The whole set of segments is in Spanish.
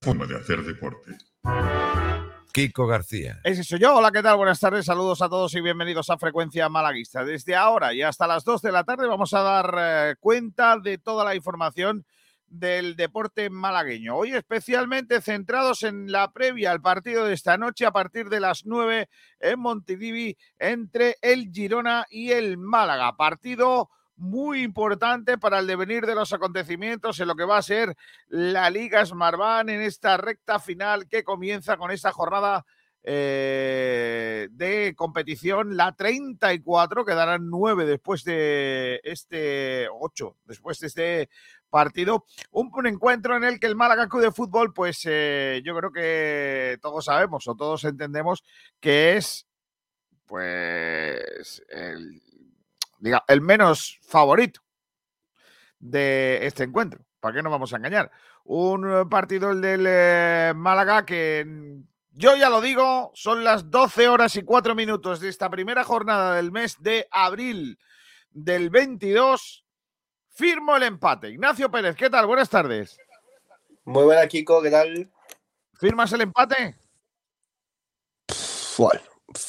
forma de hacer deporte. Kiko García. Ese soy yo. Hola, ¿qué tal? Buenas tardes. Saludos a todos y bienvenidos a Frecuencia Malaguista. Desde ahora y hasta las 2 de la tarde vamos a dar eh, cuenta de toda la información del deporte malagueño. Hoy especialmente centrados en la previa al partido de esta noche a partir de las 9 en Montilivi entre el Girona y el Málaga. Partido muy importante para el devenir de los acontecimientos en lo que va a ser la Liga Smartbank en esta recta final que comienza con esta jornada eh, de competición, la 34, quedarán nueve después de este 8, después de este partido. Un, un, encuentro en el que el Málaga Club de Fútbol, pues eh, yo creo que todos sabemos o todos entendemos que es pues el diga, el menos favorito de este encuentro. ¿Para qué nos vamos a engañar? Un eh, partido, el del eh, Málaga, que mm, yo ya lo digo, son las 12 horas y 4 minutos de esta primera jornada del mes de abril del 22. Firmo el empate. Ignacio Pérez, ¿qué tal? Buenas tardes. Muy buena, Kiko, ¿qué tal? ¿Firmas el empate? Bueno,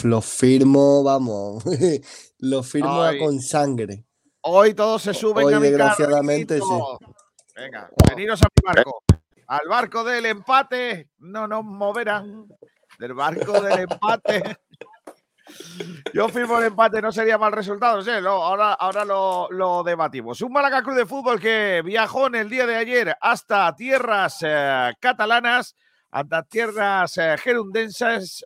lo firmo, vamos. Lo firmo con sangre. Hoy todos se suben Hoy, a mi desgraciadamente, carrito. Venga, veniros a mi barco. Al barco del empate no nos moverán. Del barco del empate. Yo firmo el empate, no sería mal resultado. sí, lo- ahora ahora lo, lo debatimos. Un Málaga Club de Fútbol que viajó en el día de ayer hasta tierras eh, catalanas, hasta tierras eh, gerundenses,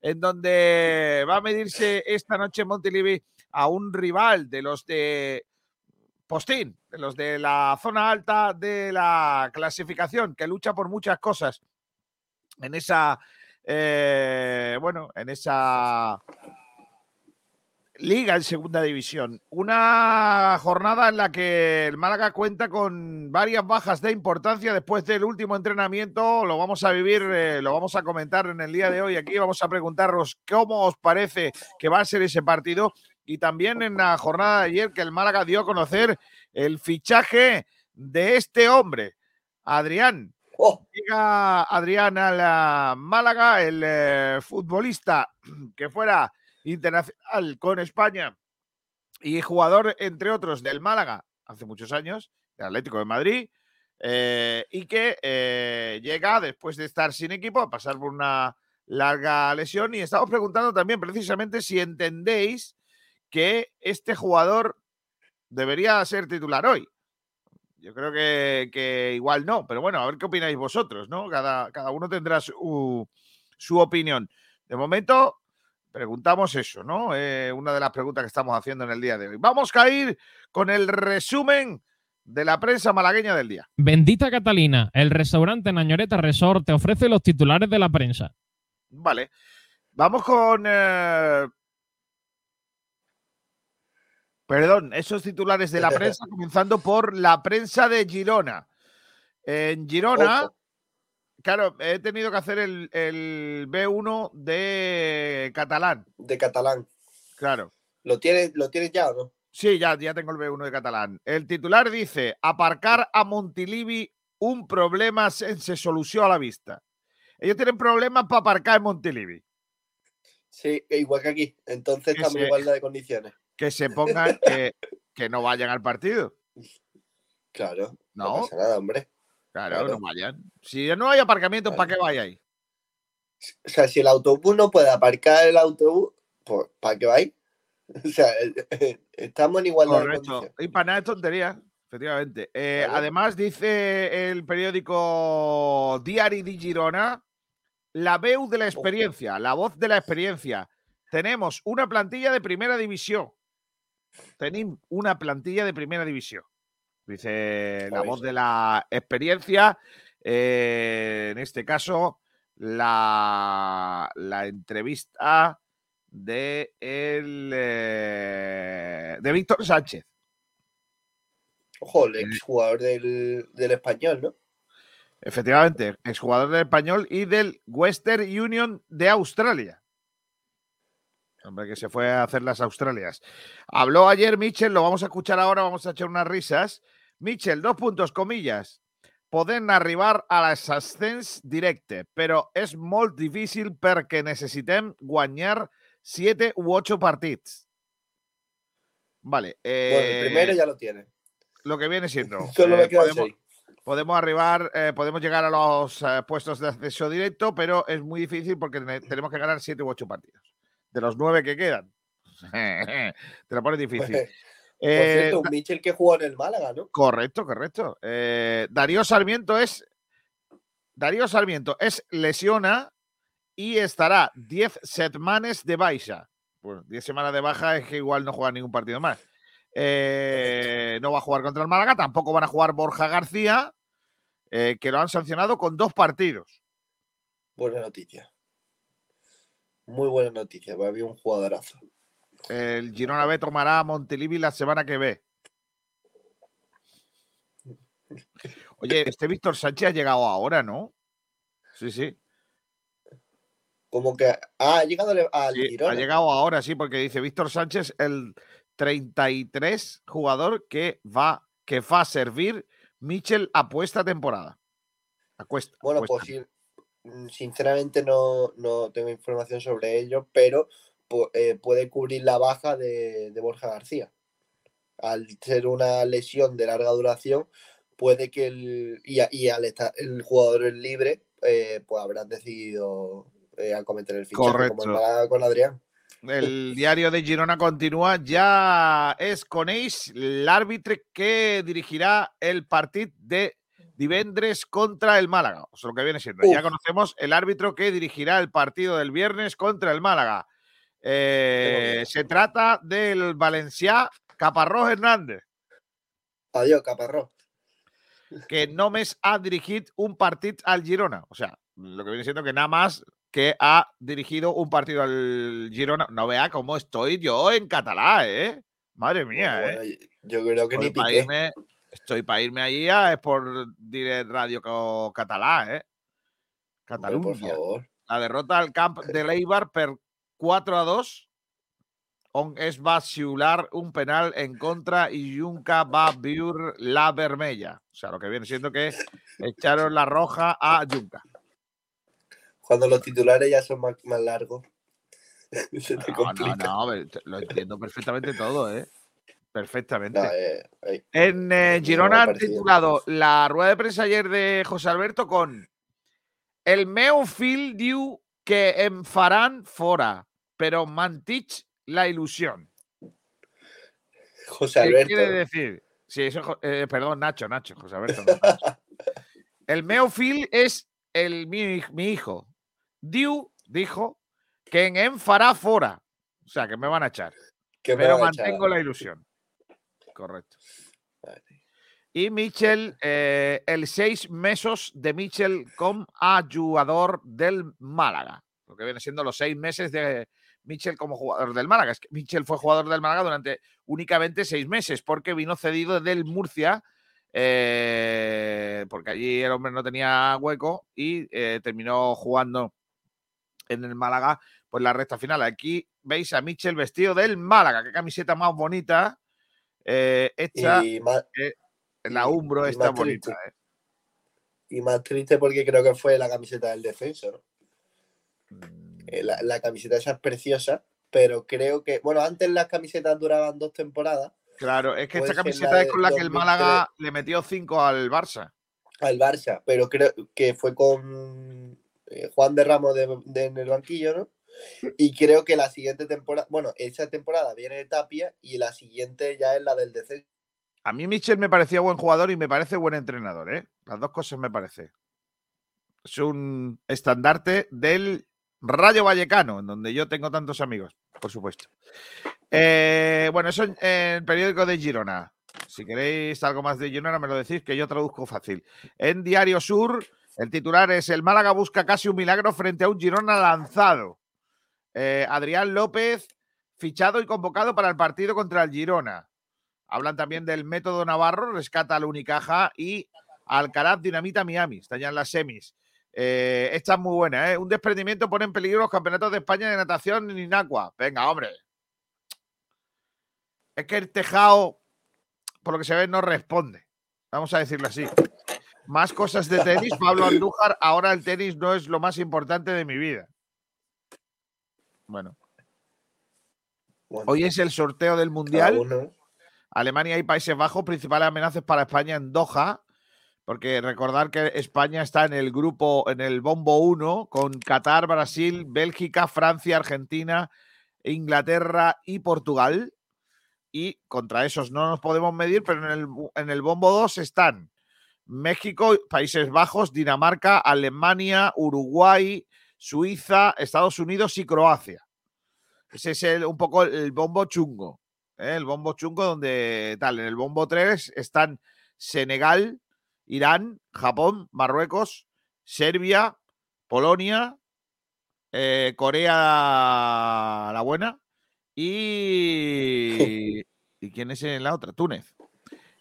en donde va a medirse esta noche Montilivi a un rival de los de Postín, de los de la zona alta de la clasificación, que lucha por muchas cosas en esa, eh, bueno, en esa liga en segunda división. Una jornada en la que el Málaga cuenta con varias bajas de importancia después del último entrenamiento. Lo vamos a vivir, eh, lo vamos a comentar en el día de hoy. Aquí vamos a preguntaros cómo os parece que va a ser ese partido. Y también en la jornada de ayer que el Málaga dio a conocer el fichaje de este hombre, Adrián. Oh, Llega Adrián a la Málaga, el eh, futbolista que fuera internacional con España y jugador, entre otros, del Málaga hace muchos años, del Atlético de Madrid, eh, y que eh, llega después de estar sin equipo, a pasar por una larga lesión. Y estamos preguntando también precisamente si entendéis que este jugador debería ser titular hoy. Yo creo que, que igual no, pero bueno, a ver qué opináis vosotros, ¿no? Cada, cada uno tendrá su, su opinión. De momento, preguntamos eso, ¿no? Eh, una de las preguntas que estamos haciendo en el día de hoy. Vamos a ir con el resumen de la prensa malagueña del día. Bendita Catalina, el restaurante Nañoreta Resort te ofrece los titulares de la prensa. Vale. Vamos con. eh, Perdón, esos titulares de la prensa, comenzando por la prensa de Girona. En Girona, ojo. Claro, he tenido que hacer el, el B1 de catalán. de catalán. Claro. ¿Lo tienes, ¿Lo tienes ya o no? Sí, ya, ya tengo el B1 de catalán. El titular dice: aparcar a Montilivi, un problema se, se solució a la vista. Ellos tienen problemas para aparcar en Montilivi. Sí, igual que aquí. Entonces Que estamos en igualdad de condiciones. Que se pongan, que, que no vayan al partido. Claro. No, No, pasa nada, hombre. Claro, claro. no vayan. Si no hay aparcamiento, ¿para qué vayáis? O sea, si el autobús no puede aparcar el autobús, pues ¿para qué vais? O sea, estamos en igualdad de condiciones. Y para nada es tontería, efectivamente. Eh, Claro. Además, dice el periódico Diari di Girona, la veu de la experiencia, la voz de la experiencia. Tenemos una plantilla de primera división. Tenim una plantilla de primera división. Dice la voz de la experiencia. eh, en este caso, la, la entrevista de, el, eh, de Víctor Sánchez. Ojo, el exjugador del, del español, ¿no? Efectivamente, exjugador del español y del Western Union de Australia. Hombre, que se fue a hacer las Australias. Habló ayer Mitchell, lo vamos a escuchar ahora, vamos a echar unas risas. Mitchell, dos puntos, comillas. poden arribar a l'ascens directe, però és molt difícil perquè necessitem guanyar 7 u 8 partits. Vale. Eh, Bueno, el primero ya lo tiene. Lo que viene siendo. Solo eh, me podemos, arribar, eh, podemos llegar a los eh, puestos de acceso directo, pero es muy difícil porque ne- tenemos que ganar 7 u 8 partidos. De los 9 que quedan. Te lo pones difícil. Por Eh, cierto, un Michel que jugó en el Málaga, ¿no? Correcto, correcto. Eh, Darío Sarmiento es. Darío Sarmiento es lesiona y estará 10 setmanes de baixa. Bueno, 10 semanas de baja es que igual no juega ningún partido más. Eh, no va a jugar contra el Málaga, tampoco van a jugar Borja García, eh, que lo han sancionado con dos partidos. Buena noticia. Muy buena noticia, había un jugadorazo. El Girona B tomará a Montilivi la semana que ve. Oye, este Víctor Sánchez ha llegado ahora, ¿no? Sí, sí. Como que ah, ha llegado al, Sí, Girona. ha llegado ahora, sí, porque dice Víctor Sánchez, el 33 jugador que va, que va a servir Michel apuesta temporada. Acuesta, Bueno, apuesta. pues sinceramente no, no tengo información sobre ello, pero eh, puede cubrir la baja de, de Borja García. Al ser una lesión de larga duración, puede que el, y, al estar el jugador libre, eh, pues habrán decidido eh, acometer el fichaje como Correcto. el Málaga con Adrián. El diario de Girona continúa. Ya es coneix l'àrbitre que dirigirá el partido de divendres contra el Málaga. O sea, lo que viene siendo. Ya conocemos el árbitro que dirigirá el partido del viernes contra el Málaga. Eh, se trata del valencià Caparrós Hernández, Adiós, Caparrós. que només ha dirigit un partit al Girona. O sea, lo que viene siendo que nada más que ha dirigido un partido al Girona. No vea cómo estoy yo en catalán, ¿eh? Madre mía, Bueno, ¿eh? yo creo que Estoy ni para irme, estoy para irme allí a por Direct Radio Catalá, ¿eh? Hombre, por Cataluña. favor. La derrota al camp de l'Eibar per 4 a 2, on es va xiular un penal en contra y Junca va viure la vermella. O sea, lo que viene siendo que echaron la roja a Junca. Cuando los titulares ya son más, más largos. Se te No, no, a lo entiendo perfectamente todo, ¿eh? Perfectamente. No, eh, eh, En eh, Girona han titulado la rueda de prensa ayer de José Alberto con El meu fill diu que faran fora, pero mantich la ilusión. José ¿Qué Alberto. quiere decir? Sí, eso, eh, perdón, Nacho, Nacho, José Alberto. no, Nacho. El meu fill es el, mi, mi hijo. Diu dijo que en em fará fora. O sea, que me van a echar. que pero a echar. mantengo la ilusión. Correcto. Vale. Y Michel, eh, el seis meses de Michel como jugador del Málaga. Lo que viene siendo los seis meses de Michel como jugador del Málaga. Es que Michel fue jugador del Málaga durante únicamente seis meses porque vino cedido del Murcia. eh, porque allí el hombre no tenía hueco y eh, terminó jugando en el Málaga pues la recta final. Aquí veis a Michel vestido del Málaga. Qué camiseta más bonita. eh, más, en la Umbro y está bonita. eh. y más triste porque creo que fue la camiseta del defensor. ¿no? Eh, La, la camiseta esa es preciosa, pero creo que, bueno, antes las camisetas duraban dos temporadas Claro, es que esta camiseta la es con la que el 2003. Málaga le metió 5 al Barça. al Barça, pero creo que fue con eh, Juan de Ramos de, de- en el banquillo, ¿no? Y creo que la siguiente temporada, bueno, esa temporada viene de Tapia y la siguiente ya es la del descenso. A mí Michel me parecía buen jugador y me parece buen entrenador, ¿eh? Las dos cosas me parece. Es un estandarte del Rayo Vallecano, en donde yo tengo tantos amigos, por supuesto. Eh, bueno, eso en, el periódico de Girona. Si queréis algo más de Girona, me lo decís, que yo traduzco fácil. En Diario Sur, el titular es El Málaga busca casi un milagro frente a un Girona lanzado. Eh, Adrián López, fichado y convocado para el partido contra el Girona. Hablan también del método Navarro, rescata al Unicaja y Alcaraz dinamita Miami. Están ya en las semis. Eh, esta es muy buena, ¿eh? Un desprendimiento pone en peligro los campeonatos de España de natación en Inacua. Venga, hombre. Es que el tejado, por lo que se ve, no responde. Vamos a decirlo así. Más cosas de tenis, Pablo Andújar. Ahora el tenis no es lo más importante de mi vida. Bueno. Hoy es el sorteo del Mundial. Alemania y Países Bajos, principales amenazas para España en Doha, porque recordar que España está en el grupo, en el bombo 1, con Qatar, Brasil, Bélgica, Francia, Argentina, Inglaterra y Portugal. Y contra esos no nos podemos medir, pero en el, en el bombo 2 están México, Países Bajos, Dinamarca, Alemania, Uruguay, Suiza, Estados Unidos y Croacia. Ese es el- un poco el bombo chungo. ¿eh? El bombo chungo donde tal. En el bombo 3 están Senegal, Irán, Japón, Marruecos, Serbia, Polonia, eh, Corea la buena y... ¿Y quién es en la otra? Túnez.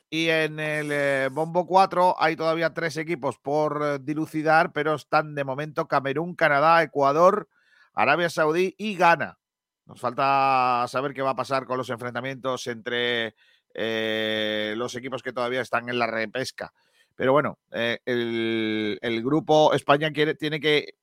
Y en el eh, bombo 4 hay todavía tres equipos por eh, dilucidar, pero están de momento Camerún, Canadá, Ecuador, Arabia Saudí y Ghana. Nos falta saber qué va a pasar con los enfrentamientos entre eh, los equipos que todavía están en la repesca. Pero bueno, eh, el, grupo España quiere, tiene que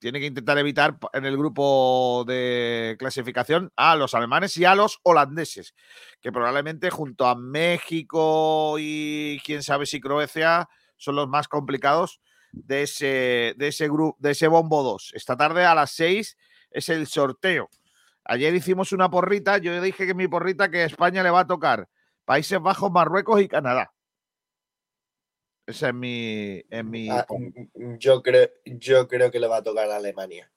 tiene que intentar evitar en el grupo de clasificación a los alemanes y a los holandeses, que probablemente junto a México y quién sabe si Croacia son los más complicados de ese, de ese grupo, de ese bombo 2. Esta tarde a las 6 es el sorteo. Ayer hicimos una porrita, yo dije que mi porrita que España le va a tocar Países Bajos, Marruecos y Canadá. Esa es mi, es mi Ah, por- mm, yo, creo, yo creo que le va a tocar a Alemania.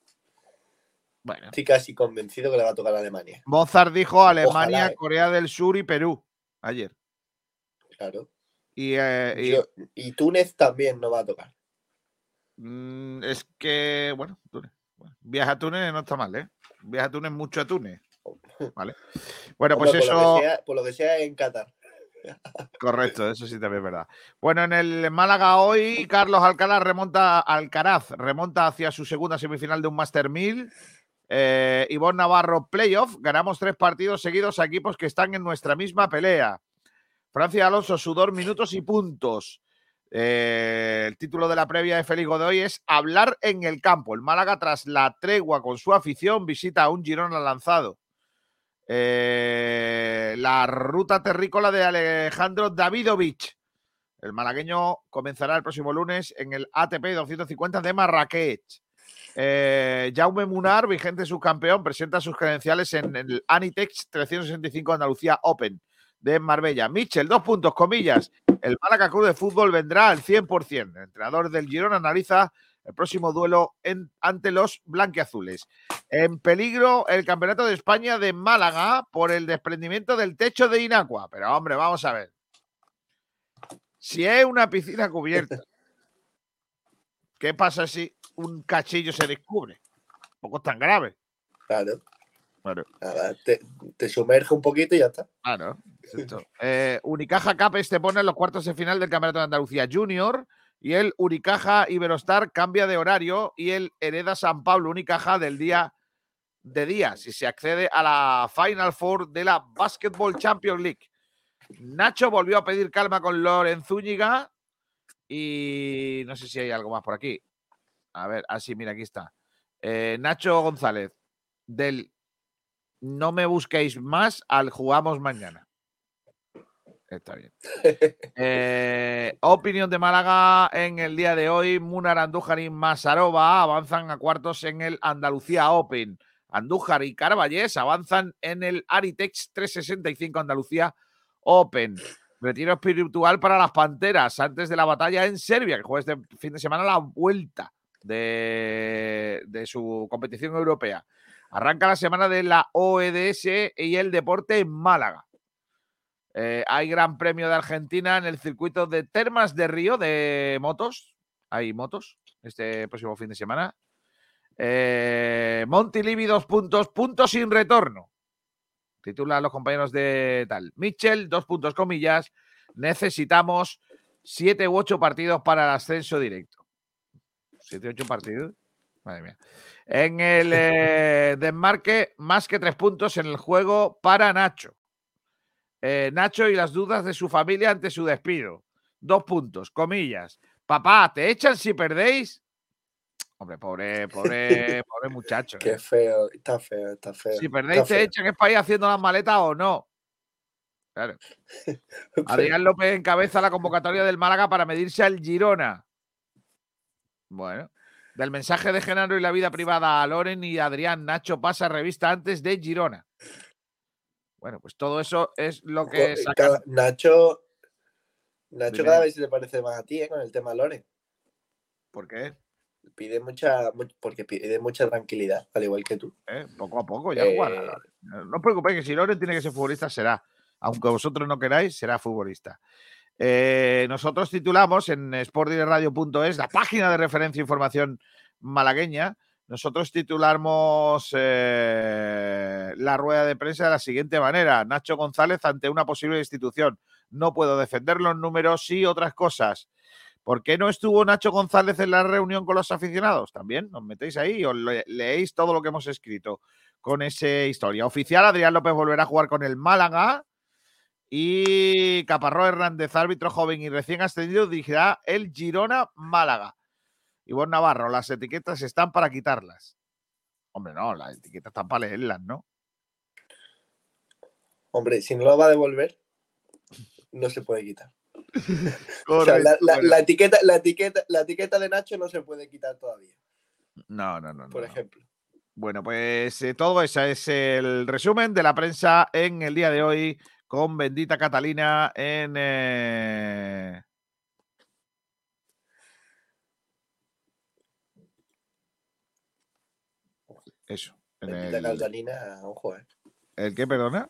bueno. Estoy casi convencido que le va a tocar a Alemania. Mozart dijo Alemania, Ojalá, eh. Corea del Sur y Perú ayer. Claro. Y, eh, y, Yo- y Túnez también no va a tocar. mm, es que, bueno, Túnez. Bueno, viaje a Túnez no está mal, ¿eh? Viaje a Túnez, mucho a Túnez. Vale. Bueno, pues Hombre, por, lo eso. sea, por lo que sea en Qatar. Correcto, eso sí también es verdad. Bueno, en el Málaga hoy, Carlos Alcaraz remonta, Alcaraz remonta hacia su segunda semifinal de un Master 1000. Eh, Ivonne Navarro, playoff. Ganamos tres partidos seguidos a equipos que están en nuestra misma pelea. Francia Alonso, sudor, minutos y puntos. Eh, el título de la previa de Félix Godoy es Hablar en el campo. El Málaga, tras la tregua con su afición, visita a un Girona lanzado. Eh, la ruta terrícola de Alejandro Davidovich. El malagueño comenzará el próximo lunes en el ATP 250 de Marrakech. Eh, Jaume Munar, vigente subcampeón, presenta sus credenciales en el Anitex 365 Andalucía Open de Marbella. Michel, dos puntos, comillas. El Málaga Club de Fútbol vendrá al 100%. El entrenador del Girona analiza el próximo duelo en- ante los blanquiazules. En peligro el Campeonato de España de Málaga por el desprendimiento del techo de Inacua. Pero hombre, vamos a ver. Si es una piscina cubierta, ¿qué pasa si un cachillo se descubre? Tampoco es tan grave. Claro. Bueno, Nada, te, te sumerge un poquito y ya está. es. Eh, Unicaja Capes te pone en los cuartos de final del Campeonato de Andalucía Junior y el Unicaja Iberostar cambia de horario y el Hereda San Pablo Unicaja del día de día si se accede a la Final Four de la Basketball Champions League. Nacho volvió a pedir calma con Loren Zúñiga y no sé si hay algo más por aquí. A ver, así, mira, aquí está. Eh, Nacho González, del No me busquéis más al jugamos mañana. Está bien. Eh, opinión de Málaga en el día de hoy. Munar, Andújar y Masarova avanzan a cuartos en el Andalucía Open. Andújar y Carballés avanzan en el Aritex 365 Andalucía Open. Retiro espiritual para las Panteras antes de la batalla en Serbia, que juega este fin de semana la vuelta de, de su competición europea. Arranca la semana de la OEDS y el deporte en Málaga. Eh, hay Gran Premio de Argentina en el circuito de Termas de Río de motos. Hay motos este próximo fin de semana. Eh, Montilivi, dos puntos, puntos sin retorno. Titulan los compañeros de tal. Mitchell, dos puntos comillas. Necesitamos siete u ocho partidos para el ascenso directo. Siete u ocho partidos. Madre mía. En el eh, desmarque, más que tres puntos en el juego para Nacho. Eh, Nacho y las dudas de su familia ante su despido. Dos puntos, comillas. Papá, ¿te echan si perdéis? Hombre, pobre, pobre, pobre muchacho. Qué ¿eh? feo, está feo, está feo. Si perdéis, te feo. echan es para ir haciendo las maletas o no. Claro. Adrián López encabeza la convocatoria del Málaga para medirse al Girona. Bueno, del mensaje de Genaro y la vida privada a Loren y Adrián, Nacho pasa revista antes de Girona. Bueno, pues todo eso es lo que cada- Nacho, Nacho Dime. cada vez se le parece más a ti, ¿eh? Con el tema Loren. ¿Por qué? Pide mucha, mu- porque pide mucha tranquilidad, al igual que tú. ¿Eh? Poco a poco ya Eh, jugará. No os preocupéis que si Loren tiene que ser futbolista, será. Aunque vosotros no queráis, será futbolista. Eh, nosotros titulamos en sportdirectradio.es, la página de referencia e información malagueña, nosotros titulamos eh, la rueda de prensa de la siguiente manera. Nacho González ante una posible destitución. No puedo defender los números y otras cosas. ¿Por qué no estuvo Nacho González en la reunión con los aficionados? También os metéis ahí y os le- leéis todo lo que hemos escrito con esa historia. Oficial, Adrián López volverá a jugar con el Málaga y Caparrós Hernández, árbitro joven y recién ascendido, dirigirá el Girona Málaga. Ivonne Navarro, las etiquetas están para quitarlas. Hombre, no, las etiquetas están para leerlas, ¿no? Hombre, si no lo va a devolver, no se puede quitar. O sea, Correcto, la, la- bueno. la etiqueta, la, etiqueta, la etiqueta de Nacho no se puede quitar todavía, No, no, no. por no. ejemplo. Bueno, pues eh, todo eso es el resumen de la prensa en el día de hoy con Bendita Catalina en... eh, Eso. En el, Catalina, ojo, eh. ¿El qué, perdona?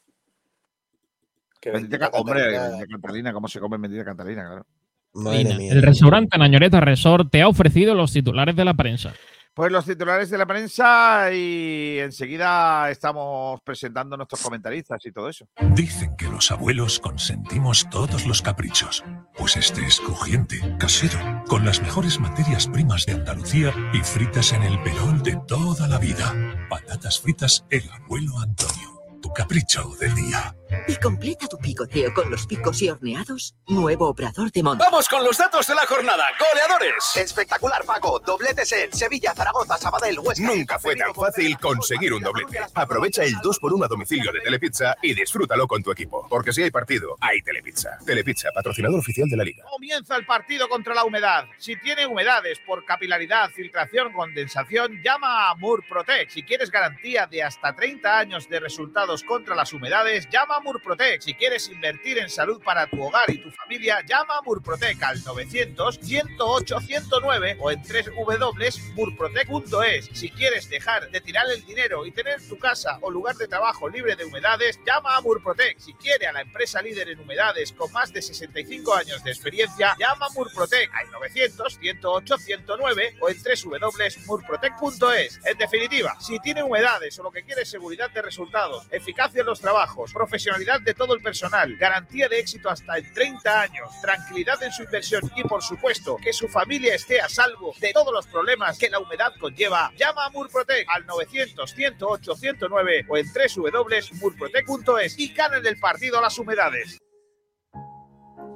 Que Bendita Bendita Hombre, Catalina- Bendita Catalina, ¿cómo se come Bendita Catalina? Claro. Madre mía. El restaurante Nañoreta Resort te ha ofrecido los titulares de la prensa. Pues los titulares de la prensa y enseguida estamos presentando nuestros comentaristas y todo eso. Dicen que los abuelos consentimos todos los caprichos. Pues este es crujiente, casero, con las mejores materias primas de Andalucía y fritas en el perol de toda la vida. Patatas fritas El Abuelo Antonio. Tu capricho del día. Y completa tu picoteo con los picos y horneados. Nuevo obrador de monta. Vamos con los datos de la jornada. Goleadores. Espectacular, Paco. Dobletes en Sevilla, Zaragoza, Sabadell, Huesca. Nunca fue tan fácil conseguir un doblete. Aprovecha el 2x1 a domicilio de Telepizza y disfrútalo con tu equipo. Porque si hay partido, hay Telepizza. Telepizza, patrocinador oficial de la liga. Comienza el partido contra la humedad. Si tiene humedades por capilaridad, filtración, condensación, llama a Murprotec. Si quieres garantía de hasta 30 años de resultados contra las humedades, llama a Murprotec. Si quieres invertir en salud para tu hogar y tu familia, llama a Murprotec al 900 108 109 o en www.murprotec.es. Si quieres dejar de tirar el dinero y tener tu casa o lugar de trabajo libre de humedades, llama a Murprotec. Si quiere a la empresa líder en humedades con más de 65 años de experiencia, llama a Murprotec al 900 108 109 o en www.murprotec.es. En definitiva, si tiene humedades o lo que quiere seguridad de resultados, eficacia en los trabajos, profesionalidad de todo el personal, garantía de éxito hasta en 30 años, tranquilidad en su inversión y por supuesto que su familia esté a salvo de todos los problemas que la humedad conlleva, llama a Murprotec al 900 108 109 o en www.murprotec.es y ganen el partido a las humedades.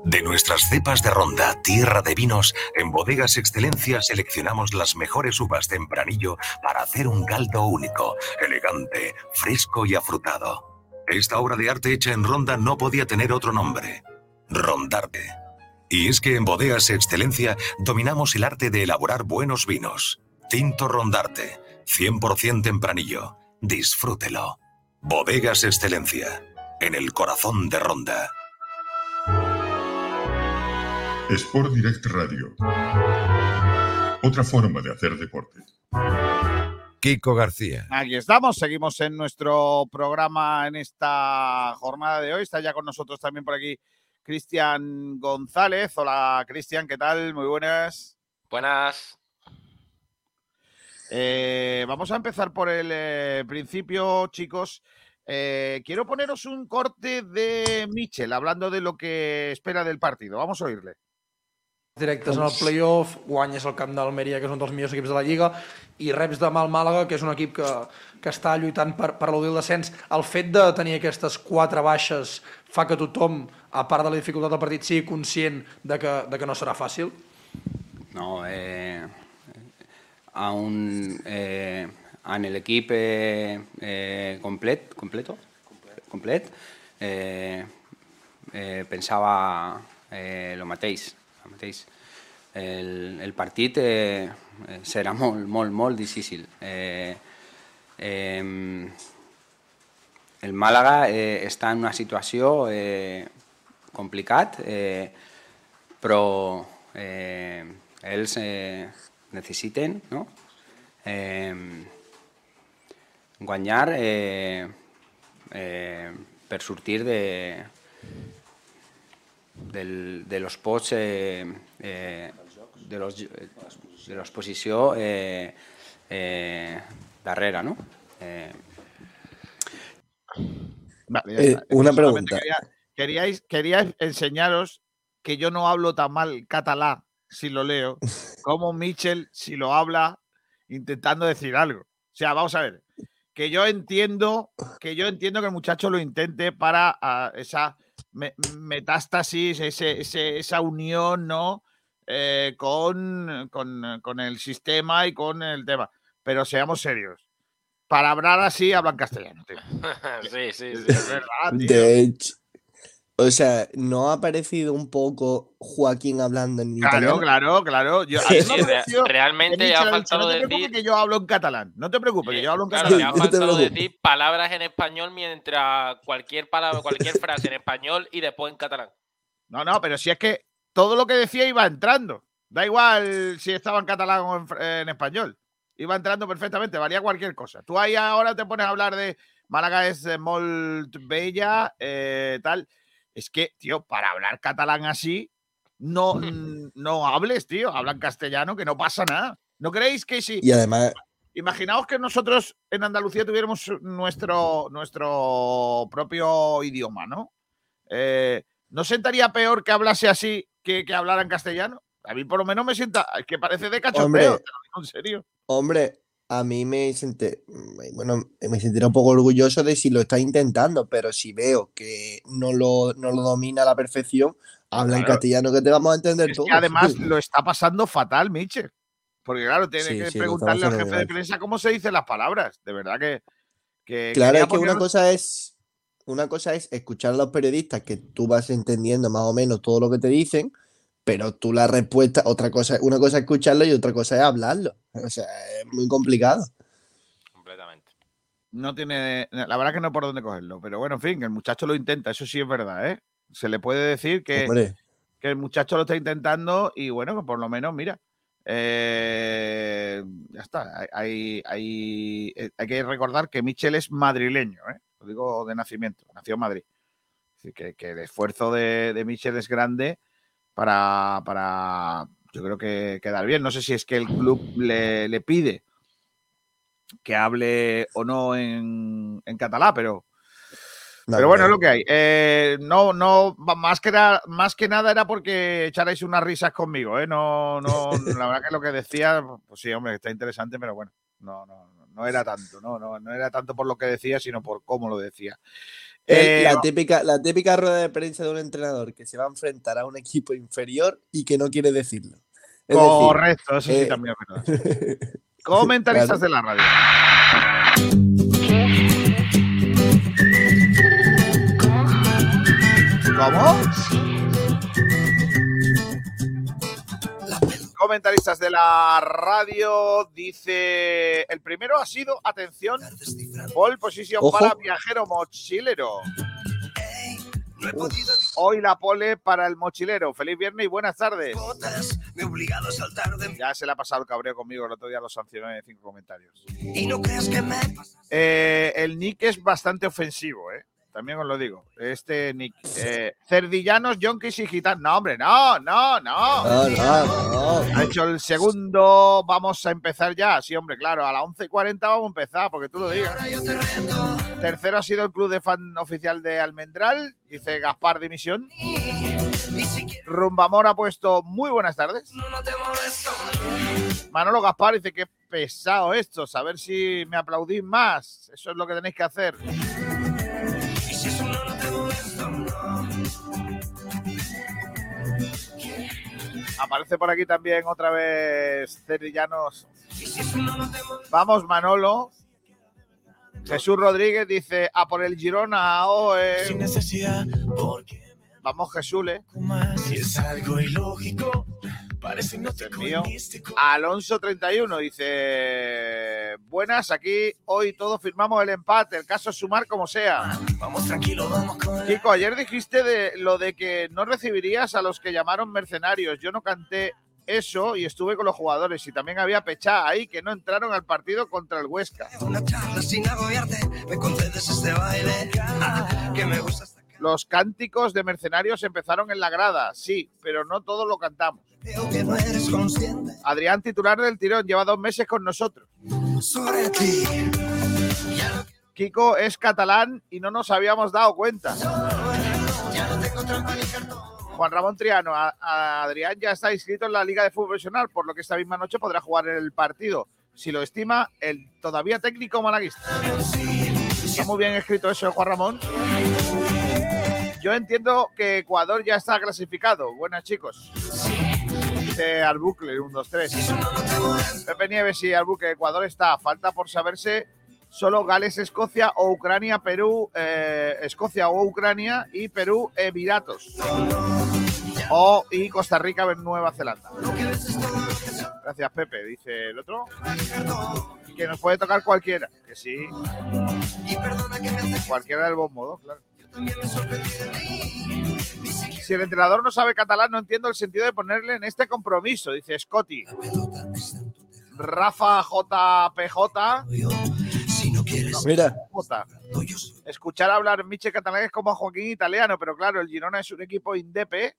De nuestras cepas de ronda, tierra de vinos, en Bodegas Excelencia seleccionamos las mejores uvas tempranillo para hacer un caldo único, elegante, fresco y afrutado. Esta obra de arte hecha en ronda no podía tener otro nombre. Rondarte. Y es que en Bodegas Excelencia dominamos el arte de elaborar buenos vinos. Tinto Rondarte, 100% tempranillo. Disfrútelo. Bodegas Excelencia, en el corazón de Ronda. Sport Direct Radio. Otra forma de hacer deporte. Kiko García. Aquí estamos, seguimos en nuestro programa en esta jornada de hoy. Está ya con nosotros también por aquí Cristian González. Hola Cristian, ¿qué tal? Muy buenas. Buenas. Eh, vamos a empezar por el eh, principio, chicos. Eh, quiero poneros un corte de Michel hablando de lo que espera del partido. Vamos a oírle. Directes en el playoff, guanyes el camp d'Almeria, que és un dels millors equips de la Lliga, i reps demà el Màlaga, que és un equip que, que està lluitant per, per l'audir el descens. El fet de tenir aquestes quatre baixes fa que tothom, a part de la dificultat del partit, sigui conscient de que, de que no serà fàcil? no, eh, a un, eh, en el equipo eh, eh, complet, completo, complet, eh, eh, pensava eh, lo mateix. El, mateix. el, el partit eh, serà molt, molt, molt difícil. Eh, eh, el Màlaga eh, està en una situació eh, complicat, eh, però eh, ells eh, necessiten no? eh, guanyar eh, eh, per sortir de, del, de los pots eh, eh, de los de l'exposició eh, eh, darrere, no? Eh, Vale, Eh, una pregunta. Quería, queríais, quería enseñaros que yo no hablo tan mal catalán si lo leo, como Mitchell si lo habla intentando decir algo. O sea, vamos a ver, que yo entiendo, que yo entiendo que el muchacho lo intente para ah, esa metástasis, ese, ese- esa unión, ¿no? Eh, con, con, con el sistema y con el tema. Pero seamos serios. Para hablar así, hablan castellano, tío. sí, sí, sí. Es verdad, tío. De hecho, o sea, ¿no ha parecido un poco Joaquín hablando en Claro, italiano? claro, claro. Yo, Sí, sí, realmente ha faltado no te preocupes decir. que yo hablo en catalán. No te preocupes, que yo hablo en Claro, catalán. le ha faltado decir palabras en español mientras cualquier palabra, cualquier frase en español y después en catalán. No, no, pero si es que todo lo que decía iba entrando. Da igual si estaba en catalán o en, fr- en español. Iba entrando perfectamente, valía cualquier cosa. Tú ahí ahora te pones a hablar de Málaga es eh, molt bella, eh, tal. Es que, tío, para hablar catalán así, no, no hables, tío. Hablan castellano, que no pasa nada. ¿No creéis que si Y además, Imaginaos que nosotros en Andalucía tuviéramos nuestro, nuestro propio idioma, ¿no? Eh, ¿No sentaría peor que hablase así que que hablara en castellano? A mí por lo menos me sienta, es que parece de cachondeo, Hombre. te lo digo en serio. hombre, a mí me senté, bueno, me sentiré un poco orgulloso de si lo está intentando, pero si veo que no lo, no lo domina a la perfección, habla en castellano que te vamos a entender Es que además lo está pasando fatal, Miche. Porque claro, tiene Sí, que sí, preguntarle al jefe de prensa cómo se dicen las palabras. De verdad que... que Claro, es que una cosa es, una cosa es escuchar a los periodistas que tú vas entendiendo más o menos todo lo que te dicen, pero tú la respuesta, otra cosa, una cosa es escucharlo y otra cosa es hablarlo. O sea, es muy complicado. Completamente. no tiene, la verdad que no hay por dónde cogerlo, pero bueno, en fin, el muchacho lo intenta, eso sí es verdad, ¿eh? Se le puede decir que, Hombre, que el muchacho lo está intentando y bueno, que por lo menos, mira, eh, ya está, hay, hay, hay- eh, hay que recordar que Michel es madrileño, ¿eh? Lo digo de nacimiento, nació en Madrid. Así que, que el esfuerzo de, de Michel es grande para, para, yo creo que quedar bien. No sé si es que el club le, le pide que hable o no en, en catalán, pero, no, pero bueno, es lo que hay. Eh, no, no, más que, era- más que nada era porque echarais unas risas conmigo, ¿eh? No, no, la verdad que lo que decía, pues sí, hombre, está interesante, pero bueno, no, no, no, no era tanto, no, no, no era tanto por lo que decía, sino por cómo lo decía. El- Eh, la, típica, la típica rueda de prensa de un entrenador que se va a enfrentar a un equipo inferior y que no quiere decirlo. Es decir, correcto, eso sí eh, también es verdad. Comentaristas Claro. de la radio. ¿Cómo? Comentaristas de la radio dice el primero ha sido atención pole position Ojo. para viajero mochilero. Hoy la pole para el mochilero. Feliz viernes y buenas tardes. Me he obligado a saltar de Ya se le ha pasado el cabreo conmigo, el otro día lo sancioné en cinco comentarios. Y no creas que me Eh, el nick es bastante ofensivo, ¿eh? También os lo digo. Este nick. eh, cerdillanos, yonkis y gitanos. No, hombre, no, no, no. No, no, no. Ha hecho el segundo. Vamos a empezar ya. Sí, hombre, claro. A las 11.40 vamos a empezar, porque tú lo digas. Tercero ha sido el club de fan oficial de Almendral. Dice Gaspar Dimisión. Rumbamor ha puesto muy buenas tardes. Manolo Gaspar dice que pesado esto. A ver si me aplaudís más. Eso es lo que tenéis que hacer. Aparece por aquí también otra vez Cerillanos. Vamos, Manolo. Jesús Rodríguez dice, a por el Girona, oh, eh. Sin necesidad, porque Vamos, Jesús, ¿eh? si es algo ilógico, parece mío. místico. Alonso 31 dice, buenas, aquí hoy todos firmamos el empate, el caso es sumar como sea. Vamos tranquilo, vamos con Kiko, ayer dijiste de lo de que no recibirías a los que llamaron mercenarios. Yo no canté eso y estuve con los jugadores y también había Pechá ahí que no entraron al partido contra el Huesca. una charla sin agobiarte. Me concedes este baile que me gusta. Los cánticos de mercenarios empezaron en la grada, sí, pero no todos lo cantamos. Que no eres consciente Adrián, titular del tirón, lleva dos meses con nosotros. sobre ti. Kiko es catalán y no nos habíamos dado cuenta. Juan Ramón Triano, a- a Adrián ya está inscrito en la Liga de Fútbol Profesional, por lo que esta misma noche podrá jugar el partido. Si lo estima, el todavía técnico malaguista. Está muy bien escrito eso, Juan Ramón. Yo entiendo que Ecuador ya está clasificado. Buenas, chicos. Dice Albucle, 1, 2, 3. Pepe Nieves y Albuque, Ecuador está. Falta por saberse solo Gales, Escocia o Ucrania, Perú, eh, Escocia o Ucrania y Perú, Emiratos. O y Costa Rica, Nueva Zelanda. Gracias, Pepe, dice el otro. Que nos puede tocar cualquiera. Que sí. Cualquiera del bombo, ¿no? claro. Si el entrenador no sabe catalán, no entiendo el sentido de ponerle en este compromiso, dice Scotty. Rafa JPJ. Mira. J. Escuchar hablar Miche catalán es como a Joaquín italiano, pero claro, el Girona es un equipo indepe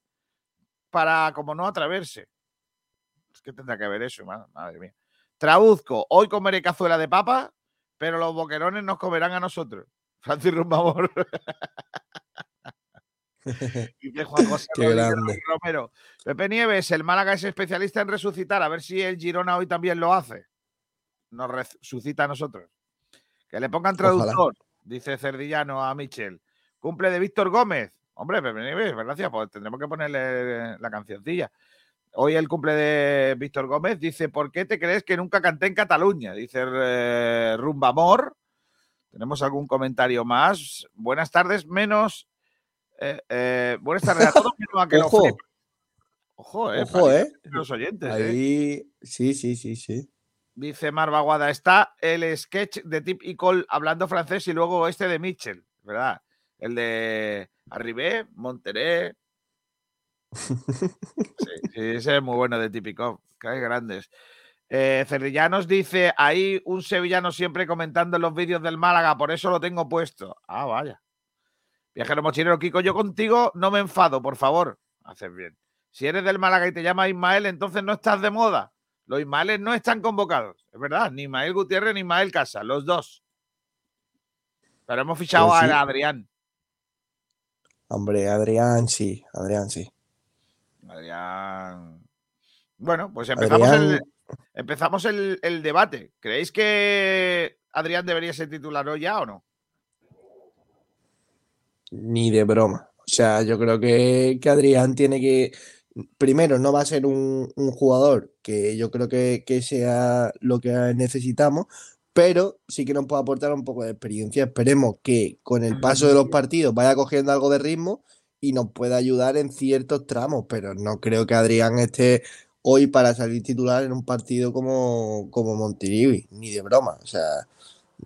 para como no atreverse. Es que tendrá que ver eso, ma- madre mía. Trauzco, hoy comeré cazuela de papa, pero los boquerones nos comerán a nosotros. Francis Rumbamor. Dice Juan José Qué grande. Romero. Pepe Nieves, el Málaga es especialista en resucitar. A ver si el Girona hoy también lo hace. Nos resucita a nosotros. Que le pongan Ojalá. traductor, dice Cerdillano a Michel. Cumple de Víctor Gómez. Hombre, Pepe Nieves, gracias. Pues tendremos que ponerle la cancioncilla. Hoy el cumple de Víctor Gómez dice: ¿Por qué te crees que nunca canté en Cataluña? Dice eh, Rumbamor. ¿Tenemos algún comentario más? Buenas tardes, menos. eh, eh, buenas tardes a todos, menos a que Ojo. Ojo, eh. Ojo, eh. Los oyentes, eh. Ahí, sí, sí, sí, sí. Dice Marva Guada, está el sketch de Tip y Cole hablando francés y luego este de Mitchell, ¿verdad? El de Arribé, Monteré. Sí, sí, ese es muy bueno de Tip y Cole, que hay grandes. Eh, Cerrillanos dice, hay un sevillano siempre comentando en los vídeos del Málaga, por eso lo tengo puesto. Ah, vaya. Viajero mochilero Kiko, yo contigo no me enfado, por favor. Haces bien. Si eres del Málaga y te llamas Ismael, entonces no estás de moda. Los Ismaeles no están convocados, es verdad. Ni Ismael Gutiérrez ni Ismael Casa, los dos. Pero hemos fichado Pues sí. a Adrián. Hombre, Adrián, sí, Adrián, sí. Adrián. Bueno, pues empezamos, el, Adrián- empezamos el, el debate. ¿Creéis que Adrián debería ser titular hoy ya o no? Ni de broma. O sea, yo creo que, que Adrián tiene que. Primero, no va a ser un, un jugador que yo creo que, que sea lo que necesitamos, pero sí que nos puede aportar un poco de experiencia. Esperemos que con el paso de los partidos vaya cogiendo algo de ritmo y nos pueda ayudar en ciertos tramos, pero no creo que Adrián esté hoy para salir titular en un partido como, como Montilivi, ni de broma. O sea,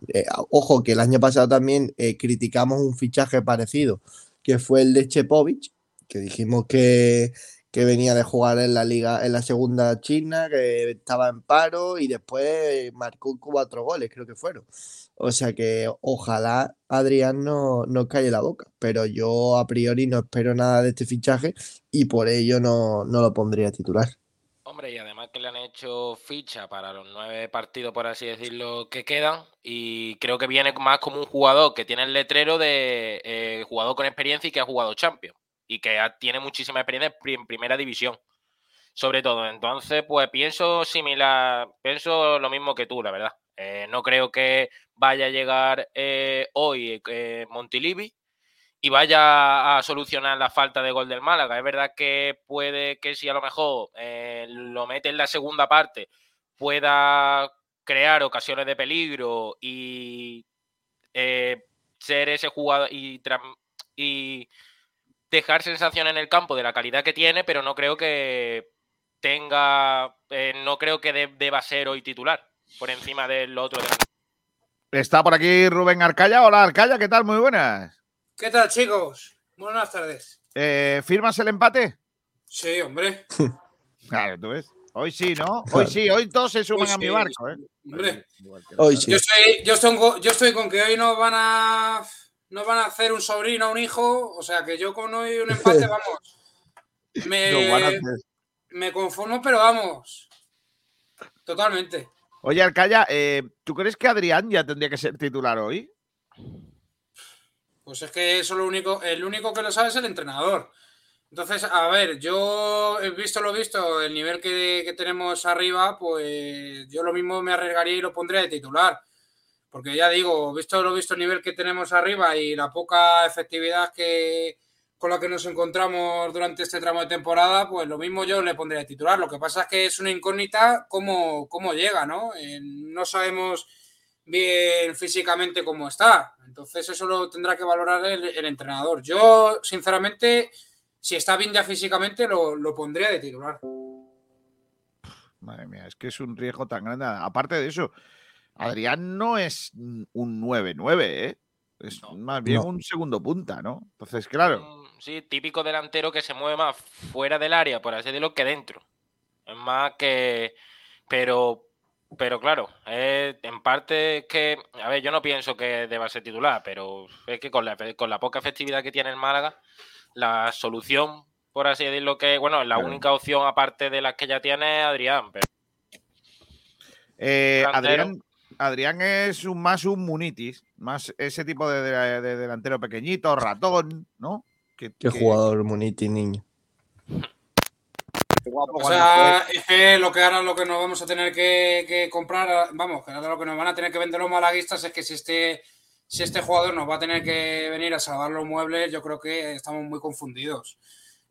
eh, ojo que el año pasado también eh, criticamos un fichaje parecido, que fue el de Chepovic, que dijimos que, que venía de jugar en la liga, en la segunda china, que estaba en paro y después marcó cuatro goles, creo que fueron. O sea que ojalá Adrián no, no calle la boca, pero yo a priori no espero nada de este fichaje y por ello no, no lo pondría titular. Hombre, y además que le han hecho ficha para los nueve partidos, por así decirlo, que quedan. Y creo que viene más como un jugador que tiene el letrero de eh, jugador con experiencia y que ha jugado Champions. Y que tiene muchísima experiencia en primera división. Sobre todo. Entonces, pues pienso similar, pienso lo mismo que tú, la verdad. Eh, no creo que vaya a llegar eh, hoy eh, Montilivi. Y vaya a solucionar la falta de gol del Málaga. Es verdad que puede que si a lo mejor eh, lo mete en la segunda parte pueda crear ocasiones de peligro y eh, ser ese jugador y, dejar sensación en el campo de la calidad que tiene, pero no creo que tenga, eh, no creo que deba ser hoy titular por encima del otro. Está por aquí Rubén Arcaya. Hola Arcaya, ¿qué tal? Muy buenas. ¿Qué tal chicos? Buenas tardes. Eh, ¿Firmas el empate? Sí, hombre. claro, tú ves. Hoy sí, ¿no? Hoy sí, hoy todos se suben Hoy a mi barco, ¿eh? Hombre. Hoy sí. Yo estoy, yo, estoy con, yo estoy con que hoy no van a no van a hacer un sobrino un hijo, o sea que yo con hoy un empate, vamos. Me, me conformo, pero vamos. Totalmente. Oye, Arcaya, eh, ¿tú crees que Adrián ya tendría que ser titular hoy? Pues es que eso lo único, el único que lo sabe es el entrenador. Entonces, a ver, yo he visto lo visto, el nivel que, tenemos arriba, pues yo lo mismo me arriesgaría y lo pondría de titular. Porque ya digo, visto lo visto el nivel que tenemos arriba y la poca efectividad que con la que nos encontramos durante este tramo de temporada, pues lo mismo yo le pondría de titular. Lo que pasa es que es una incógnita cómo, cómo llega, ¿no? Eh, no sabemos bien físicamente cómo está. Entonces eso lo tendrá que valorar el, el entrenador. Yo, sinceramente, si está bien ya físicamente, lo, lo pondría de titular. Madre mía, es que es un riesgo tan grande. Aparte de eso, Adrián no es un 9-9, ¿eh? Es más bien No. un segundo punta, ¿no? Entonces, claro. Sí, típico delantero que se mueve más fuera del área, por así decirlo, que dentro. Es más que. Pero. Pero claro, es- en parte es que. A ver, yo no pienso que deba ser titular, pero es que con la, con la poca efectividad que tiene el Málaga, la solución, por así decirlo, que. Bueno, la Claro. única opción aparte de las que ya tiene es Adrián. Pero Eh. Adrián, Adrián es un, más un Munitis, más ese tipo de, de- de delantero pequeñito, ratón, ¿no? Que, Qué que- jugador Muniti, niño. Guapo O sea, es que lo que ahora lo que nos vamos a tener que, que comprar, vamos, que ahora lo que nos van a tener que vender los malaguistas es que si este, si este jugador nos va a tener que venir a salvar los muebles, yo creo que estamos muy confundidos.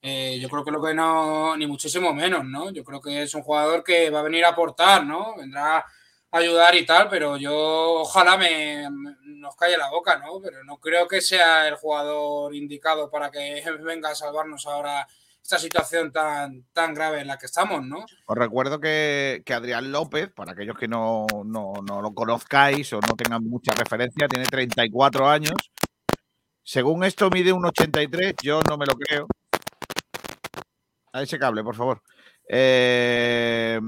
Eh, yo creo que lo que no, ni muchísimo menos, ¿no? Yo creo que es un jugador que va a venir a aportar, ¿no? Vendrá a ayudar y tal, pero yo ojalá me, me- nos calle la boca, ¿no? Pero no creo que sea el jugador indicado para que venga a salvarnos ahora esta situación tan, tan grave en la que estamos, ¿no? Os recuerdo que, que Adrián López, para aquellos que no, no- no lo conozcáis o no tengan mucha referencia, tiene 34 años. Según esto mide un 83, yo no me lo creo. A ese cable, por favor. Eh,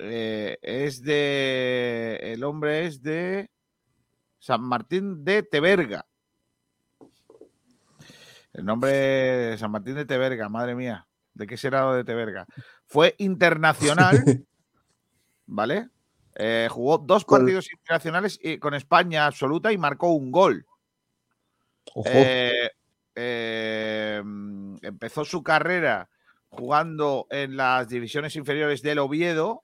eh, es de. El hombre es de San Martín de Teberga. El nombre de San Martín de Teberga, madre mía. ¿De qué será lo de Teberga? Fue internacional, ¿vale? Eh, jugó dos partidos internacionales y- con España absoluta y marcó un gol. Ojo. Eh, eh, empezó su carrera jugando en las divisiones inferiores del Oviedo.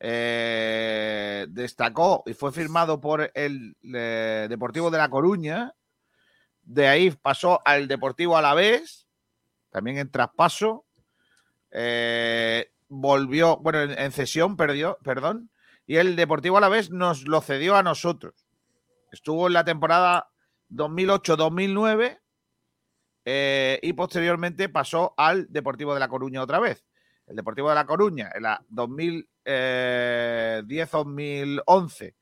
Eh, destacó y fue firmado por el eh, Deportivo de La Coruña. De ahí pasó al Deportivo Alavés, también en traspaso. Eh, volvió, bueno, en, en cesión, perdió, perdón. Y el Deportivo Alavés nos lo cedió a nosotros. Estuvo en la temporada 2008-2009 eh, y posteriormente pasó al Deportivo de La Coruña otra vez. El Deportivo de La Coruña en la eh, 2010-2011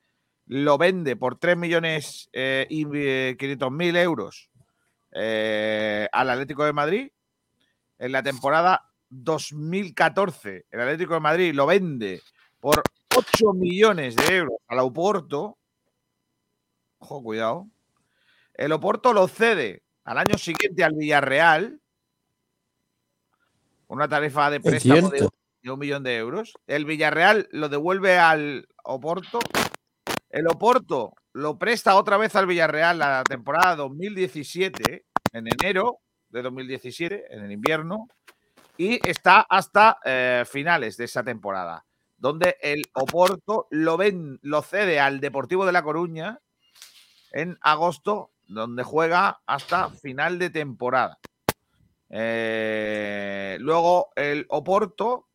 lo vende por 3 millones eh, y eh, 500 mil euros eh, al Atlético de Madrid. En la temporada 2014 el Atlético de Madrid lo vende por 8 millones de euros al Oporto. Ojo, cuidado. El Oporto lo cede al año siguiente al Villarreal. con Una tarifa de préstamo de, de un millón de euros. El Villarreal lo devuelve al Oporto. El Oporto lo presta otra vez al Villarreal la temporada 2017, en enero de 2017, en el invierno, y está hasta eh, finales de esa temporada, donde el Oporto lo, ven, lo cede al Deportivo de La Coruña en agosto donde juega hasta final de temporada. Eh, luego el Oporto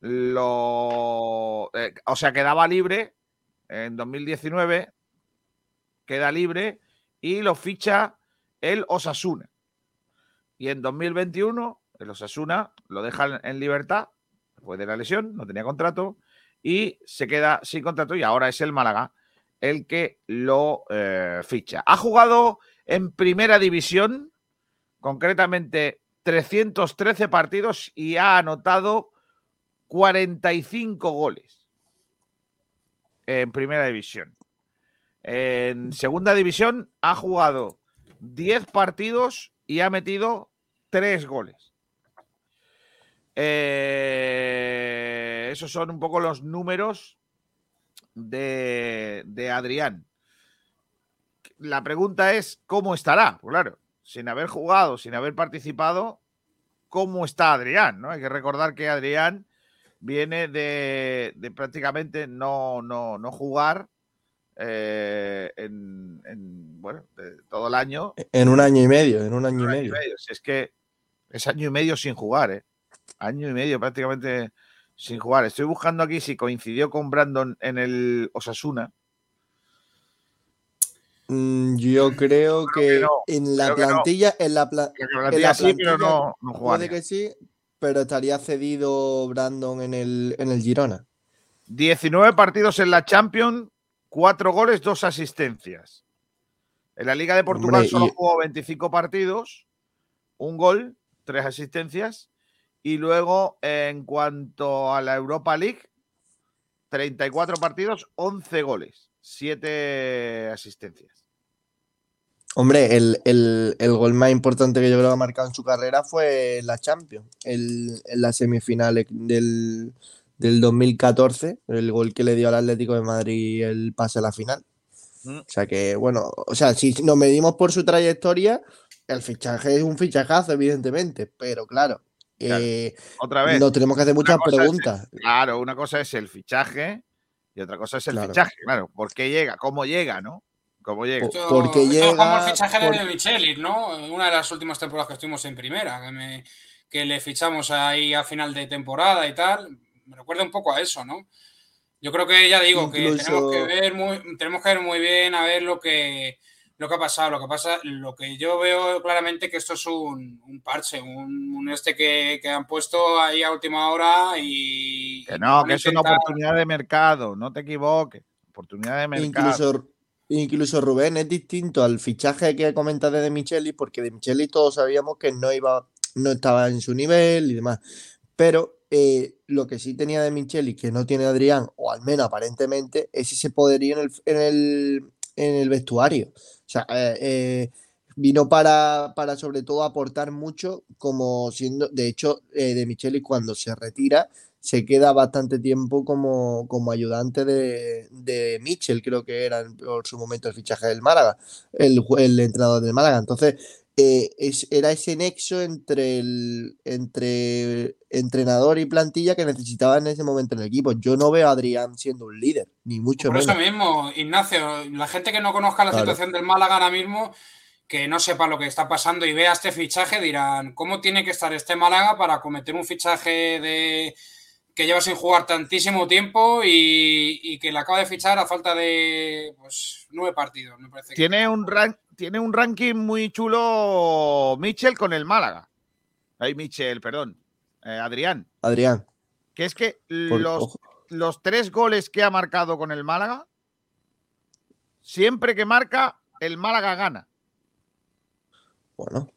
lo. eh, o sea, quedaba libre en 2019, queda libre y lo ficha el Osasuna. Y en 2021, el Osasuna lo deja en- libertad después de la lesión, no tenía contrato y se queda sin contrato y ahora es el Málaga el que lo eh, ficha. Ha jugado en primera división, concretamente 313 partidos y ha anotado 45 goles en primera división. En segunda división ha jugado 10 partidos y ha metido 3 goles. Eh, esos son un poco los números de, de Adrián. La pregunta es, ¿cómo estará? Pues claro, sin haber jugado, sin haber participado, ¿cómo está Adrián? ¿no? Hay que recordar que Adrián viene de, de prácticamente no, no, no jugar eh, en, en, bueno, de todo el año. En un año y medio, en un año y medio. Si es que es año y medio sin jugar, ¿eh? Año y medio prácticamente sin jugar. Estoy buscando aquí si coincidió con Brandon en el Osasuna. Mm, Yo creo que en la plantilla, en la, plantilla la sí, pero no- no puede que sí, pero estaría cedido Brandon en el, en el Girona. 19 partidos en la Champions, 4 goles, 2 asistencias. En la Liga de Portugal Hombre, solo y- jugó 25 partidos, un gol, 3 asistencias. Y luego, en cuanto a la Europa League, 34 partidos, 11 goles, 7 asistencias. Hombre, el, el- el gol más importante que yo creo que ha marcado en su carrera fue la Champions, el- en las semifinales del, del 2014, el gol que le dio al Atlético de Madrid el pase a la final. Mm. O sea que, bueno, o sea, si nos medimos por su trayectoria, el fichaje es un fichajazo, evidentemente, pero claro, Claro. eh, Otra vez. nos tenemos que hacer muchas el- preguntas. claro, una cosa es el fichaje y otra cosa es el Claro. fichaje. Claro, ¿por qué llega? ¿Cómo llega, no? ¿Cómo llega? Esto- porque esto es como llega el fichaje por- de Michelis, ¿no? Una de las últimas temporadas que estuvimos en primera, que, me- que le fichamos ahí a final de temporada y tal. Me recuerda un poco a eso, ¿no? Yo creo que ya digo que tenemos que ver muy, tenemos que ver muy bien a ver lo que lo que ha pasado. Lo que pasa, lo que yo veo claramente que esto es un, un parche, un, un este que, que han puesto ahí a última hora y. Que no, que es una oportunidad de mercado, no te equivoques. Oportunidad de mercado. Incluso, incluso Rubén es distinto al fichaje que comentas de De Micheli, porque De Micheli todos sabíamos que no iba, no estaba en su nivel y demás. Pero eh, lo que sí tenía De Micheli, que no tiene Adrián, o al menos aparentemente, es ese poderío en el, en el, en el vestuario. O sea, eh, eh, vino para, para sobre todo aportar mucho, como siendo, de hecho, De Micheli cuando se retira se queda bastante tiempo como, como ayudante de, de Mitchell, creo que era en- por su momento el fichaje del Málaga, el, el entrenador del Málaga. Entonces, eh, es- era ese nexo entre el entre entrenador y plantilla que necesitaba en ese momento en el equipo. Yo no veo a Adrián siendo un líder, ni mucho Por eso menos. mismo, Ignacio, la gente que no conozca la Claro. situación del Málaga ahora mismo, que no sepa lo que está pasando y vea este fichaje, dirán, ¿cómo tiene que estar este Málaga para cometer un fichaje de que lleva sin jugar tantísimo tiempo y, y que le acaba de fichar a falta de pues, nueve partidos? Me parece que- Tiene un, tiene un ranking muy chulo Mitchell con el Málaga. Ay, Mitchell, perdón. Eh, Adrián. Adrián, Que es que Por- los, los tres goles que ha marcado con el Málaga, siempre que marca, el Málaga gana. bueno.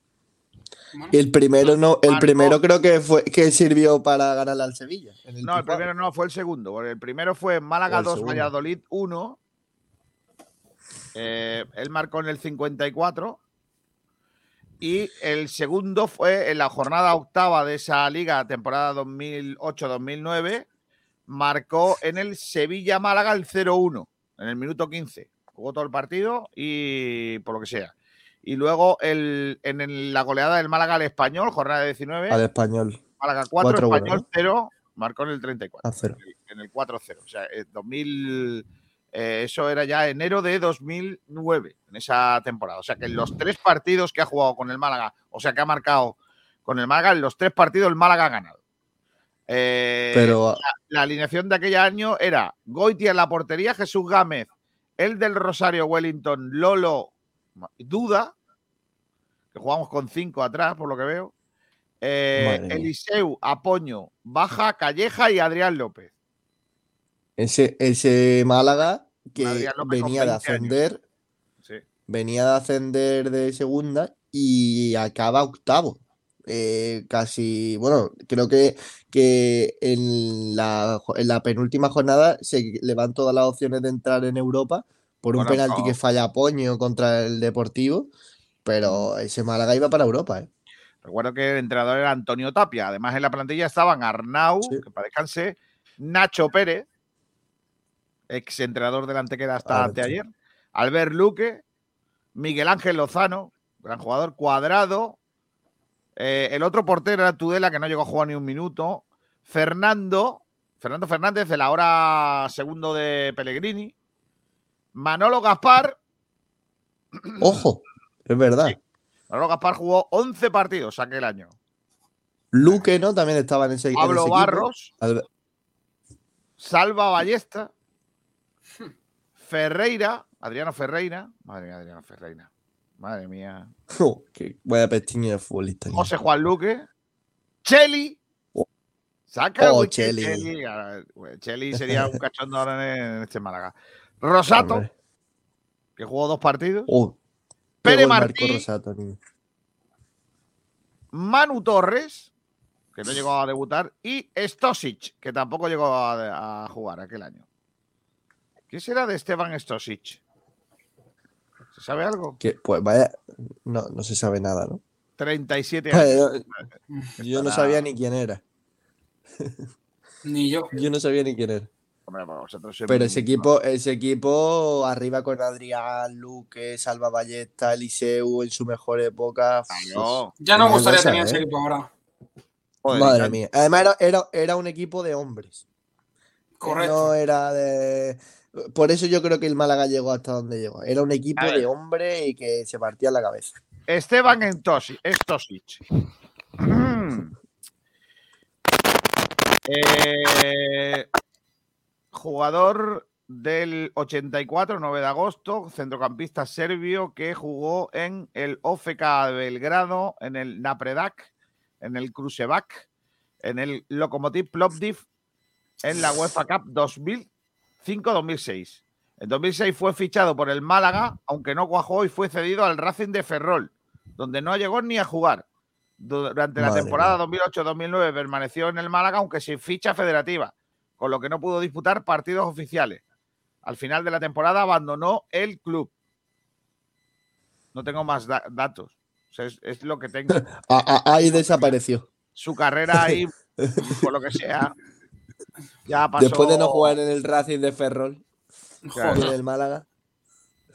El primero no, el Marcó- primero creo que fue que sirvió para ganarle al Sevilla. en el No, el primero no, fue el segundo. porque El primero fue Málaga O el 2, segundo. Valladolid 1. Eh, él marcó en el 54. Y el segundo fue en la jornada octava de esa liga, temporada 2008-2009. Marcó en el Sevilla-Málaga el 0-1, en el minuto 15. Jugó todo el partido y por lo que sea. Y luego el, en el- la goleada del Málaga al Español, jornada 19. Al español. Málaga 4, 4-1, Español ¿no? 0, marcó en el 34. A cero. En el 4-0. O sea, en 2000, Eh, eso era ya enero de 2009, en esa temporada. O sea que en los tres partidos que ha jugado con el Málaga, o sea que ha marcado con el Málaga, en los tres partidos el Málaga ha ganado. Eh, Pero- la, la alineación de aquel año era Goitia en la portería, Jesús Gámez, el del Rosario Wellington, Lolo, Duda, que jugamos con cinco atrás, por lo que veo. eh. Eliseu, Apoño, Baja, Calleja y Adrián López. Ese, ese Málaga que venía de 20 años. ascender, Sí. venía de ascender de segunda y acaba octavo. Eh, casi, bueno, creo que, que en la, en la penúltima jornada se le van todas las opciones de entrar en Europa por un Bueno, penalti no. que falla Poño contra el Deportivo, pero ese Málaga iba para Europa, ¿eh? Recuerdo que el entrenador era Antonio Tapia. Además, en la plantilla estaban Arnau, que para descanse, Nacho Pérez, ex entrenador del Antequera hasta anteayer, Albert Luque, Miguel Ángel Lozano, gran jugador, Cuadrado, eh, el otro portero era Tudela, que no llegó a jugar ni un minuto, Fernando, Fernando Fernández, el ahora segundo de Pellegrini, Manolo Gaspar, Ojo, es verdad. Manolo Gaspar jugó 11 partidos aquel año. Luque, ¿no? También estaba en ese, en Pablo ese. Barros. Salva Ballesta, Ferreira, Adriano Ferreira, madre mía, Adriano Ferreira, madre mía, Oh, qué vaya pestiño de futbolista. José Juan Luque, Cheli, saca Oh, uy, que Cheli. Cheli, güey, Cheli sería un cachondo ahora en, este Málaga. Rosato, Hombre. que jugó dos partidos, Oh, Pere Martí. Rosato. Manu Torres, que no llegó a debutar, y Stosic, que tampoco llegó a, a jugar aquel año. ¿Qué será de Esteban Stosic? ¿Se sabe algo? Que, pues vaya, no, no se sabe nada, ¿no? 37 Bueno, años. Yo no sabía ni quién era. Ni yo. Yo no sabía ni quién era. Hombre, pues vosotros Pero ese equipo, ese equipo arriba con Adrián, Luque, Salva Ballesta, Eliseu en su mejor época. Claro. Ya no me gustaría tener ese ¿eh? equipo ahora. Joder, Madre ya- mía. Además era, era, era un equipo de hombres. Correcto. No era de. Por eso yo creo que el Málaga llegó hasta donde llegó. Era un equipo de hombres y que se partía la cabeza. Esteban Entosi- Stosic. Eh, jugador del 84, 9 de agosto, centrocampista serbio que jugó en el OFK Belgrado, en el Napredak, en el Krusevac, en el Lokomotiv Plovdiv, en la UEFA Cup 2005-2006. En 2006 fue fichado por el Málaga, aunque no cuajó y fue cedido al Racing de Ferrol, donde no llegó ni a jugar. Durante la Madre temporada 2008-2009 permaneció en el Málaga, aunque sin ficha federativa, con lo que no pudo disputar partidos oficiales. Al final de la temporada abandonó el club. No tengo más da- datos. O sea, es, es lo que tengo. Ah, ah, ahí desapareció. Su carrera ahí, por lo que sea, ya pasó. Después de no jugar en el Racing de Ferrol. Claro. en el Málaga.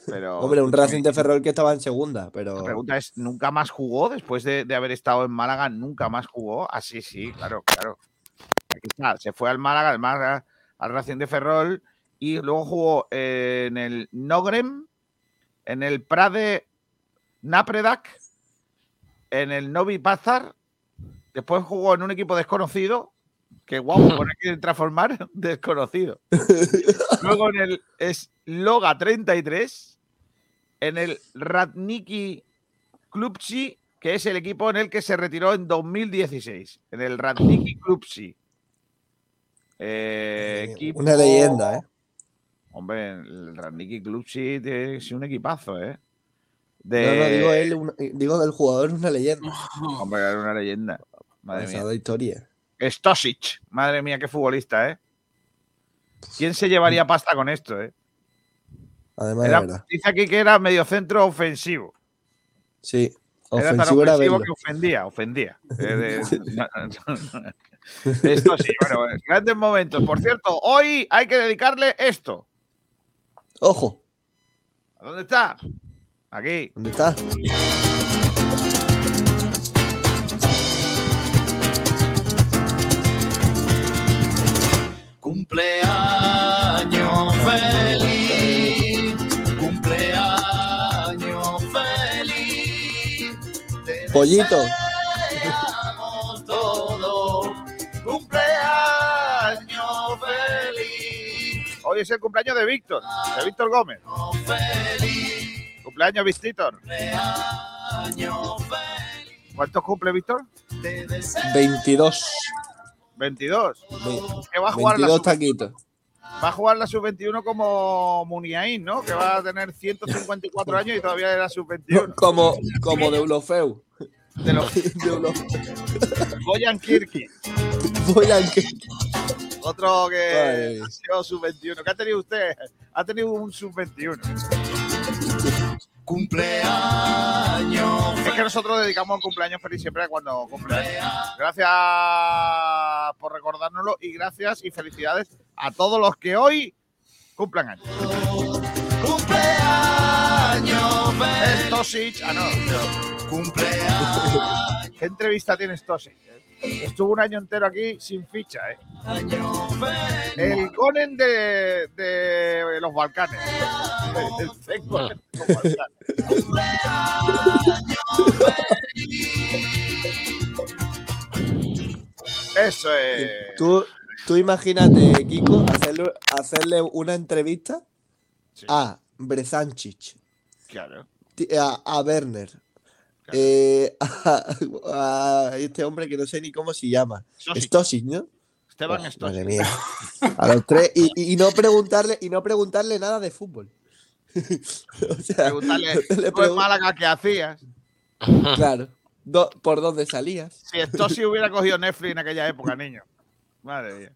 Pero, Hombre, un Racing de Ferrol que estaba en segunda, pero. La pregunta es, ¿nunca más jugó después de, de haber estado en Málaga? ¿Nunca más jugó? Ah, sí, sí, claro, claro. Aquí se fue al Málaga, al, Málaga, al Racing de Ferrol y luego jugó en el Nogrem, en el Prade Napredak, en el Novi Pazar, después jugó en un equipo desconocido, que guapo, por aquí transformar, desconocido. Luego en el Sloga 33, en el Radniki Klubsi, que es el equipo en el que se retiró en 2016, en el Radniki Klubsi. Eh, equipo- Una leyenda, ¿eh? Hombre, el Radniki Klubsi es un equipazo, ¿eh? No, no, digo él, un- digo del jugador una leyenda. Hombre, era una leyenda. Madre mía. Pasada historia. Stosic, madre mía, qué futbolista, ¿eh? ¿Quién se llevaría pasta con esto, eh? Además, Era- de dice aquí que era mediocentro ofensivo. Sí. Era tan Ofensivo era ofensivo verlo. que ofendía, ofendía. Eh, de- Esto sí, bueno, eh, grandes momentos. Por cierto, hoy hay que dedicarle esto. Ojo. ¿A dónde está? Aquí. ¿Dónde está? Cumpleaños feliz, cumpleaños feliz. Pollito. Hoy es el cumpleaños de Víctor, de Víctor Gómez. Cumpleaños, Víctor. ¿Cuántos cumple Víctor? 22. 22. Ve- Que va a jugar la 22 sub- taquitos. Va a jugar la sub-21 como Muniain, ¿no? Que va a tener 154 años y todavía era sub-21. Como, como de Ulofeu. De los De Ulofeu. Boyan Kirki, Voy a que- otro que Ay. ha sido sub-21. ¿Qué ha tenido usted? Ha tenido un sub-21. Cumpleaños. Es que nosotros dedicamos un cumpleaños feliz siempre a cuando cumpleaños. Gracias por recordárnoslo y gracias y felicidades a todos los que hoy cumplan años. Cumpleaños feliz. Stosic. Ah, no. Cumpleaños. ¿Qué entrevista tiene Stosic? Estuvo un año entero aquí sin ficha, ¿eh? El Conen de, de los Balcanes. El Conen de los Balcanes. Eso es. Tú, tú imagínate, Kiko, hacerle, hacerle una entrevista a Brezanchich, Claro. a, a Werner, eh, a, a este hombre que no sé ni cómo se llama. Stosic, ¿no? Esteban Stosic. Madre mía. A los tres y, y- y no preguntarle y no preguntarle nada de fútbol. o sea, Preguntarle, le pregun- Málaga, ¿qué hacías? claro, do- por dónde salías. Si esto sí hubiera cogido Netflix en aquella época, niño. Madre mía.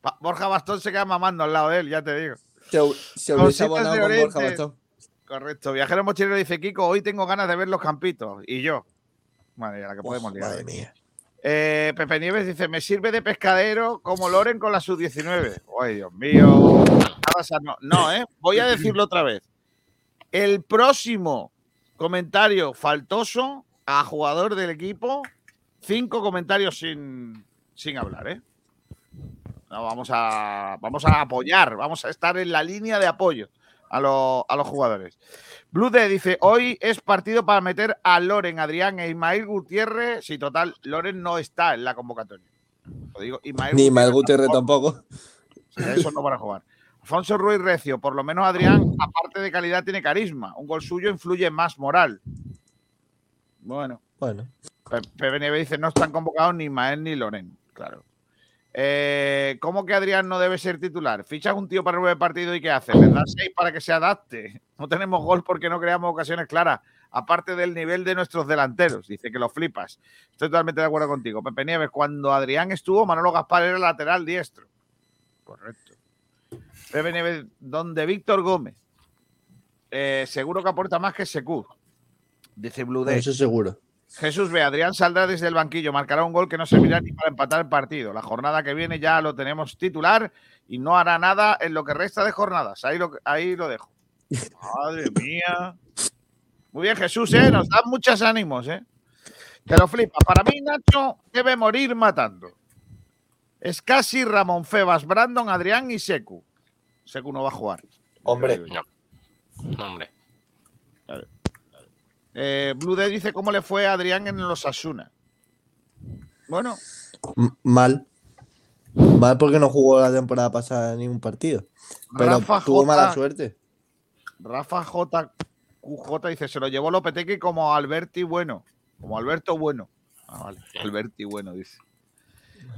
Pa- Borja Bastón se queda mamando al lado de él, ya te digo. se, se hubiese abonado con Borja. Bastón. Correcto. Viajero mochilero dice Kiko, hoy tengo ganas de ver los campitos. Y yo. Madre mía, la que podemos liar. Madre mía. Eh, Pepe Nieves dice, me sirve de pescadero como Loren con la sub-19. Ay, Dios mío. Sano. No, ¿eh? Voy a decirlo otra vez. El próximo comentario faltoso a jugador del equipo, cinco comentarios sin, sin hablar, ¿eh? No, vamos, a, vamos a apoyar, vamos a estar en la línea de apoyo a, lo- a los jugadores. Blue D dice, hoy es partido para meter a Loren, Adrián e Ismael Gutiérrez. Sí, total, Loren no está en la convocatoria. Lo digo, Ismael Ni Mal Gutiérrez tampoco. o sea, eso no para jugar. Alfonso Ruiz Recio, por lo menos Adrián, aparte de calidad, tiene carisma. Un gol suyo influye más moral. Bueno, Bueno, Nieves dice, no están convocados ni Mael ni Loren. Claro. Eh, ¿Cómo que Adrián no debe ser titular? Fichas un tío para nueve partidos y ¿qué hace? Le das seis para que se adapte. No tenemos gol porque no creamos ocasiones claras. Aparte del nivel de nuestros delanteros. Dice que lo flipas. Estoy totalmente de acuerdo contigo. Pepe Nieves, cuando Adrián estuvo, Manolo Gaspar era lateral diestro. Correcto. Pepe Nieves, donde Víctor Gómez. Eh, seguro que aporta más que Secu. Dice Blue Day. eso seguro. Jesús ve, Adrián saldrá desde el banquillo, marcará un gol que no servirá ni para empatar el partido. La jornada que viene ya lo tenemos titular y no hará nada en lo que resta de jornadas. Ahí lo, ahí lo dejo. Madre mía. Muy bien, Jesús, ¿eh? nos dan muchos ánimos. ¿eh? Te lo flipa. Para mí, Nacho debe morir matando. Es casi Ramón Febas, Brandon, Adrián y Secu. Secu no va a jugar. Hombre. Hombre. Eh, Blue Day dice cómo le fue a Adrián en los Asuna. Bueno, M- Mal. Mal porque no jugó la temporada pasada ningún partido. Pero Rafa tuvo J. mala suerte. Rafa J. QJ dice, se lo llevó Lopetegui como Alberti Bueno. Como Alberto Bueno. Ah, vale. Alberti Bueno, dice.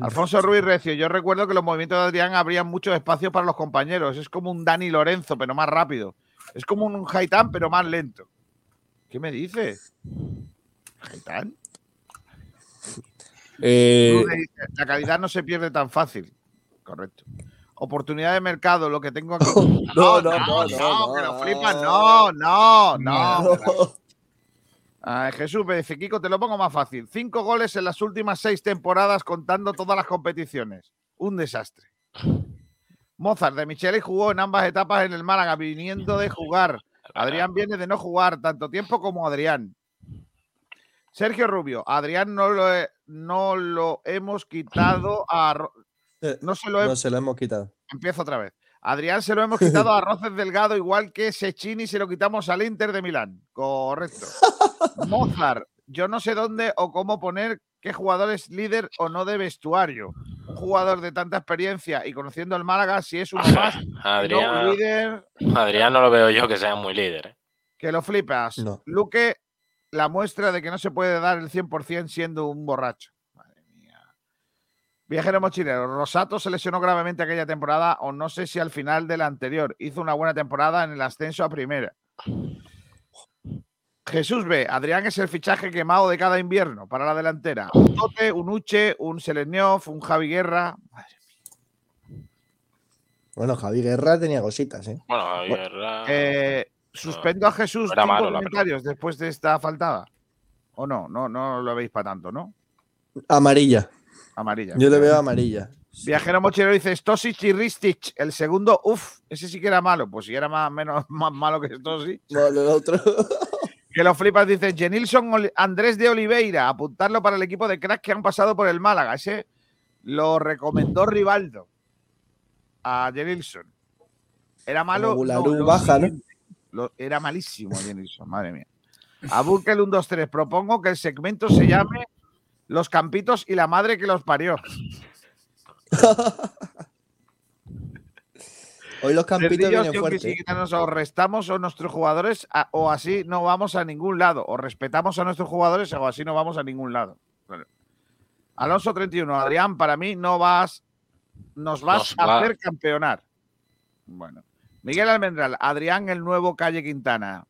Alfonso Ruiz Recio, yo recuerdo que los movimientos de Adrián abrían mucho espacio para los compañeros. Es como un Dani Lorenzo, pero más rápido. Es como un Haitán, pero más lento. ¿Qué me dices? ¿Haitán? Eh, La calidad no se pierde tan fácil. Correcto. Oportunidad de mercado, lo que tengo aquí. no, no, no, no, que no, lo flipas. No, no, no. no. Ah, Jesús me dice, Kiko, te lo pongo más fácil. Cinco goles en las últimas seis temporadas contando todas las competiciones. Un desastre. Mozart de Micheli jugó en ambas etapas en el Málaga, viniendo de jugar. Adrián viene de no jugar tanto tiempo como Adrián. Sergio Rubio, Adrián no lo, he- no lo hemos quitado a... Ro- No se lo he- No se lo hemos quitado. Empiezo otra vez. Adrián se lo hemos quitado a Roces Delgado, igual que Sechini se lo quitamos al Inter de Milán. Correcto. Mozart, yo no sé dónde o cómo poner qué jugador es líder o no de vestuario. Un jugador de tanta experiencia y conociendo el Málaga, si es uno más, y no un Adrián, líder, Adrián no lo veo yo que sea muy líder. ¿eh? que lo flipas. No. Luque, la muestra de que no se puede dar el 100% siendo un borracho. Madre mía. Viajero mochilero, Rosato se lesionó gravemente aquella temporada, o no sé si al final de la anterior. Hizo una buena temporada en el ascenso a primera. Jesús B. Adrián es el fichaje quemado de cada invierno para la delantera. Un Tote, un Uche, un Seleniov, un Javi Guerra. Bueno, Javi Guerra tenía cositas, ¿eh? Bueno, Javier, Eh, suspendo a Jesús no malo, comentarios después de esta faltada. ¿O no? No, no lo veis para tanto, ¿no? Amarilla. Amarilla. Yo le veo amarilla. Viajero mochilero dice Stosic y Ristich. El segundo, uff, ese sí que era malo. Pues si era más, menos, más malo que Stosic. No, el otro. Que lo flipas, dice Genilson Oli- Andrés de Oliveira. Apuntarlo para el equipo de cracks que han pasado por el Málaga. Ese lo recomendó Rivaldo a Genilson. Era malo. No, baja, ¿no? Lo- era malísimo Genilson, madre mía. A Burkel 1, 2, 3. Propongo que el segmento se llame Los campitos y la madre que los parió. Hoy los campitos vienen fuertes. si nos o restamos a nuestros jugadores a- o así no vamos a ningún lado. O respetamos a nuestros jugadores o así no vamos a ningún lado. Bueno. Alonso 31, Adrián, para mí no vas, nos vas Nos a va. hacer campeonar. Bueno. Miguel Almendral, Adrián, el nuevo Calle Quintana.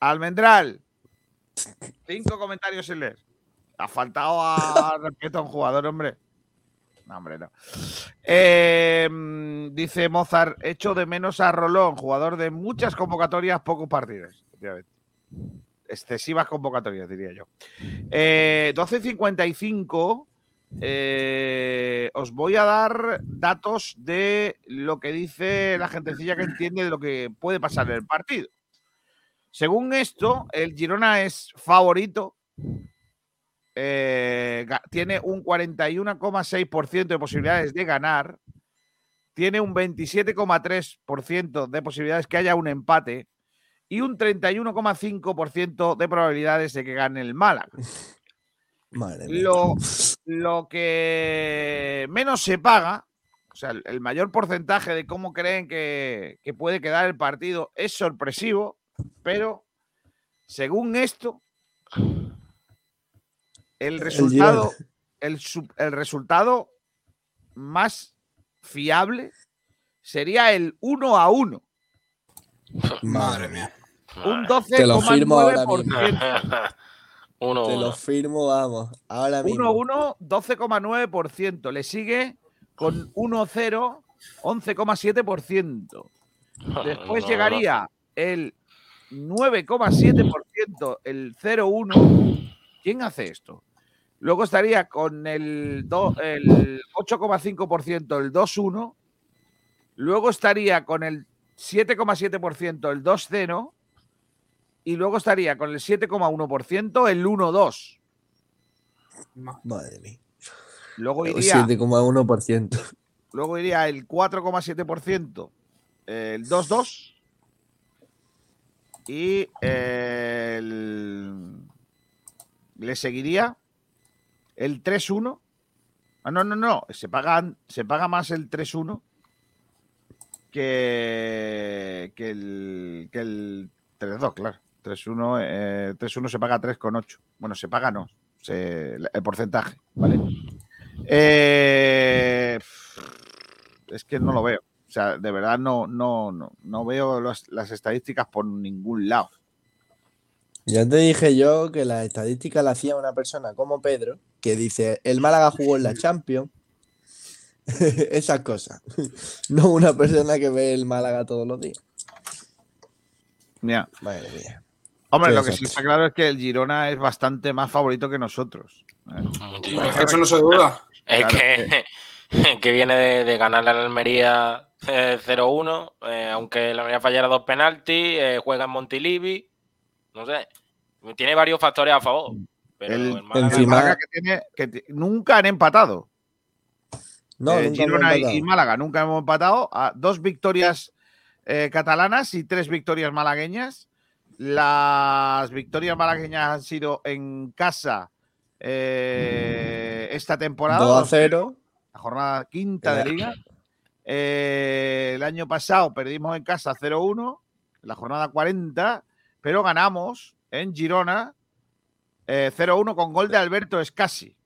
Almendral, cinco comentarios sin leer. Ha faltado a respeto a un jugador, hombre. No, hombre, no. Eh, dice Mozart, echo de menos a Rolón, jugador de muchas convocatorias, pocos partidos. Excesivas convocatorias, diría yo. Eh, 12.55. eh, os voy a dar datos de lo que dice la gentecilla que entiende de lo que puede pasar en el partido. Según esto, el Girona es favorito eh, tiene un 41,6% de posibilidades de ganar, tiene un 27,3% de posibilidades que haya un empate y un 31,5% de probabilidades de que gane el Málaga. Madre mía. Lo, lo que menos se paga, o sea, el, el mayor porcentaje de cómo creen que, que puede quedar el partido es sorpresivo, pero según esto, el resultado, el, sub- el resultado más fiable sería el 1 a 1. Madre mía. Un Te lo firmo ahora mismo. 12,9%. Uno, Te lo firmo, vamos. Ahora mismo. 1-1, 12,9%. Le sigue con 1-0, 11,7%. Después No, llegaría el 9,7%, el 0-1. ¿Quién hace esto? Luego estaría con el, do- el 8,5%, el 2-1. Luego estaría con el 7,7%, el 2-0. Y luego estaría con el 7,1%, el 1-2. Madre mía. Luego iría 7,1%. Luego iría el 4,7%, el 2,2 y el... le seguiría el 3,1. Ah, no, no, no, se paga, se paga más el 3,1 que, que el, que el 3,2, claro. 3,1 eh, 3,1 se paga 3,8. Bueno, se paga no, se- el porcentaje, ¿vale? Eh, es que no lo veo. O sea, de verdad no, no, no, no veo las, las estadísticas por ningún lado. Ya te dije yo que la estadística la hacía una persona como Pedro, que dice, el Málaga jugó en la Champions. Esas cosas. No una persona que ve el Málaga todos los días. Mira. Madre mía. Hombre, Qué lo que sí está claro es que el Girona es bastante más favorito que nosotros. ¿eh? Eso no se duda. Es Claro, que, que viene de, de ganarle al Almería eh, 0-1, eh, aunque la Almería fallara dos penaltis, eh, juega en Montilivi, no sé, tiene varios factores a favor. Pero El, el Málaga- el Málaga que tiene, que nunca han empatado. No, Eh, nunca Girona y, empatado. y Málaga nunca hemos empatado. A dos victorias eh, catalanas y tres victorias malagueñas. Las victorias malagueñas han sido en casa eh, esta temporada. 2 a 2-0, 0. La jornada quinta de liga. Eh, el año pasado perdimos en casa 0-1, en la jornada 40, pero ganamos en Girona eh, 0-1 con gol de Alberto Escasi.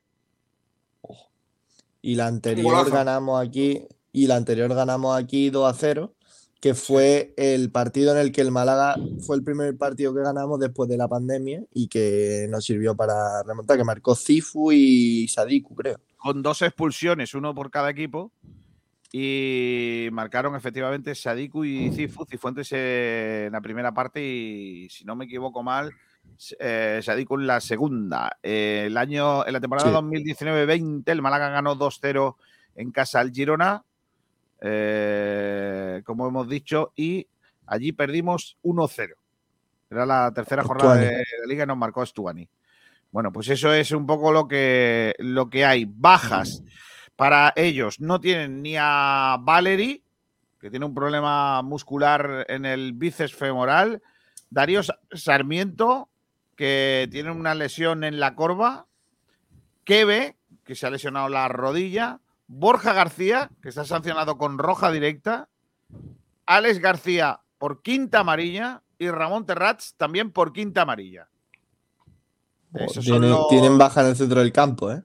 Y la anterior golazo. ganamos aquí, y la anterior ganamos aquí 2 a 0, que fue el partido en el que el Málaga fue el primer partido que ganamos después de la pandemia y que nos sirvió para remontar, que marcó Cifu y Sadiku, creo. con dos expulsiones, uno por cada equipo. Y marcaron efectivamente Sadiku y Cifu. Cifuentes en la primera parte y, si no me equivoco mal, eh, Sadiku en la segunda. Eh, el año, en la temporada Sí. 2019-20, el Málaga ganó 2-0 en casa al Girona, eh, como hemos dicho, y allí perdimos 1-0. Era la tercera jornada de, de liga y nos marcó Stuani. Bueno, pues eso es un poco lo que, lo que hay. Bajas para ellos. No tienen ni a Valery, que tiene un problema muscular en el bíceps femoral. Darío Sa- Sarmiento, que tiene una lesión en la corva. Kebe, que se ha lesionado la rodilla. Borja García, que está sancionado con roja directa. Alex García por quinta amarilla. Y Ramón Terrats también por quinta amarilla. Tienen, los- tienen baja en el centro del campo, ¿eh?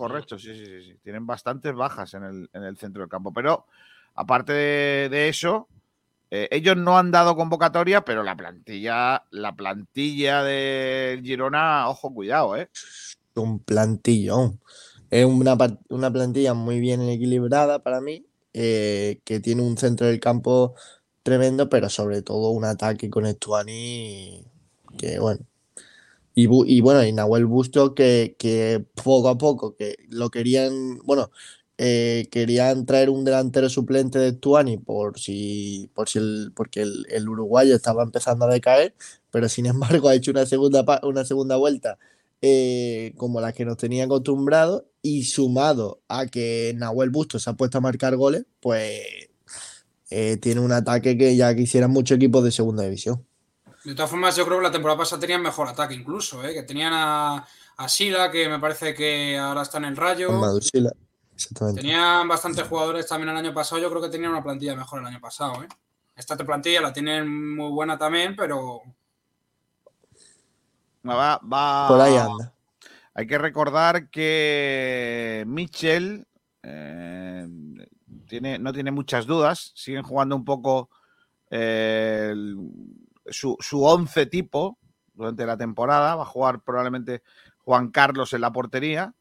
Correcto, sí, sí, sí, sí. Tienen bastantes bajas en el, en el centro del campo. Pero aparte de, de eso, eh, ellos no han dado convocatoria, pero la plantilla, la plantilla del Girona, ojo, cuidado, ¿eh? Un plantillón. Es una, una plantilla muy bien equilibrada para mí, eh, que tiene un centro del campo tremendo, pero sobre todo un ataque con Estuani que bueno. Y, y bueno, y Nahuel Busto que, que poco a poco, que lo querían, bueno, eh, querían traer un delantero suplente de Estuani por si, por si el, porque el, el uruguayo estaba empezando a decaer, pero sin embargo ha hecho una segunda, una segunda vuelta eh, como la que nos tenía acostumbrados y sumado a que Nahuel Busto se ha puesto a marcar goles, pues eh, tiene un ataque que ya quisieran muchos equipos de segunda división. De todas formas, yo creo que la temporada pasada tenían mejor ataque incluso, ¿eh? que tenían a, a Sila, que me parece que ahora está en el Rayo. Madusila, exactamente. Tenían bastantes jugadores también el año pasado. Yo creo que tenían una plantilla mejor el año pasado. ¿eh? Esta plantilla la tienen muy buena también, pero Va, va- Por ahí anda. Hay que recordar que Mitchell eh, tiene, no tiene muchas dudas. Siguen jugando un poco eh, el- su, su once tipo durante la temporada. Va a jugar probablemente Juan Carlos en la portería.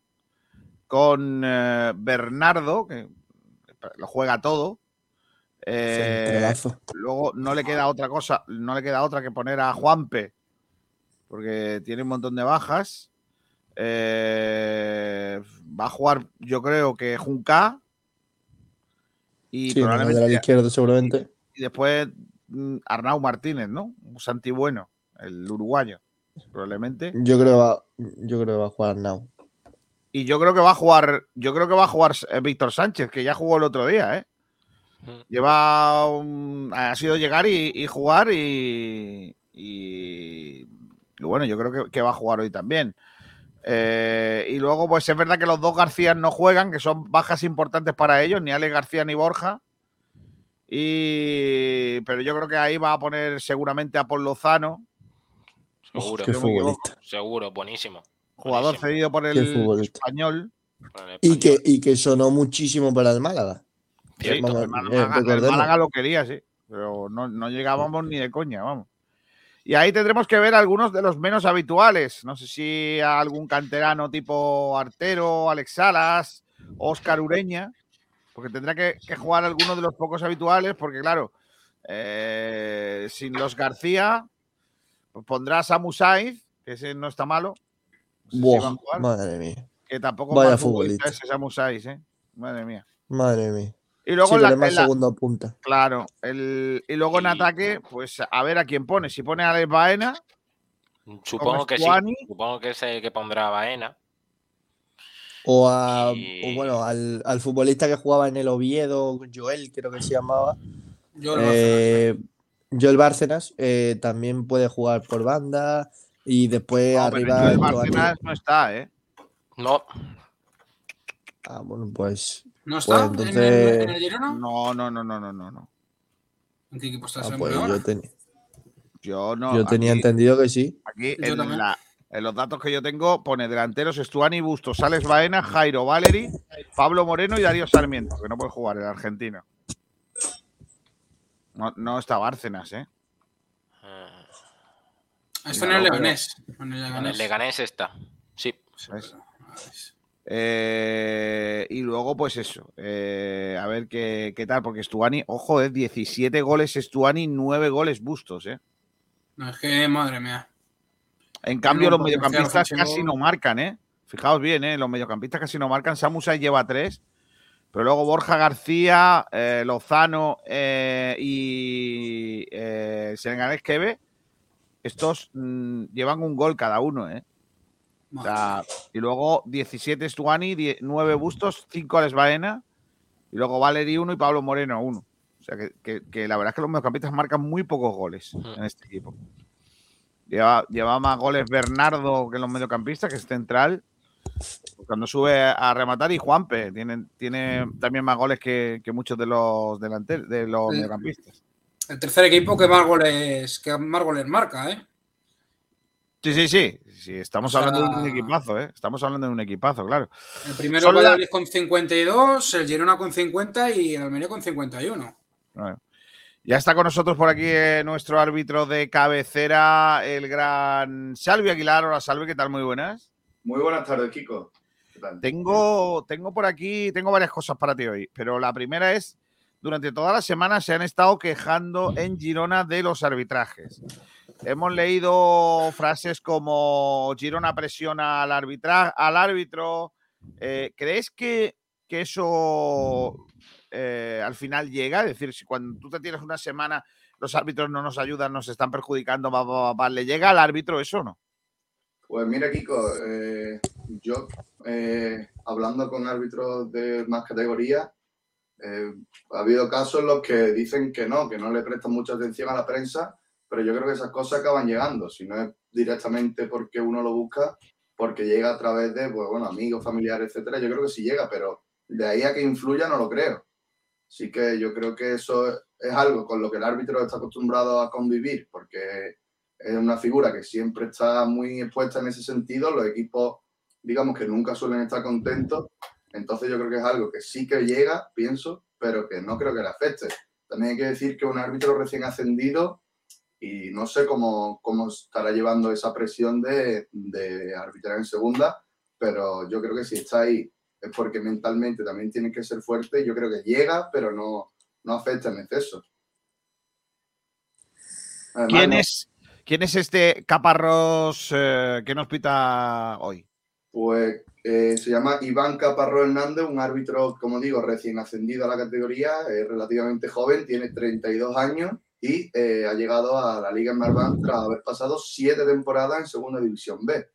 Con eh, Bernardo, que lo juega todo. Eh, luego no le queda otra cosa, no le queda otra que poner a Juanpe, porque tiene un montón de bajas. Eh, va a jugar, yo creo que Junca. Y Sí, probablemente. lateral izquierdo seguramente. Y después Arnau Martínez, ¿no? Un Santi Bueno, el uruguayo, probablemente. Yo creo que va, yo creo que va a jugar Now. Y yo creo que va a jugar, yo creo que va a jugar eh, Víctor Sánchez, que ya jugó el otro día, ¿eh? Lleva un- ha sido llegar y, y jugar y, y- y bueno, yo creo que, que va a jugar hoy también. Eh, y luego, pues es verdad que los dos García no juegan, que son bajas importantes para ellos, ni Alex García ni Borja. Y, pero yo creo que ahí va a poner seguramente a Paul Lozano, Seguro. qué futbolista. Seguro, buenísimo. jugador cedido por el español. El Y que, y que sonó muchísimo para el Málaga. Cierto. Vamos, El Málaga, eh, el. Málaga lo quería, sí. Pero no, no llegábamos ni de coña, vamos. Y ahí tendremos que ver algunos de los menos habituales. No sé si a algún canterano tipo Artero, Alex Salas, Oscar Ureña, porque tendrá que, que jugar algunos de los pocos habituales, porque claro, eh, sin los García, pues pondrás a Musaiz, que ese no está malo, No sé si Buah, va a jugar, madre mía. que tampoco vaya futbolista ese Samu Saiz, ¿eh? Madre mía. Madre mía. Y luego sí, en la- en punta. Claro, el, y luego en ataque, pues a ver a quién pone. Si pone a Alex Baena, Supongo que sí. Supongo que es el que pondrá a Baena. O, a, o bueno, al, al futbolista que jugaba en el Oviedo, Joel, creo que se llamaba. Joel eh, Joel Bárcenas eh, también puede jugar por banda y después No, arriba. el Stuani. Bárcenas no está, ¿eh? No. Ah, bueno, pues. ¿No pues está en, entonces. el, en el Girona? No, no, no, no, no, no. no. ¿En qué equipo está Ah, ese pues yo, ten- Yo no. yo tenía aquí- entendido que sí. Aquí Yo en, también. la- en los datos que yo tengo pone delanteros Estuani, Bustos, Sales Baena, Jairo Valeri, Pablo Moreno y Darío Sarmiento, que no puede jugar el argentino. No, no está Bárcenas, ¿eh? Está en el Leganés. En el En Leganés. está. Sí. ¿Ves? Eh, y luego, pues eso. eh, a ver qué, qué tal, porque Estuani, ojo, eh, 17 goles Estuani, 9 goles Bustos, ¿eh? No, es que, madre mía. En cambio, los mediocampistas casi no marcan, ¿eh? Fijaos bien, ¿eh? Los mediocampistas casi no marcan. Samusa lleva tres. Pero luego Borja García, eh, Lozano eh, y eh, Senegalés Kebe, estos mm, llevan un gol cada uno, ¿eh? O sea, y luego 17 Stuani, 9 Bustos, 5 Alex Baena, y luego Valeri 1 y Pablo Moreno 1. O sea, que, que- que la verdad es que los mediocampistas marcan muy pocos goles en este equipo. Lleva, lleva más goles Bernardo que los mediocampistas, que es central. Cuando sube a rematar, y Juanpe tiene, tiene también más goles que, que muchos de los delanteros, de los mediocampistas. El tercer equipo que más goles, que más goles marca, ¿eh? Sí, sí, sí. sí estamos O sea- hablando de un equipazo, ¿eh? Estamos hablando de un equipazo, claro. El primero es la- Valladolid con 52, el Girona con 50 y el Almería con 51. Bueno. Ya está con nosotros por aquí eh, nuestro árbitro de cabecera, el gran Salvi Aguilar. Hola, Salvi, ¿qué tal? Muy buenas. Muy buenas tardes, Kiko. ¿Qué tal? Tengo, tengo por aquí, tengo varias cosas para ti hoy, pero la primera es, durante toda la semana se han estado quejando en Girona de los arbitrajes. Hemos leído frases como Girona presiona al, arbitra al árbitro. Eh, ¿Crees que, que eso eh, al final llega? Es decir, si cuando tú te tienes una semana, los árbitros no nos ayudan, nos están perjudicando, va, va, va, ¿le llega al árbitro eso o no? Pues mira, Kiko, eh, yo eh, hablando con árbitros de más categoría, eh, ha habido casos en los que dicen que no, que no le prestan mucha atención a la prensa, pero yo creo que esas cosas acaban llegando, si no es directamente porque uno lo busca, porque llega a través de, pues bueno, amigos, familiares, etcétera. Yo creo que sí llega, pero de ahí a que influya no lo creo. Así que yo creo que eso es algo con lo que el árbitro está acostumbrado a convivir, porque es una figura que siempre está muy expuesta en ese sentido. Los equipos, digamos que nunca suelen estar contentos. Entonces yo creo que es algo que sí que llega, pienso, pero que no creo que le afecte. También hay que decir que un árbitro recién ascendido y no sé cómo, cómo estará llevando esa presión de, de arbitrar en segunda, pero yo creo que si está ahí porque mentalmente también tiene que ser fuerte. Yo creo que llega, pero no, no afecta en exceso. Además, ¿Quién no- es, ¿Quién es este Caparrós eh, que nos pita hoy? Pues eh, se llama Iván Caparrós Hernández, un árbitro, como digo, recién ascendido a la categoría, es relativamente joven, tiene 32 años y eh, ha llegado a la Liga Marván tras haber pasado siete temporadas en Segunda División B.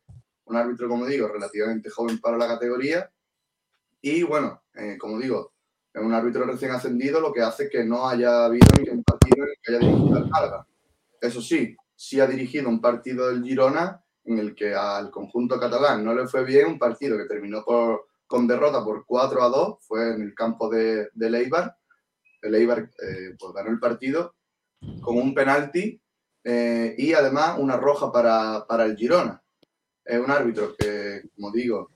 Un árbitro, como digo, relativamente joven para la categoría y bueno, eh, como digo, es un árbitro recién ascendido, lo que hace que no haya habido ningún partido en el que haya dirigido al Málaga. Eso sí, sí ha dirigido un partido del Girona en el que al conjunto catalán no le fue bien, un partido que terminó por, con derrota por 4 a 2, fue en el campo de, de Leibar. El Eibar eh, pues ganó el partido con un penalti eh, y además una roja para, para el Girona. Es un árbitro que, como digo,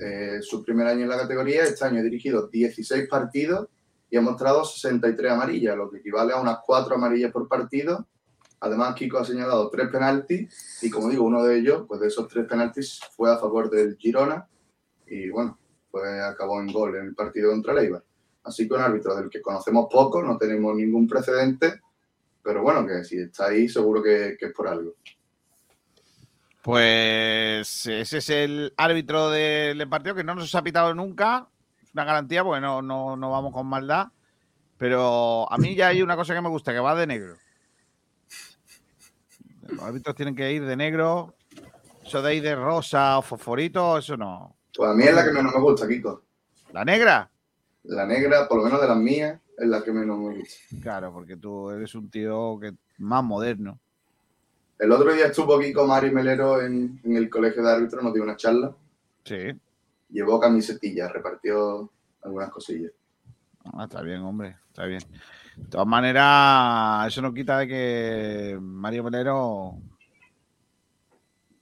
eh, su primer año en la categoría, este año ha dirigido 16 partidos y ha mostrado 63 amarillas, lo que equivale a unas 4 amarillas por partido. Además, Kiko ha señalado tres penaltis y, como digo, uno de ellos, pues de esos tres penaltis fue a favor del Girona y, bueno, pues acabó en gol en el partido contra el Eibar. Así que un árbitro del que conocemos poco, no tenemos ningún precedente, pero bueno, que si está ahí seguro que, que es por algo. Pues ese es el árbitro del partido que no nos ha pitado nunca. Es una garantía porque no, no, no vamos con maldad. Pero a mí ya hay una cosa que me gusta, que va de negro. Los árbitros tienen que ir de negro. Eso de ir de rosa o fosforito, eso no. Pues a mí es la que menos me gusta, Kiko. ¿La negra? La negra, por lo menos de las mías, es la que menos me gusta. Claro, porque tú eres un tío que más moderno. El otro día estuvo Kiko Mari Melero en, en el colegio de árbitros, nos dio una charla. Sí. Llevó camisetillas, repartió algunas cosillas. Ah, está bien, hombre, está bien. De todas maneras, eso no quita de que Mario Melero.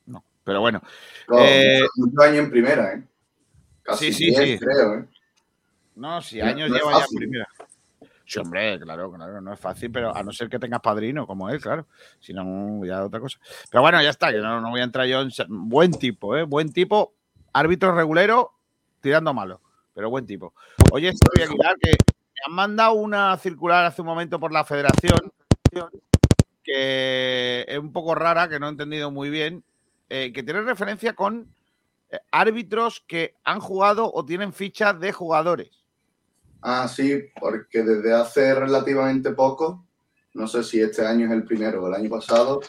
No, pero bueno. Claro, Eh, muchos, años en primera, ¿eh? Casi Sí, sí, 10, sí. creo, ¿eh? No, si No- años no lleva ya en fácil. primera. Hombre, claro, claro, no es fácil, pero a no ser que tengas padrino como él, claro. Si no, ya otra cosa. Pero bueno, ya está, yo no, voy a entrar yo en. Buen tipo, ¿eh? Buen tipo, árbitro regulero, tirando malo, pero buen tipo. Oye, Sergio Aguilar, que me han mandado una circular hace un momento por la federación que es un poco rara, que no he entendido muy bien, eh, que tiene referencia con eh, árbitros que han jugado o tienen fichas de jugadores. Ah, sí, porque desde hace relativamente poco, no sé si este año es el primero o el año pasado,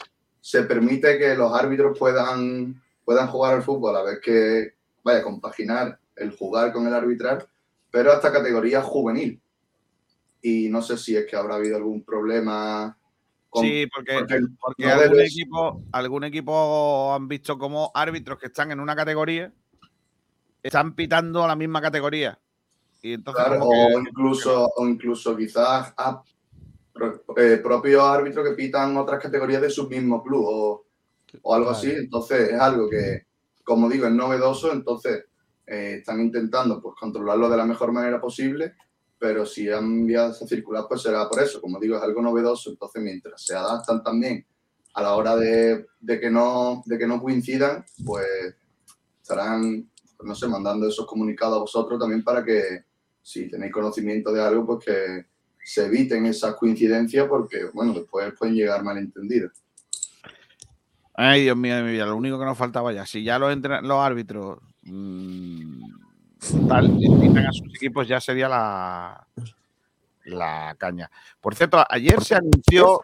se permite que los árbitros puedan, puedan jugar al fútbol, a ver que vaya a compaginar el jugar con el arbitrar, pero hasta categoría juvenil. Y no sé si es que habrá habido algún problema. con- Sí, porque, porque porque no algún, equipo, algún equipo han visto como árbitros que están en una categoría están pitando la misma categoría. Y entonces Claro, que- o incluso, o incluso quizás a eh, propios árbitros que pitan otras categorías de su mismo club o, o algo así. Entonces es algo que, como digo, es novedoso. Entonces eh, están intentando pues, controlarlo de la mejor manera posible. Pero si han enviado esa circular, pues será por eso. Como digo, es algo novedoso. Entonces, mientras se adaptan también a la hora de, de que, no, de que no coincidan, pues estarán, no sé, mandando esos comunicados a vosotros también para que si tenéis conocimiento de algo, pues que se eviten esas coincidencias porque, bueno, después pueden llegar malentendidos. Ay, Dios mío mi vida, lo único que nos faltaba ya. Si ya los, los árbitros mm, tal, a sus equipos, ya sería la, la caña. Por cierto, ayer se anunció,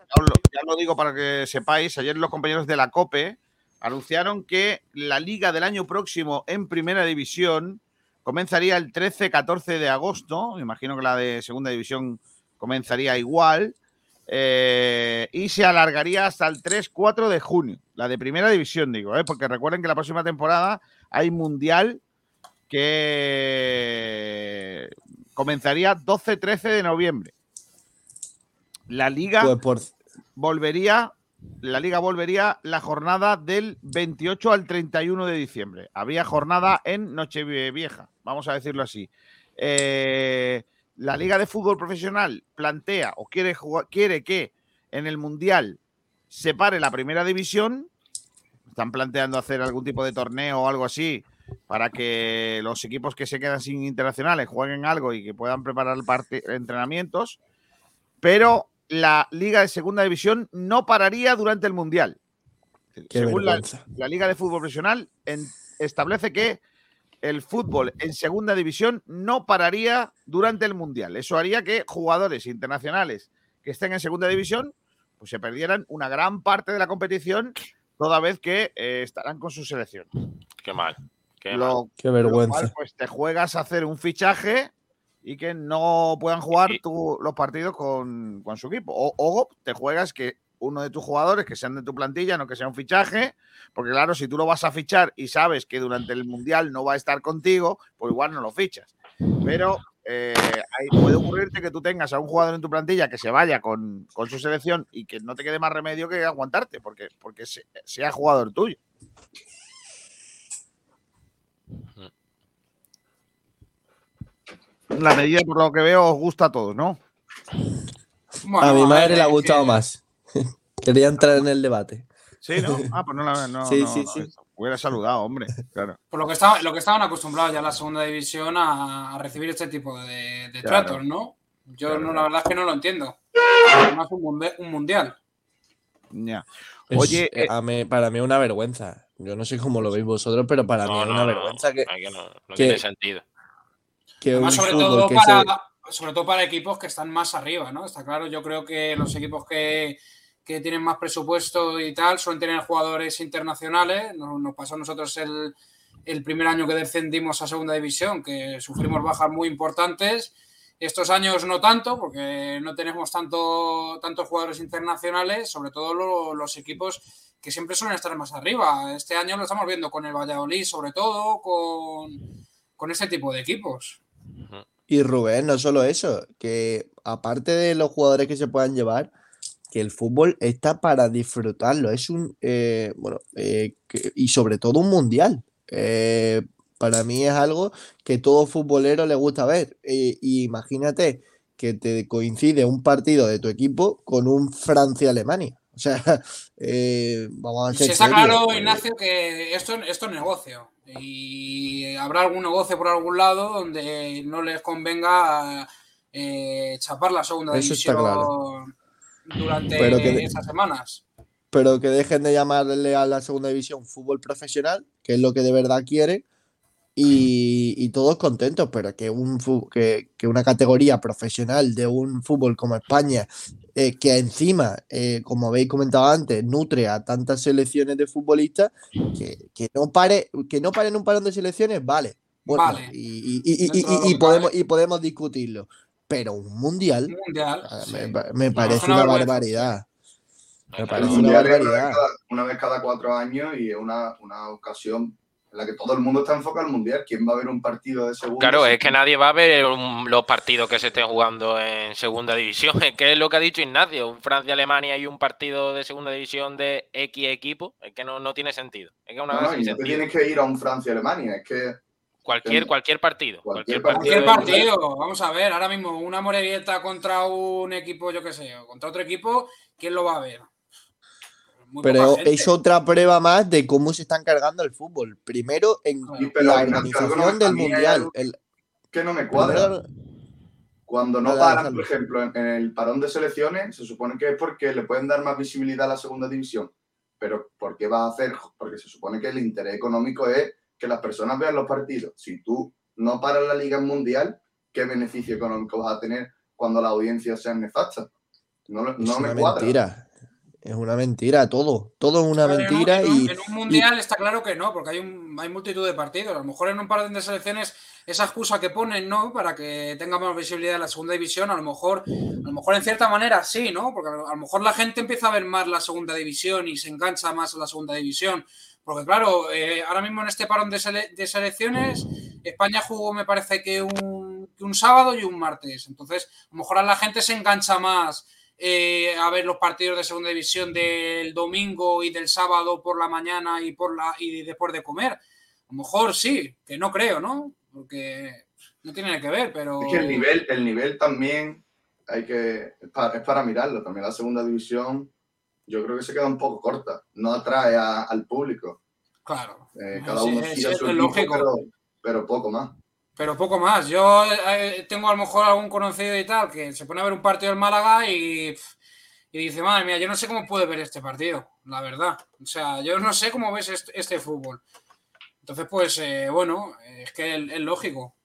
ya lo digo para que sepáis, ayer los compañeros de la COPE anunciaron que la liga del año próximo en primera división comenzaría el 13-14 de agosto. Me imagino que la de segunda división comenzaría igual. eh, y se alargaría hasta el 3-4 de junio. La de primera división, digo, ¿eh? porque recuerden que la próxima temporada hay mundial que comenzaría 12-13 de noviembre. La liga Pues por, volvería, la liga volvería la jornada del 28 al 31 de diciembre. Habría jornada en Nochevieja, vamos a decirlo así. Eh, la liga de fútbol profesional plantea o quiere, jugar- quiere que en el mundial separe la primera división. Están planteando hacer algún tipo de torneo o algo así para que los equipos que se quedan sin internacionales jueguen algo y que puedan preparar entrenamientos. Pero la Liga de Segunda División no pararía durante el Mundial. Qué Según la, Liga de Fútbol Profesional en- establece que el fútbol en Segunda División no pararía durante el Mundial. Eso haría que jugadores internacionales que estén en Segunda División pues se perdieran una gran parte de la competición toda vez que eh, estarán con su selección. Qué mal. Qué mal. Lo, Qué lo vergüenza. cual, pues te juegas a hacer un fichaje y que no puedan jugar tú los partidos con, con su equipo. O, o te juegas que uno de tus jugadores que sean de tu plantilla, no que sea un fichaje, porque claro, si tú lo vas a fichar y sabes que durante el Mundial no va a estar contigo, pues igual no lo fichas. Pero eh, ahí puede ocurrirte que tú tengas a un jugador en tu plantilla que se vaya con, con su selección y que no te quede más remedio que aguantarte, porque, porque se- sea jugador tuyo. La medida, por lo que veo, os gusta a todos, ¿no? a mi madre le ha gustado que- más. Quería entrar en el debate. Sí, ¿no? Ah, pues no la no, Sí, no, sí, no, sí. Hubiera saludado, hombre. Claro. Por lo que, estaban, lo que estaban acostumbrados ya en la segunda división a, a recibir este tipo de, de Claro. tratos, ¿no? Yo Claro, no, la verdad es que no lo entiendo. Además, un, un mundial. Ya. Oye, eh, eh, a mí- para mí es una vergüenza. Yo no sé cómo lo veis vosotros, pero para mí es una no, vergüenza que, no, no que- tiene sentido. que Además, sobre todo, que para, se- sobre todo para equipos que están más arriba, ¿no? Está claro, yo creo que los equipos que, que tienen más presupuesto y tal suelen tener jugadores internacionales. Nos, nos pasó a nosotros el, el primer año que descendimos a segunda división, que sufrimos bajas muy importantes. Estos años no tanto, porque no tenemos tanto, tantos jugadores internacionales, sobre todo lo- los equipos que siempre suelen estar más arriba. Este año lo estamos viendo con el Valladolid, sobre todo, con, con este tipo de equipos. Y Rubén, no solo eso, que aparte de los jugadores que se puedan llevar, que el fútbol está para disfrutarlo. Es un, eh, bueno, eh, que- y sobre todo un mundial. Eh, para mí es algo que todo futbolero le gusta ver. Eh, y imagínate que te coincide un partido de tu equipo con un Francia-Alemania. O sea, eh, vamos a Se está claro, Ignacio, que esto, esto es negocio. Y habrá algún negocio por algún lado donde no les convenga eh, chapar la segunda Eso está claro. Durante Pero que de- estas semanas. pero que dejen de llamarle a la segunda división fútbol profesional, que es lo que de verdad quieren, y, y todos contentos, pero que, un, que, que una categoría profesional de un fútbol como España, eh, que encima, eh, como habéis comentado antes, nutre a tantas selecciones de futbolistas, que, que no pare, que no paren un parón de selecciones, vale. Bueno, Vale. y, podemos, y podemos discutirlo. Pero un mundial Mundial. sí. me, No, parece una barbaridad. Me parece una barbaridad. cada, una vez cada cuatro años y es una, una ocasión en la que todo el mundo está enfocado al mundial. ¿Quién va a ver un partido de segundo? Claro, es que nadie va a ver un- los partidos que se estén jugando en segunda división. Es que es lo que ha dicho Ignacio, un Francia-Alemania y un partido de segunda división de X equipo, es que no, no tiene sentido. Es que es una No, no, sin y no te sentido. tienes que ir a un Francia-Alemania, es que Cualquier, cualquier partido. Cualquier, Cualquier partido. vamos a ver, ahora mismo una Morerieta contra un equipo, yo qué sé, o contra otro equipo, ¿quién lo va a ver? Muy Pero es otra prueba más de cómo se están cargando el fútbol. Primero en Sí, pero, la organización del mundial. el- que no me cuadra. Cuando no paran, por ejemplo, en, en el parón de selecciones, se supone que es porque le pueden dar más visibilidad a la segunda división. Pero ¿por qué va a hacer? Porque se supone que el interés económico es que las personas vean los partidos. Si tú no paras la liga mundial, ¿qué beneficio económico vas a tener cuando las audiencias sean nefastas? No, lo- es no me una cuadra. mentira. Es una mentira, todo. Todo es una Pero mentira en un, y, en un mundial está claro que no, porque hay, un, hay multitud de partidos. A lo mejor en un par de selecciones, esa excusa que ponen, ¿no? Para que tenga más visibilidad en la segunda división, a lo mejor, a lo mejor en cierta manera sí, ¿no? Porque a lo a lo mejor la gente empieza a ver más la segunda división y se engancha más a la segunda división. Porque claro, eh, ahora mismo en este parón de, sele- de selecciones, España jugó, me parece que un, sábado y un martes. Entonces, a lo mejor a la gente se engancha más eh, a ver los partidos de segunda división del domingo y del sábado por la mañana y por después de comer. A lo mejor sí, que no creo, ¿no? Porque no tiene nada que ver, pero. Es que el nivel, el nivel también hay que, es para mirarlo. También la segunda división, yo creo que se queda un poco corta. No atrae a- al público. Claro. Eh, cada uno sí, sigue a es su equipo, lógico. pero, pero poco más. Pero poco más. Yo eh, tengo a lo mejor algún conocido y tal que se pone a ver un partido del Málaga y, y dice, madre mía, yo no sé cómo puede ver este partido, la verdad. O sea, yo no sé cómo ves este, este fútbol. Entonces, pues, eh, bueno, es que es, es lógico.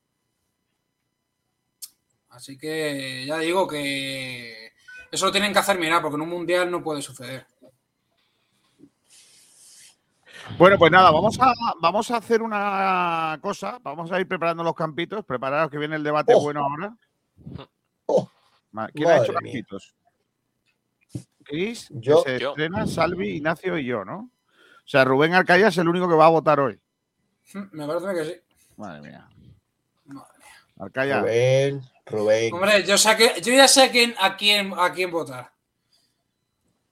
Así que ya digo que eso lo tienen que hacer mirar, porque en un mundial no puede suceder. Bueno, pues nada, vamos a, vamos a hacer una cosa. Vamos a ir preparando los campitos. Preparados que viene el debate Oh. bueno ahora. Oh. ¿Quién ha hecho mía. campitos? Chris, Yo. que se Yo. estrena, Salvi, Ignacio y yo, ¿no? O sea, Rubén Alcaya es el único que va a votar hoy. Me parece que sí. Madre mía. Madre Alcaya. Rubén, Rubén. Hombre, yo, sé que, yo ya sé a quién, a quién, a quién votar.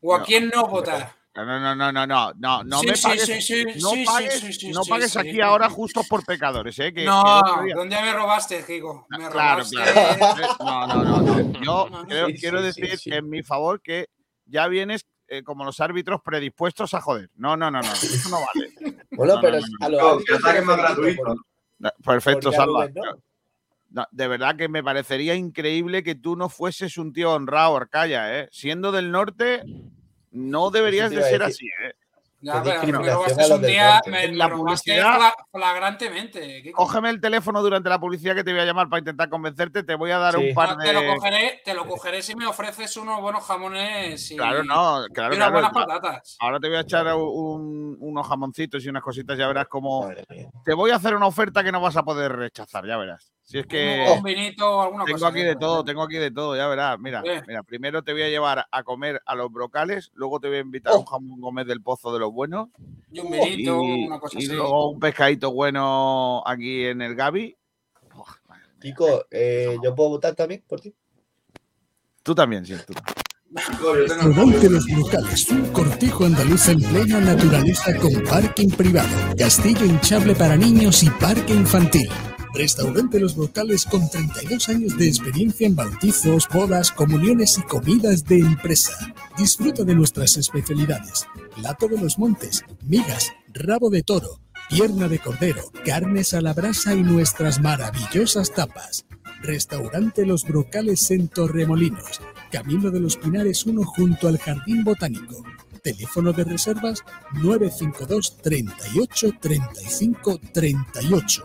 O a No, quién no votar. No, no, no, no, no, no, no, Sí, me sí, pagues, sí, sí, no sí, sí, pagues, sí, sí, no pagues sí. aquí ahora justos por pecadores, ¿eh? Que, no, que ¿dónde me robaste, Kiko? Me Claro, robaste. claro. No, no, no. no. Yo creo- quiero decir sí. en mi favor que ya vienes eh, como los árbitros predispuestos a joder. No, no, no, no. Eso no vale. Bueno, No, pero no, no, no. a los No, árbitros que ataque se más les felicita gratuito. por- No, Perfecto, Salva. No. No, de verdad que me parecería increíble que tú no fueses un tío honrado, Arcaya, ¿eh? Siendo del norte, no deberías de ser así, ¿eh? Ya, Qué pero me robaste un día, me, me la robaste publicidad- fla- flagrantemente. Cógeme el teléfono durante la publicidad que te voy a llamar para intentar convencerte. Te voy a dar Sí. un par No, te, lo de. cogeré, te lo cogeré si me ofreces unos buenos jamones y, Claro, no, claro, y unas claro. buenas patatas. Ahora te voy a echar un- unos jamoncitos y unas cositas, ya verás cómo. Te voy a hacer una oferta que no vas a poder rechazar, ya verás. Si es que. Un, vinito alguna Tengo cosa. aquí de todo, tengo aquí de todo, ya verás. Mira, mira, primero te voy a llevar a comer a los brocales, luego te voy a invitar a un jamón gómez del pozo de los buenos Y un vinito, y, una cosa y así. luego un pescadito bueno aquí en el Gabi. Kiko, eh, ¿yo puedo votar también por ti? Tú también, sí. Tú. Restaurante Los Brocales, un cortijo andaluz en plena naturaleza con parking privado, castillo hinchable para niños y parque infantil. Restaurante Los Brocales con 32 años de experiencia en bautizos, bodas, comuniones y comidas de empresa. Disfruta de nuestras especialidades. Plato de los montes, migas, rabo de toro, pierna de cordero, carnes a la brasa y nuestras maravillosas tapas. Restaurante Los Brocales en Torremolinos, Camino de los Pinares 1 junto al Jardín Botánico. Teléfono de reservas 952 38 35 38.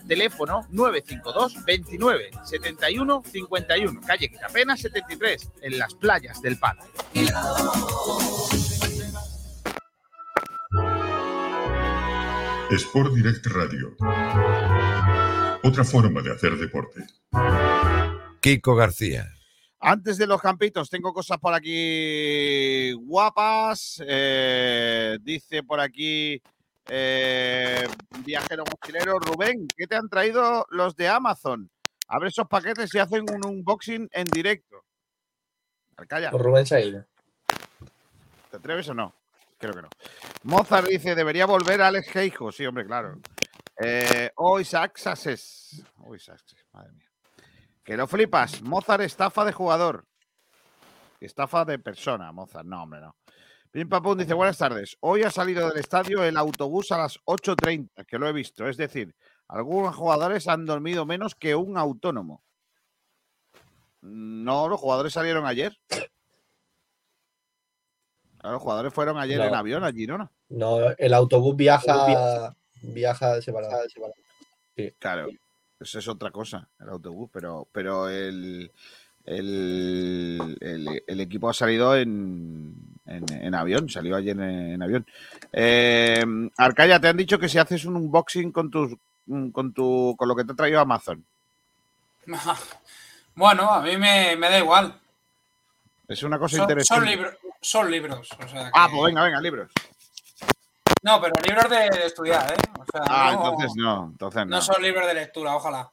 Teléfono 952 29 71 51. Calle Quitapena 73, en las playas del Palo. Sport Direct Radio. Otra forma de hacer deporte. Kiko García. Antes de los campitos, tengo cosas por aquí guapas. Eh, dice por aquí eh, viajero mochilero Rubén, ¿qué te han traído los de Amazon? Abre esos paquetes y hacen un unboxing en directo. Calla. Por Rubén Saída. ¿Te atreves o no? Creo que no. Mozart dice, debería volver Alex Geijo. Sí, hombre, claro. Eh, oh, Isaac Sasses. Oh, Isaac Sasses, madre mía. Que lo flipas. Mozart estafa de jugador. Estafa de persona, Mozart. No, hombre, no. Pim Papum dice, buenas tardes. Hoy ha salido del estadio el autobús a las 8.30, que lo he visto. Es decir, algunos jugadores han dormido menos que un autónomo. No, los jugadores salieron ayer. Los jugadores fueron ayer No. en avión a Girona. No, el autobús viaja, viaja separado. Sí. Claro, eso es otra cosa, el autobús, pero, pero el, el, el- el equipo ha salido en, en- en avión, salió ayer en, en avión. Eh, Arcaya, te han dicho que si haces un unboxing con tus con tu con lo que te ha traído Amazon. Bueno, a mí me, me da igual. Es una cosa Son, son, interesante. son libros. O sea Ah, pues venga, venga, libros. No, pero libros de, de estudiar, ¿eh? O sea, Ah, no, entonces no, entonces no. no son libros de lectura, ojalá.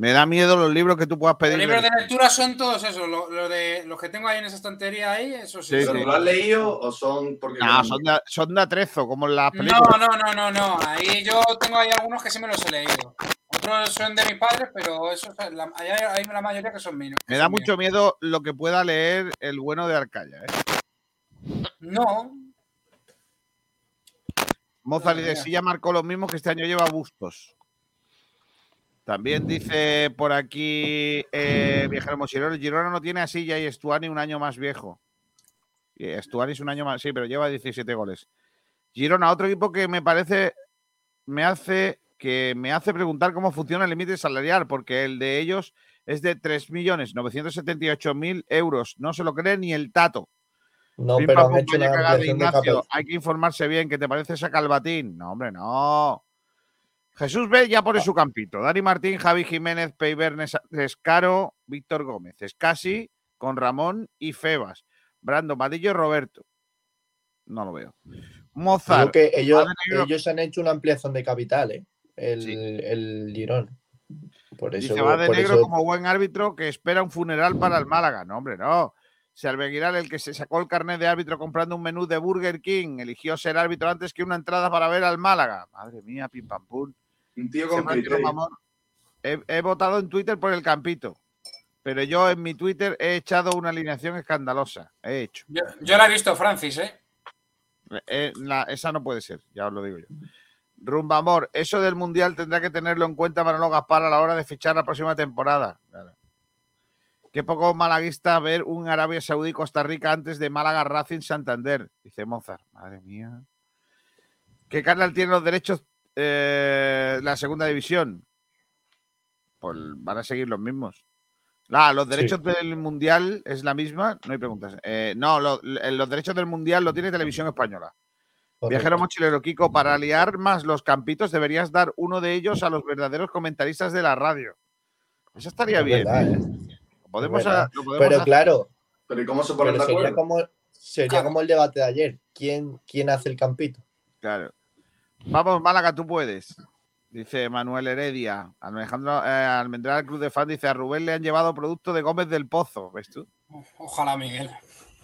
Me da miedo los libros que tú puedas Los pedir. libros de lectura son todos esos, lo, lo de, los que tengo ahí en esa estantería ahí, esos sí. Sí, sí. ¿Lo has leído o son porque.? No, son de, son de atrezo, como en las No, películas. no, no, no, no. Ahí yo tengo ahí algunos que sí me los he leído. Otros son de mis padres, pero esos, la, hay, hay la mayoría que son míos. Me da míos. mucho miedo lo que pueda leer el bueno de Arcaya. ¿eh? No, Mozart No, mira. sí ya marcó lo mismo que este año lleva Bustos. También dice por aquí eh, Viajero Mochilero, Girona no tiene a Silla y Estuani un año más viejo. Y Estuani es un año más, sí, pero lleva 17 goles. Girona, otro equipo que me parece, me hace que me hace preguntar cómo funciona el límite salarial, porque el de ellos es de 3.978.000 euros. No se lo cree ni el tato. No, Pim, pero han hecho una de Ignacio. Hay que informarse bien. ¿Qué te parece esa calvatín? No, hombre, no. Jesús B ya Ah. pone su campito. Dani Martín, Javi Jiménez, Peibernes Escaro, Víctor Gómez. Escasi con Ramón y Febas. Brando, Madillo y Roberto. No lo veo. Mozart. Que ellos, ellos han hecho una ampliación de capital, ¿eh? El, el Girón. Por eso, Dice, va de negro eso- como buen árbitro que espera un funeral para el Málaga. No, hombre, no. Salveguiral, el que se sacó el carnet de árbitro comprando un menú de Burger King, eligió ser árbitro antes que una entrada para ver al Málaga. Madre mía, pim pam pum. Un tío con criterio. Mamón. He, he votado en Twitter por el campito, pero yo en mi Twitter he echado una alineación escandalosa. He hecho. Yo, yo la he visto, Francis, ¿eh? Eh, la- esa no puede ser, ya os lo digo yo. Rumba Amor, eso del Mundial tendrá que tenerlo en cuenta Manolo Gaspar a la hora de fichar la próxima temporada. Claro. Qué poco malaguista ver un Arabia Saudí Costa Rica antes de Málaga Racing Santander, dice Mozart. Madre mía. ¿Qué canal tiene los derechos eh, la segunda división? Pues van a seguir los mismos. Ah, los derechos del Mundial es la misma, no hay preguntas. Eh, no, lo- l- los derechos del Mundial lo tiene Televisión Española. Viajero mochilero Kiko, para liar más los campitos deberías dar uno de ellos a los verdaderos comentaristas de la radio. Eso estaría Es bien. verdad, ¿eh? ¿eh? Lo podemos Es verdad. a- lo podemos Pero hacer. claro, Pero ¿y cómo se de sería acuerdo? como, sería como el debate de ayer. ¿Quién, quién hace el campito? Claro. Vamos, Málaga, tú puedes. Dice Manuel Heredia. Alejandro eh, Almendral Cruz de Fan dice: A Rubén le han llevado producto de Gómez del Pozo. ¿Ves tú? Ojalá, Miguel.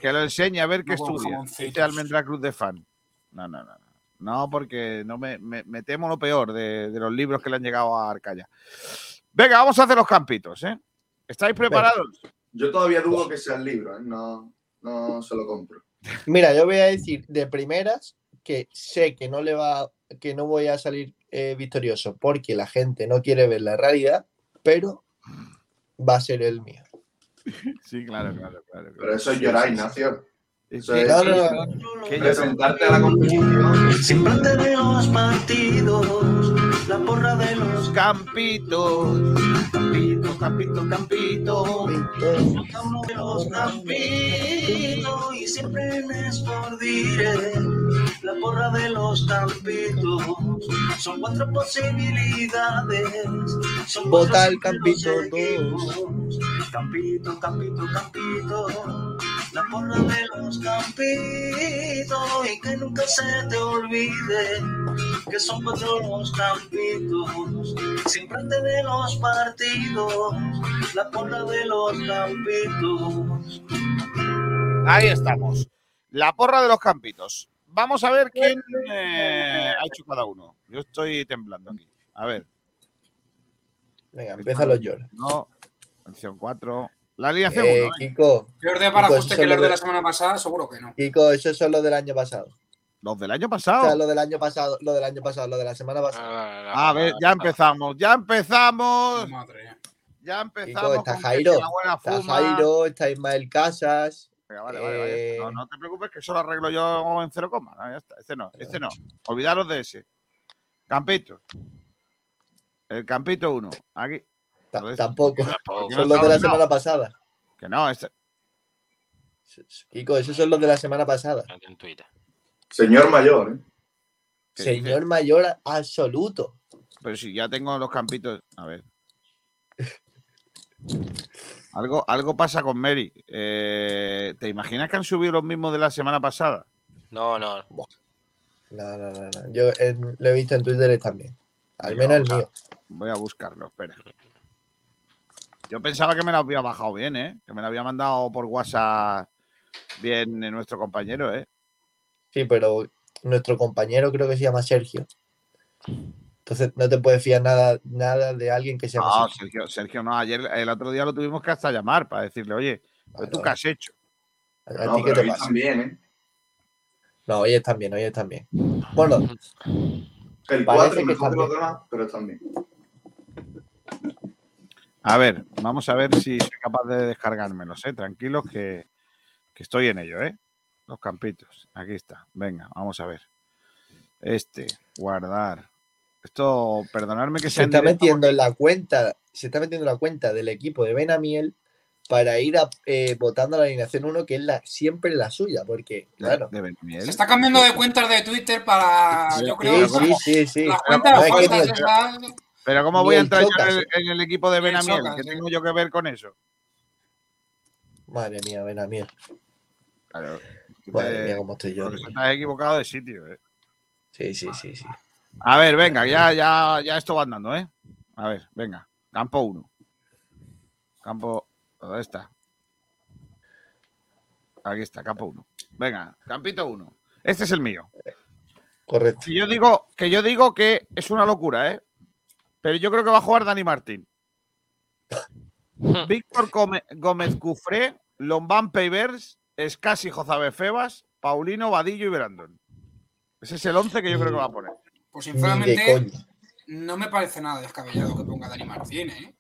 Que lo enseñe a ver qué No estudia. Dice Almendral Cruz de Fan. No, no, no. No, No, porque no me, me- me temo lo peor de, de los libros que le han llegado a Arcaya. Venga, vamos a hacer los campitos, ¿eh? ¿Estáis preparados? Yo todavía dudo que sea el libro, ¿eh? no, no se lo compro. Mira, yo voy a decir de primeras que sé que no le va, que no voy a salir eh, victorioso porque la gente no quiere ver la realidad, pero va a ser el mío. Sí, claro, claro, claro. Pero eso es llorar, Ignacio. Eso es. Que yo- presentarte a la competición. Siempre de los partidos, la porra de los campitos. Campito, campito, campito. Los campitos y siempre Sport Direct, la porra de los campitos. Son cuatro posibilidades. Son Vota el campito seguimos. Campito, campito, campito. La porra de los campitos y que nunca se te olvide que son cuatro los campitos. Siempre antes de los partidos, la porra de los campitos. Ahí estamos. La porra de los campitos. Vamos a ver quién eh, ha hecho cada uno. Yo estoy temblando aquí. A ver. Venga, empieza los lloros. No. Mención 4. La alineación Eh, 1. Kiko, ¿Qué orden para Kiko, que los lo de de- la semana pasada? Seguro que no. Kiko, esos son los del año pasado. Los del año O pasado. sea, lo del año pasado, lo del año pasado, lo de la semana pasada. A ver, ya empezamos. Ya empezamos. Madre. Ya Kiko, empezamos. está con que Jairo, está. Jairo, está Ismael Casas. Venga, vale, vale, vale. eh, No, no te preocupes que eso lo arreglo yo en cero coma. No, ya está. Este no, este no. Olvidaros de ese. Campito. El campito 1. Aquí. Joder, tampoco. ¿por qué no Son los de la semana pasada. Que no, este. Kiko, esos son los de la semana pasada. En Twitter. Señor mayor, ¿eh? ¿Qué Señor mayor absoluto. Pero si ya tengo los campitos. A ver. Algo, algo pasa con Mary. Eh, ¿Te imaginas que han subido los mismos de la semana pasada? No, no. No, no, no, no. Yo en- lo he visto en Twitter también. Al menos el mío. Voy a buscarlo, espera. Yo pensaba que me lo había bajado bien, ¿eh? Que me lo había mandado por WhatsApp bien eh, nuestro compañero, ¿eh? Sí, pero nuestro compañero creo que se llama Sergio. Entonces no te puedes fiar nada, nada de alguien que se llama No, Sergio. Sergio, Sergio, no. Ayer, el otro día lo tuvimos que hasta llamar para decirle, oye, ¿pero ¿tú qué has hecho? ¿A No, ti qué te pasa? también, ¿eh? No, hoy están bien, hoy están bien. Bueno, El Parece 4 que mejor que los demás, pero también. A ver, vamos a ver si soy capaz de descargármelos, ¿eh? Tranquilos que, que estoy en ello, ¿eh? Los campitos. Aquí está. Venga, vamos a ver. Este, guardar, Esto, perdonadme que Se está directo, metiendo en la cuenta, se está metiendo en la cuenta del equipo de Benamiel para ir a- eh, votando la alineación 1, que es la, siempre la suya, porque, claro. de Benamiel. Se está cambiando de cuentas de Twitter para. Yo creo. Sí, sí, sí, sí. Pero cuentas es que ¿cómo voy a entrar yo Chocas, en el, en el equipo de Benamiel? Chocas, ¿Qué sí. tengo yo que ver con eso? Madre mía, Benamiel. Claro. Madre Eh, mía, cómo estoy yo. porque estás equivocado de sitio, eh. Sí, sí, sí, sí. A ver, venga, ya, ya, ya esto va andando, ¿eh? A ver, venga. Campo 1. Campo. ¿Dónde está? Aquí está, campo 1. Venga, campito 1. Este es el mío. Correcto. Que yo digo que yo digo que es una locura, ¿eh? Pero yo creo que va a jugar Dani Martín. Víctor Gómez, Gómez Cufré, Lombán Peivers, Escasi Jozabe Febas, Paulino, Vadillo y Brandon. Ese es el 11 que yo creo que va a poner. Pues sinceramente, no me parece nada descabellado que ponga Dani Martín, ¿eh?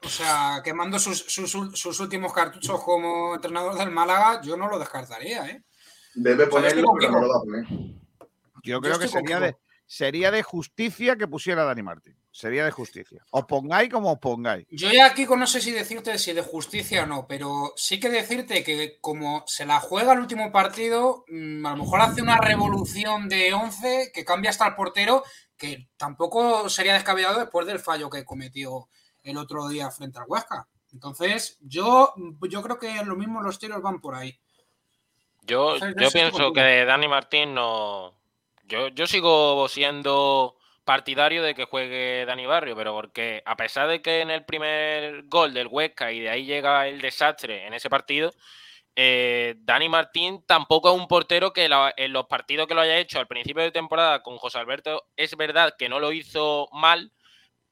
O sea, quemando sus, sus, sus últimos cartuchos como entrenador del Málaga, yo no lo descartaría, ¿eh? Debe O sea, ponerlo, pero no lo va a poner. Yo creo que sería de. Sería de justicia que pusiera a Dani Martín. Sería de justicia. Os pongáis como os pongáis. Yo ya aquí no sé si decirte si de justicia o no, pero sí que decirte que como se la juega el último partido, mm, a lo mejor hace una revolución de 11 que cambia hasta el portero, que tampoco sería descabellado después del fallo que cometió el otro día frente al Huesca. Entonces, yo, yo creo que lo mismo los tiros van por ahí. Yo, yo pienso que Dani Martín no. Yo, sigo siendo partidario de que juegue Dani Barrio, pero porque a pesar de que en el primer gol del Huesca y de ahí llega el desastre en ese partido, eh, Dani Martín tampoco es un portero que en los partidos que lo haya hecho al principio de temporada con José Alberto es verdad que no lo hizo mal,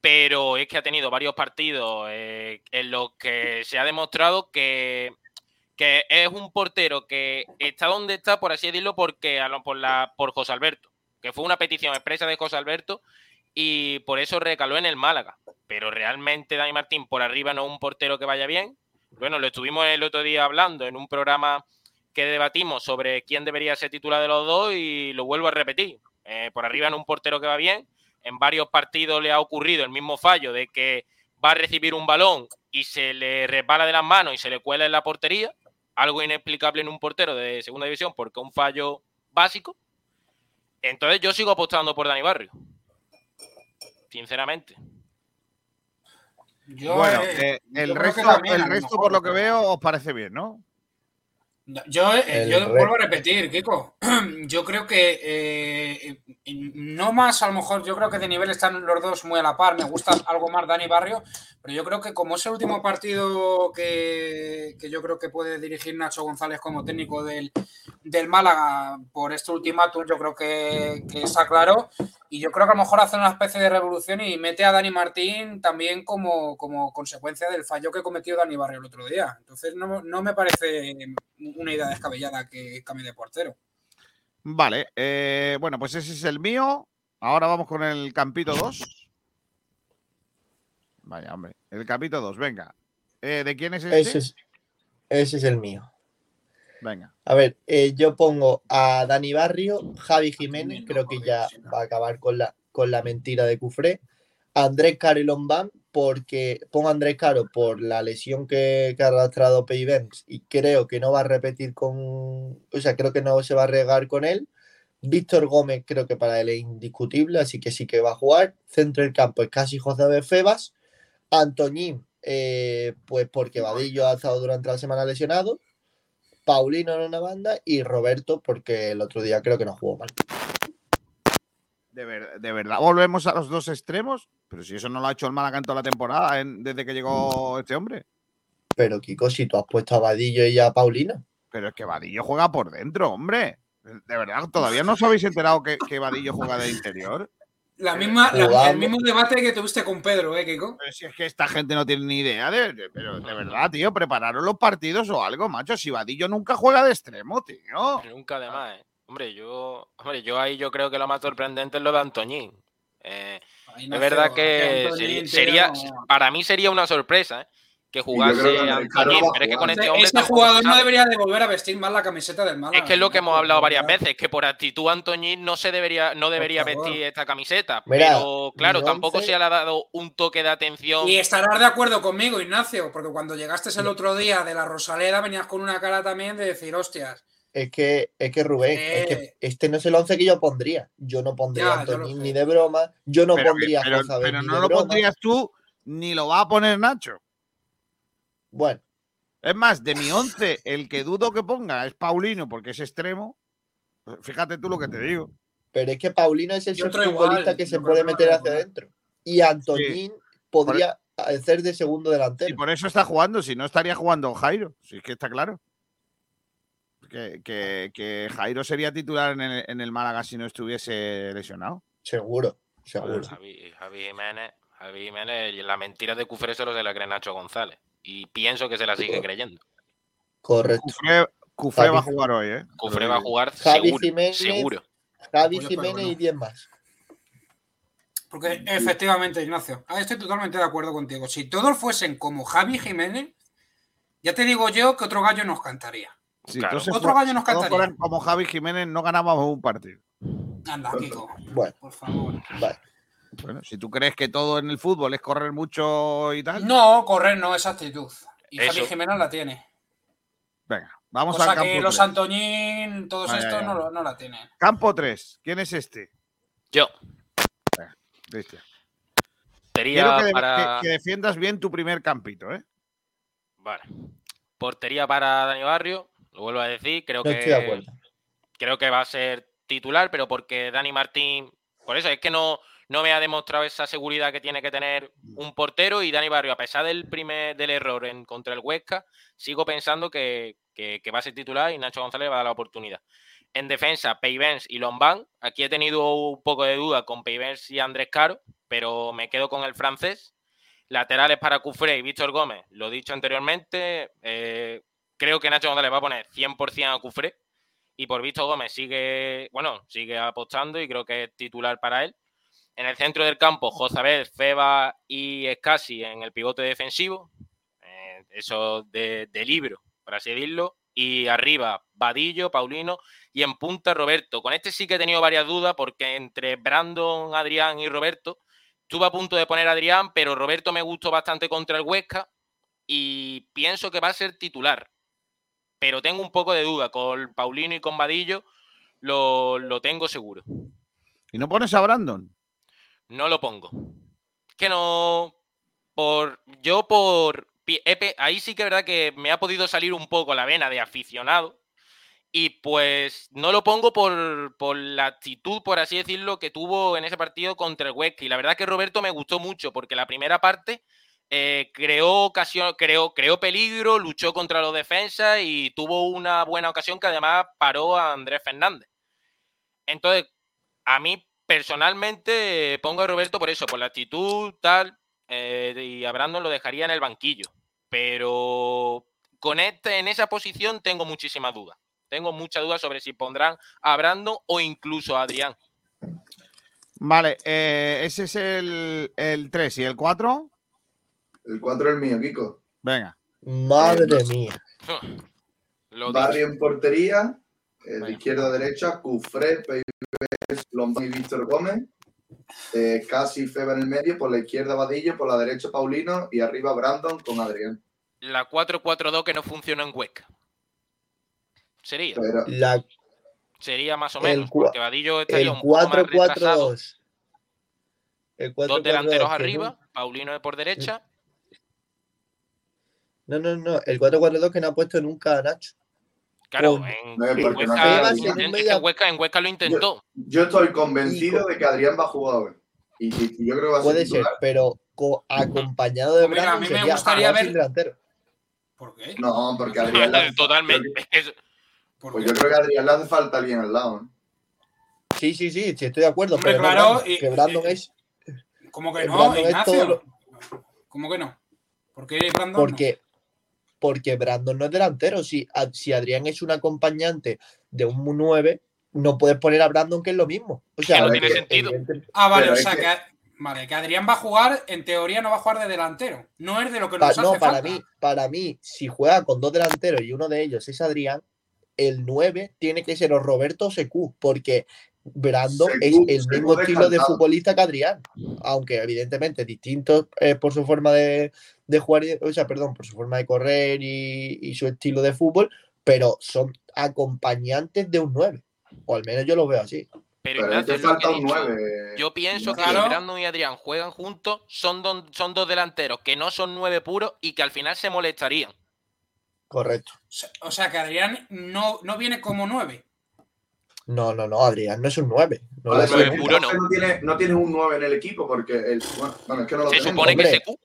pero es que ha tenido varios partidos eh, en los que se ha demostrado que, es un portero que está donde está, por así decirlo, porque por, la, por José Alberto, que fue una petición expresa de José Alberto y por eso recaló en el Málaga. Pero realmente Dani Martín por arriba no es un portero que vaya bien. Bueno, lo estuvimos el otro día hablando en un programa que debatimos sobre quién debería ser titular de los dos y lo vuelvo a repetir. Eh, por arriba no es un portero que va bien. En varios partidos le ha ocurrido el mismo fallo de que va a recibir un balón y se le resbala de las manos y se le cuela en la portería. Algo inexplicable en un portero de segunda división porque es un fallo básico. Entonces yo sigo apostando por Dani Barrio. Sinceramente. Yo, bueno, eh, eh, el yo resto, también, el a lo resto mejor, por lo que veo, os parece bien, ¿no? Yo, eh, yo vuelvo a repetir, Kiko. Yo creo que eh, no más, a lo mejor, yo creo que de nivel están los dos muy a la par. Me gusta algo más Dani Barrio, pero yo creo que como es el último partido que, que yo creo que puede dirigir Nacho González como técnico del, del Málaga por este ultimátum, yo creo que, que está claro. Y yo creo que a lo mejor hace una especie de revolución y mete a Dani Martín también como, como consecuencia del fallo que cometió Dani Barrio el otro día. Entonces no, no me parece una idea descabellada que cambie de portero. Vale, eh, bueno, pues ese es el mío. Ahora vamos con el campito 2. Vaya, hombre. El campito 2, venga. Eh, ¿De quién es este? Ese es, ese es el mío. Venga. A ver, eh, yo pongo a Dani Barrio, Javi Jiménez, creo que ya va a acabar con la, con la mentira de Cufré. Andrés Caro y Lombán, porque pongo a Andrés Caro por la lesión que, que ha arrastrado Peivens y creo que no va a repetir con. O sea, creo que no se va a regar con él. Víctor Gómez, creo que para él es indiscutible, así que sí que va a jugar. Centro del campo es casi José de Febas. Antoñín, eh, pues porque Vadillo ha estado durante la semana lesionado. Paulino en una banda y Roberto porque el otro día creo que no jugó mal. ¿De, ver- de verdad volvemos a los dos extremos? Pero si eso no lo ha hecho el Málaga en toda la temporada, desde que llegó este hombre. Pero Kiko, si tú has puesto a Vadillo y a Paulino. Pero es que Vadillo juega por dentro, hombre. De verdad, todavía no os habéis enterado que, que Vadillo juega de interior. La misma, la- el mismo debate que tuviste con Pedro, ¿eh, Kiko? Pero si es que esta gente no tiene ni idea de, de- pero de verdad, tío, prepararon los partidos o algo, macho. Si Vadillo nunca juega de extremo, tío. Nunca además, ¿eh? Hombre, yo, hombre, yo ahí yo creo que lo más sorprendente es lo de Antoñín. Eh, es verdad que sería, sería- para mí sería una sorpresa, ¿eh? Que jugase va Pero es que con este hombre Ese jugador no debería de volver a vestir más la camiseta del Málaga. Es que es lo que hemos hablado varias veces, que por actitud Antoñín no se debería, no debería vestir esta camiseta. Mira, pero claro, tampoco se le ha dado un toque de atención. Y estarás de acuerdo conmigo, Ignacio, porque cuando llegaste el otro día de la Rosaleda venías con una cara también de decir, hostias, Es que, es que Rubén, es que este no es el 11 que yo pondría. Yo no pondría Ya, a ni de broma. Yo no Pero, pondría pero- a pero no de lo broma. pondrías tú, ni lo va a poner Nacho. Bueno, Es más, de mi 11, el que dudo que ponga es Paulino, porque es extremo. Fíjate tú lo que te digo. pero es que Paulino es otro futbolista que yo se puede meter hacia adentro. Y Antoñín podría hacer de segundo delantero. Y por eso está jugando, si no estaría jugando Jairo. Si es que está claro. Que, que- que Jairo sería titular en el, en el Málaga si no estuviese lesionado. Seguro, seguro. Javi, Javi Jiménez, Javi Jiménez, la mentira de Cufré solo se la cree Nacho González. Y pienso que se la sigue creyendo. Correcto. Cufré, va a jugar hoy, ¿eh? Cufré va a jugar Javi seguro, Jiménez, seguro. Javi Jiménez y 10 más. porque efectivamente, Ignacio, ah, estoy totalmente de acuerdo contigo. Si todos fuesen como Javi Jiménez, ya te digo yo que otro gallo nos cantaría. Si Claro. todos se Otro gallo nos si todos cantaría. como Javi Jiménez, no ganábamos un partido. Anda, Kiko, Bueno, por favor. vale. Bueno, si tú crees que todo en el fútbol es correr mucho y tal, No, correr no, esa actitud. Y Javi Eso. Jiménez la tiene. venga, vamos Cosa al campo que los 3. Antoñín, todos estos no, no la tienen. Campo 3. ¿Quién es este? Yo. Cristian. Portería Quiero que, para. que- que defiendas bien tu primer campito, ¿eh? Vale. Portería para Dani Barrio, lo vuelvo a decir, creo No que estoy de acuerdo. creo que va a ser titular, pero porque Dani Martín, por eso es que no, no me ha demostrado esa seguridad que tiene que tener un portero y Dani Barrio, a pesar del primer del error en contra el Huesca, sigo pensando que, que- que va a ser titular y Nacho González va a dar la oportunidad. En defensa, Peivens y Lombán. Aquí he tenido un poco de duda con Peivens y Andrés Caro, pero me quedo con el francés. Laterales para Cufré y Víctor Gómez, lo dicho anteriormente. eh, creo que Nacho González va a poner 100% a Cufré y por Víctor Gómez sigue, bueno, sigue apostando y creo que es titular para él. En el centro del campo, Jozabel, Feba y Escasi en el pivote defensivo. eh, eso de, libro, por así decirlo. Y arriba, Vadillo, Paulino y en punta, Roberto. Con este sí que he tenido varias dudas porque entre Brandon, Adrián y Roberto estuve a punto de poner a Adrián, pero Roberto me gustó bastante contra el Huesca y pienso que va a ser titular. Pero tengo un poco de duda. Con Paulino y con Vadillo lo, lo tengo seguro. ¿Y no pones a Brandon? No lo pongo. Que no. Por. Yo por. Ahí sí que es verdad que me ha podido salir un poco la vena de aficionado. Y pues no lo pongo por, por la actitud, por así decirlo, que tuvo en ese partido contra el Huesca. Y la verdad que Roberto me gustó mucho, porque la primera parte eh, creó ocasión, creó, creó peligro, luchó contra los defensas y tuvo una buena ocasión que además paró a Andrés Fernández. Entonces, a mí personalmente eh, pongo a Roberto por eso, por la actitud, tal, eh, y a Brandon lo dejaría en el banquillo. Pero con este, en esa posición tengo muchísimas dudas. Tengo muchas dudas sobre si pondrán a Brandon o incluso a Adrián. Vale, eh, ese es el, el 3 y el 4. El 4 es el mío, Kiko. Venga. Madre mía. Lo Barrio en portería, eh, de izquierda a derecha, Cufré, Pérez, Lombán y Víctor Gómez. Eh, casi Feba en el medio, por la izquierda Vadillo, por la derecha Paulino y arriba Brandon con Adrián. La 4-4-2 que no funcionó en Huesca. Sería. Pero, La, Sería más o el menos, cua- porque Vadillo el estaría un poco más retrasado. 4-4-2. El 4-4-2 Dos delanteros arriba, no- Paulino por derecha. No, no, no. El 4-4-2 que no ha puesto nunca a Nacho. Claro, en, No, en porque no Huesca lo intentó. yo estoy convencido de que Adrián va a jugar hoy. Y, y- y yo creo que va a ser Puede ser, titular. pero co- acompañado de mira, a Brandon mí me sería gustaría ver- delantero. ¿Por qué? No, porque Adrián Totalmente. Es que ¿Por Pues yo creo que a Adrián le hace falta alguien al lado. ¿eh? Sí, sí, sí, sí, estoy de acuerdo. Hombre, pero no claro, Brandon, y- que Brandon y- es. ¿Cómo que eh, no, Brandon es Ignacio? todo lo- ¿Cómo que no? ¿Por qué Brandon no? Porque, Brandon no es delantero. Si, a- si Adrián es un acompañante de un 9, no puedes poner a Brandon, que es lo mismo. O sea, Que no que tiene sentido. evidente- Ah, vale, o sea que- que... Vale, que Adrián va a jugar, en teoría no va a jugar de delantero. No es de lo que Pa- nos no, hace para falta. mí, para mí, si juega con dos delanteros y uno de ellos es Adrián, el 9 tiene que ser o Roberto o Secu, porque Brandon Secu- es el Secu mismo estilo de futbolista que Adrián, aunque evidentemente distinto eh, por su forma de, de jugar, y- o sea, perdón, por su forma de correr y, y su estilo de fútbol, pero son acompañantes de un 9, o al menos yo lo veo así. Pero, Pero Ignacio, que falta un. 9. Yo pienso que Claro. Brandon y Adrián juegan juntos, son, don- son dos delanteros que no son nueve puros y que al final se molestarían. Correcto. O sea- O sea, que Adrián no, no viene como nueve. No, no, no, Adrián no es un 9. No Vale, pero es. puro no. tiene, no tienes un 9 en el equipo porque el, bueno, es que no lo Se tenemos. supone que. Secu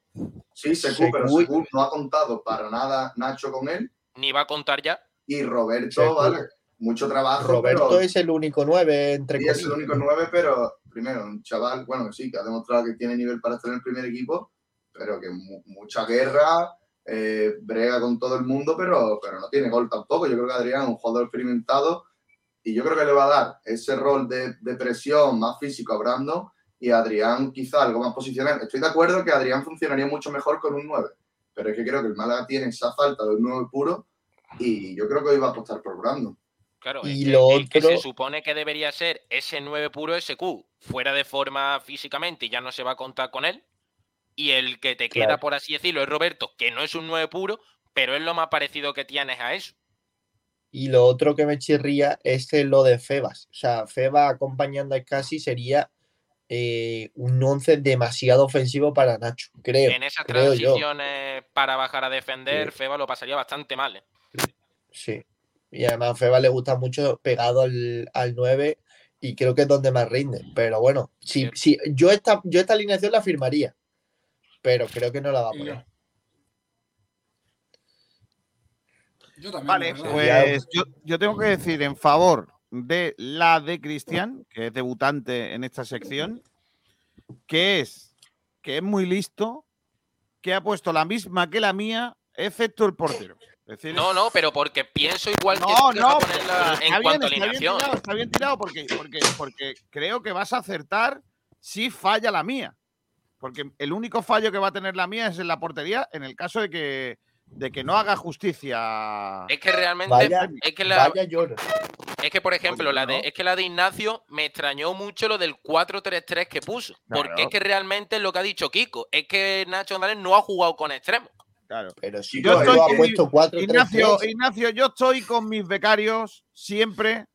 Sí, Secu, pero Secu- Secu no ha contado para nada Nacho con él. ni va a contar ya. Y Roberto, Secu. vale, mucho trabajo. Roberto pero, es el único 9 entre sí, es el único 9, pero primero, un chaval, bueno, que sí, que ha demostrado que tiene nivel para estar en el primer equipo, pero que mu- mucha guerra, eh, brega con todo el mundo, pero, pero no tiene gol tampoco. Yo creo que Adrián es un jugador experimentado y yo creo que le va a dar ese rol de, de presión más físico a Brandon y a Adrián quizá algo más posicional. Estoy de acuerdo que Adrián funcionaría mucho mejor con un 9, pero es que creo que el Málaga tiene esa falta de un 9 puro y yo creo que hoy va a apostar por Brandon. Claro, Y que lo el que se otro- supone que debería ser ese 9 puro SQ, fuera de forma físicamente y ya no se va a contar con él. Y el que te queda, Claro. por así decirlo, es Roberto, que no es un 9 puro, pero es lo más parecido que tienes a eso. Y lo otro que me chirría es lo de Febas. O sea, Febas acompañando a casi sería eh, un 11 demasiado ofensivo para Nacho, creo. en esas creo yo. transiciones para bajar a defender, Sí. Feba lo pasaría bastante mal. ¿eh? Sí. Y además a Febas le gusta mucho pegado al, al 9 y creo que es donde más rinde. Pero bueno, si, si, yo, esta, yo esta alineación la firmaría, pero creo que no la va a poner. Yo también. Vale, la pues yo, yo tengo que decir en favor de la de Cristian, que es debutante en esta sección, que es que es muy listo, que ha puesto la misma que la mía, excepto el portero. Es decir, No, no, pero porque pienso igual que no, tú que va a no, ponerla pero en está bien, cuanto a está bien tirado, está bien tirado porque, porque, porque creo que vas a acertar si falla la mía. Porque el único fallo que va a tener la mía es en la portería en el caso de que, de que no haga justicia. Es que realmente, Vaya, es que la, vaya lloro. Es que, por ejemplo, la de, es que la de Ignacio me extrañó mucho lo del 4-3-3 que puso. Porque es que realmente es lo que ha dicho Kiko. Es que Nacho González no ha jugado con extremo. Claro. Pero si Yo yo estoy ha con puesto 4 Ignacio, Ignacio, yo estoy con mis becarios siempre,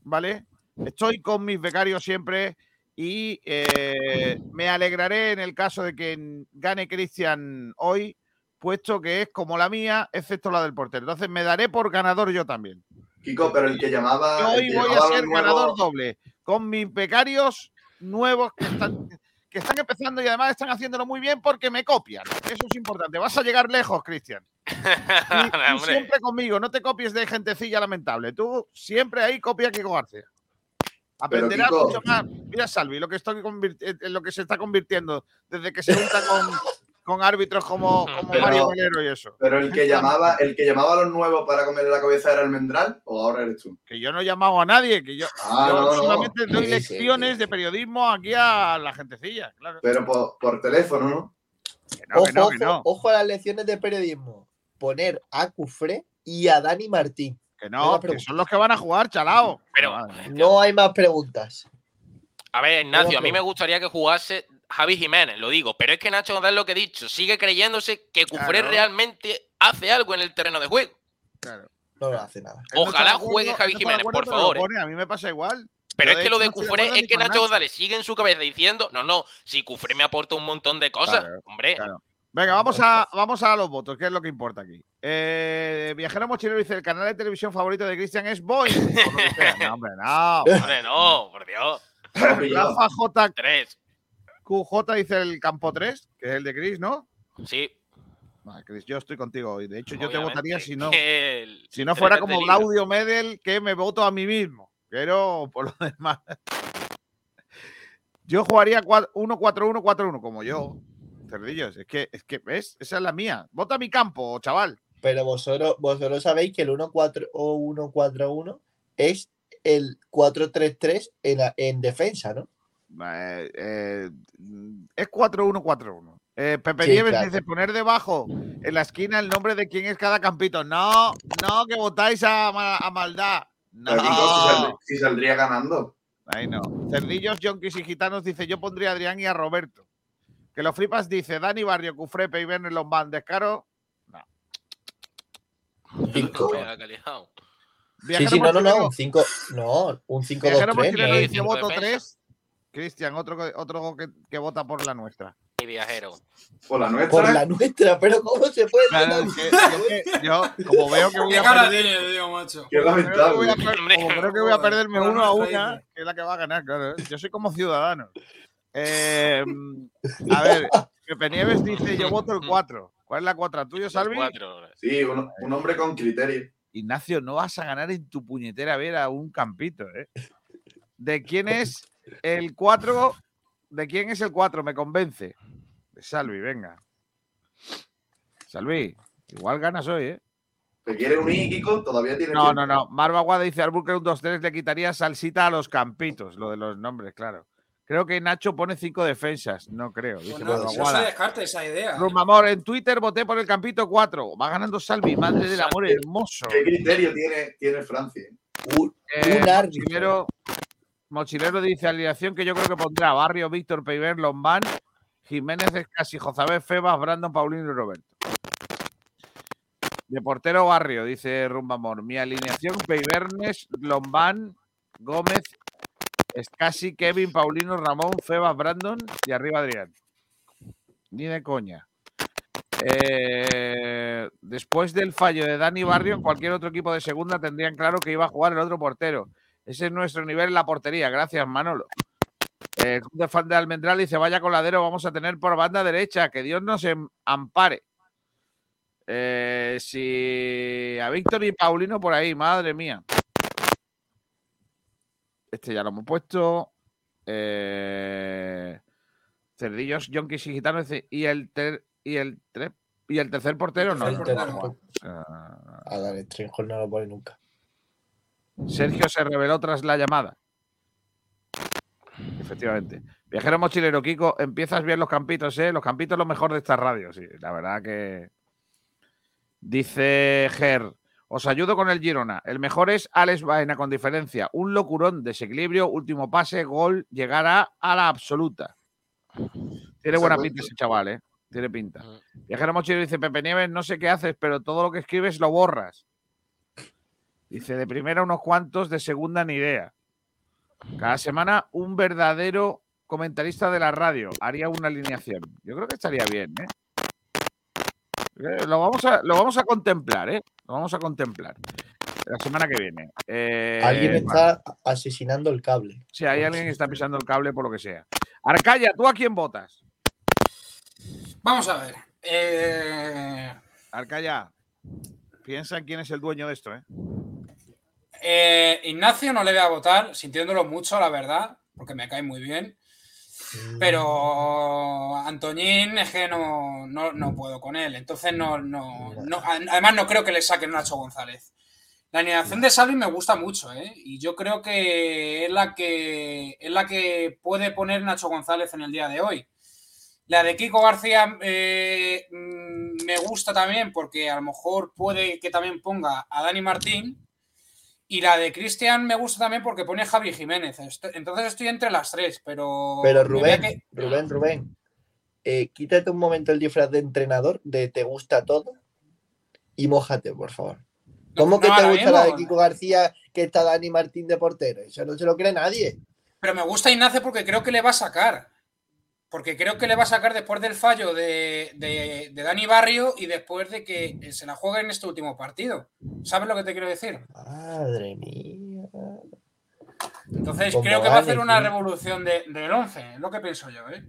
¿vale? Estoy con mis becarios siempre y eh, me alegraré en el caso de que gane Cristian hoy, puesto que es como la mía, excepto la del portero. Entonces me daré por ganador yo también. Kiko, pero el que llamaba. Yo hoy que voy a ser ganador doble, con mis becarios nuevos que están, que están empezando y además están haciéndolo muy bien porque me copian. Eso es importante. Vas a llegar lejos, Cristian. Y, siempre conmigo, no te copies de gentecilla lamentable. Tú siempre ahí copia a Kiko García. Aprenderás Kiko- mucho más. Mira, Salvi, lo que, estoy convirti- en lo que se está convirtiendo desde que se junta con, con árbitros como, como Pero- Mario Valero y eso. Pero el que llamaba, el que llamaba a los nuevos para comerle la cabeza era el Mendral, o ahora eres tú. Que yo no he llamado a nadie, que yo, Ah, yo no, no. solamente doy Sí, sí, lecciones de periodismo aquí a la gentecilla. Claro. Pero por, por teléfono, ¿no? Que no, que no, ojo, que no. ojo, ojo a las lecciones de periodismo. Poner a Cufré y a Dani Martín. Que no, que son los que van a jugar, chalao. Pero, No hay más preguntas. a ver, Ignacio, a mí me gustaría que jugase Javi Jiménez, lo digo. Pero es que Nacho González lo que he dicho, sigue creyéndose que Cufré Claro. realmente hace algo en el terreno de juego. Claro. No lo hace nada. No Ojalá acuerdo, juegue Javi no Jiménez, acuerdo, por favor. ¿eh? pone, A mí me pasa igual. Pero Yo, es que lo de no Cufré es que Nacho. González sigue en su cabeza diciendo, no, no, si Cufré me aporta un montón de cosas, Claro, hombre. claro. Venga, vamos a, vamos a los votos, que es lo que importa aquí. Eh, Viajero Mochilero dice: el canal de televisión favorito de Cristian es Boy. No, hombre, no. Hombre, no, por Dios. Rafa J. Tres. QJ dice el campo 3, que es el de Chris, ¿no? Sí. Vale, Chris, yo estoy contigo hoy. De hecho, yo te obviamente, votaría si no, si no fuera como. Claudio Medel, que me voto a mí mismo. Pero por lo demás. Yo jugaría 1-4-1-4-1, como yo. Cerdillos, es que, es que, ¿ves? Esa es la mía. Vota mi campo, chaval. Pero vosotros, vosotros sabéis que el 1-4 o 1-4-1 es el 4-3-3 en, en defensa, ¿no? Eh, eh, es 4-1-4-1. Eh, Pepe Sí, Nieves claro. dice poner debajo en la esquina el nombre de quién es cada campito. No, no, que votáis a, ma- a maldad. No. Pero, si, saldría, si saldría ganando. Ahí no. Cerdillos, yonkis y gitanos dice yo pondría a Adrián y a Roberto. Que lo flipas dice Dani Barrio, Cufrepe y Werner Lombán. Descaro. Cinco. Ha liado. Sí, Viajero sí, no, no, no, un 5, no, un 5, 2, Viajero 3. mochilero ¿no? dice Cinco voto defensa. 3. Cristian, otro, que- otro que, que vota por la nuestra. Y viajero. Por la nuestra. Por la nuestra, pero ¿cómo se puede Claro, que yo, como veo que voy ¿Qué a cara perder, tiene, digo, macho? Qué como creo que voy a lamentable. como creo que voy a perderme uno a una, que es la que va a ganar, claro. ¿eh? Yo soy como ciudadano. Eh, a ver, Pepe Nieves dice yo voto el 4. ¿Cuál es la 4? ¿Tuyo, Salvi? Cuatro. Sí, un, un hombre con criterio. Ignacio, no vas a ganar en tu puñetera vera un campito, ¿eh? ¿De quién es el 4? ¿De quién es el 4? Me convence. De Salvi, venga. Salvi, igual ganas hoy, ¿eh? ¿Te quiere unir, Kiko? Todavía tiene No, tiempo. no, no. Marva Aguada dice al Booker un 2-3 le quitaría salsita a los campitos, lo de los nombres, claro. Creo que Nacho pone cinco defensas. No creo, dice Marva no, no se Aguada. descarte esa idea. ¿eh? Rumamor, en Twitter voté por el campito 4. Va ganando Salvi, madre del amor hermoso. ¿Qué criterio tiene, tiene Francia? Un, Eh, un árbitro. mochilero, mochilero dice alineación que yo creo que pondrá Barrio, Víctor, Peiber, Lombán, Jiménez, Escasi, Jozabé, Febas, Brandon, Paulino y Roberto. De portero Barrio, dice Rumbamor. Mi alineación, Peibernes, Lombán, Gómez, Escasi, Kevin, Paulino, Ramón, Febas, Brandon y arriba Adrián. Ni de coña. Eh, después del fallo de Dani Barrio, en cualquier otro equipo de segunda tendrían claro que iba a jugar el otro portero. Ese es nuestro nivel en la portería. Gracias, Manolo. Eh, el club de fan de Almendral dice: Vaya coladero, vamos a tener por banda derecha. Que Dios nos em- ampare. Eh, si a Víctor y Paulino por ahí, madre mía. Este ya lo hemos puesto. Eh, Cerdillos, Yonkis y Gitanos. Y el, ter- y el, tre- y el tercer portero no. tercer no, portero. no, no. O sea, A Dani Stringhorn no lo pone nunca. Sergio se reveló tras la llamada. Efectivamente. Viajero mochilero, Kiko, empiezas bien los campitos, ¿eh? Los campitos lo mejor de esta radio, sí. La verdad que. Dice Ger, os ayudo con el Girona. El mejor es Alex Baena con diferencia. Un locurón, desequilibrio, último pase, gol, llegará a la absoluta. Tiene buena pinta ese chaval, ¿eh? Tiene pinta. Ujú. Viajero mochilero dice, Pepe Nieves, no sé qué haces, pero todo lo que escribes lo borras. Dice, de primera unos cuantos, de segunda ni idea. Cada semana un verdadero comentarista de la radio haría una alineación. Yo creo que estaría bien, ¿eh? Eh, Lo vamos a, lo vamos a contemplar, ¿eh? Lo vamos a contemplar. La semana que viene. Eh, Alguien está asesinando el cable. Si hay alguien que está pisando el cable por lo que sea. Arcaya, ¿tú a quién votas? Vamos a ver. Eh, Arcaya, piensa en quién es el dueño de esto, ¿eh? Eh, Ignacio no le voy a votar, sintiéndolo mucho, la verdad, porque me cae muy bien. Pero Antoñín es que no, no, no puedo con él. Entonces no, no, no- Además, no creo que le saquen Nacho González. La alineación de Salvi me gusta mucho, ¿eh? Y yo creo que es la que es la que puede poner Nacho González en el día de hoy. La de Kiko García eh, mm, me gusta también porque a lo mejor puede que también ponga a Dani Martín. Y la de Cristian me gusta también porque pone a Javi Jiménez. Entonces estoy entre las tres, pero. Pero Rubén, que- Rubén, Rubén, eh, quítate un momento el disfraz de entrenador de te gusta todo y mójate, por favor. ¿Cómo no, que te gusta la de. Kiko García que está Dani Martín de portero? Eso no se lo cree nadie. Pero me gusta Ignacio porque creo que le va a sacar. Porque creo que le va a sacar después del fallo de, de- de Dani Barrio y después de que se la juegue en este último partido. ¿Sabes lo que te quiero decir? Madre mía. Entonces Como creo que va a hacer una revolución de- del 11, es lo que pienso yo. ¿eh?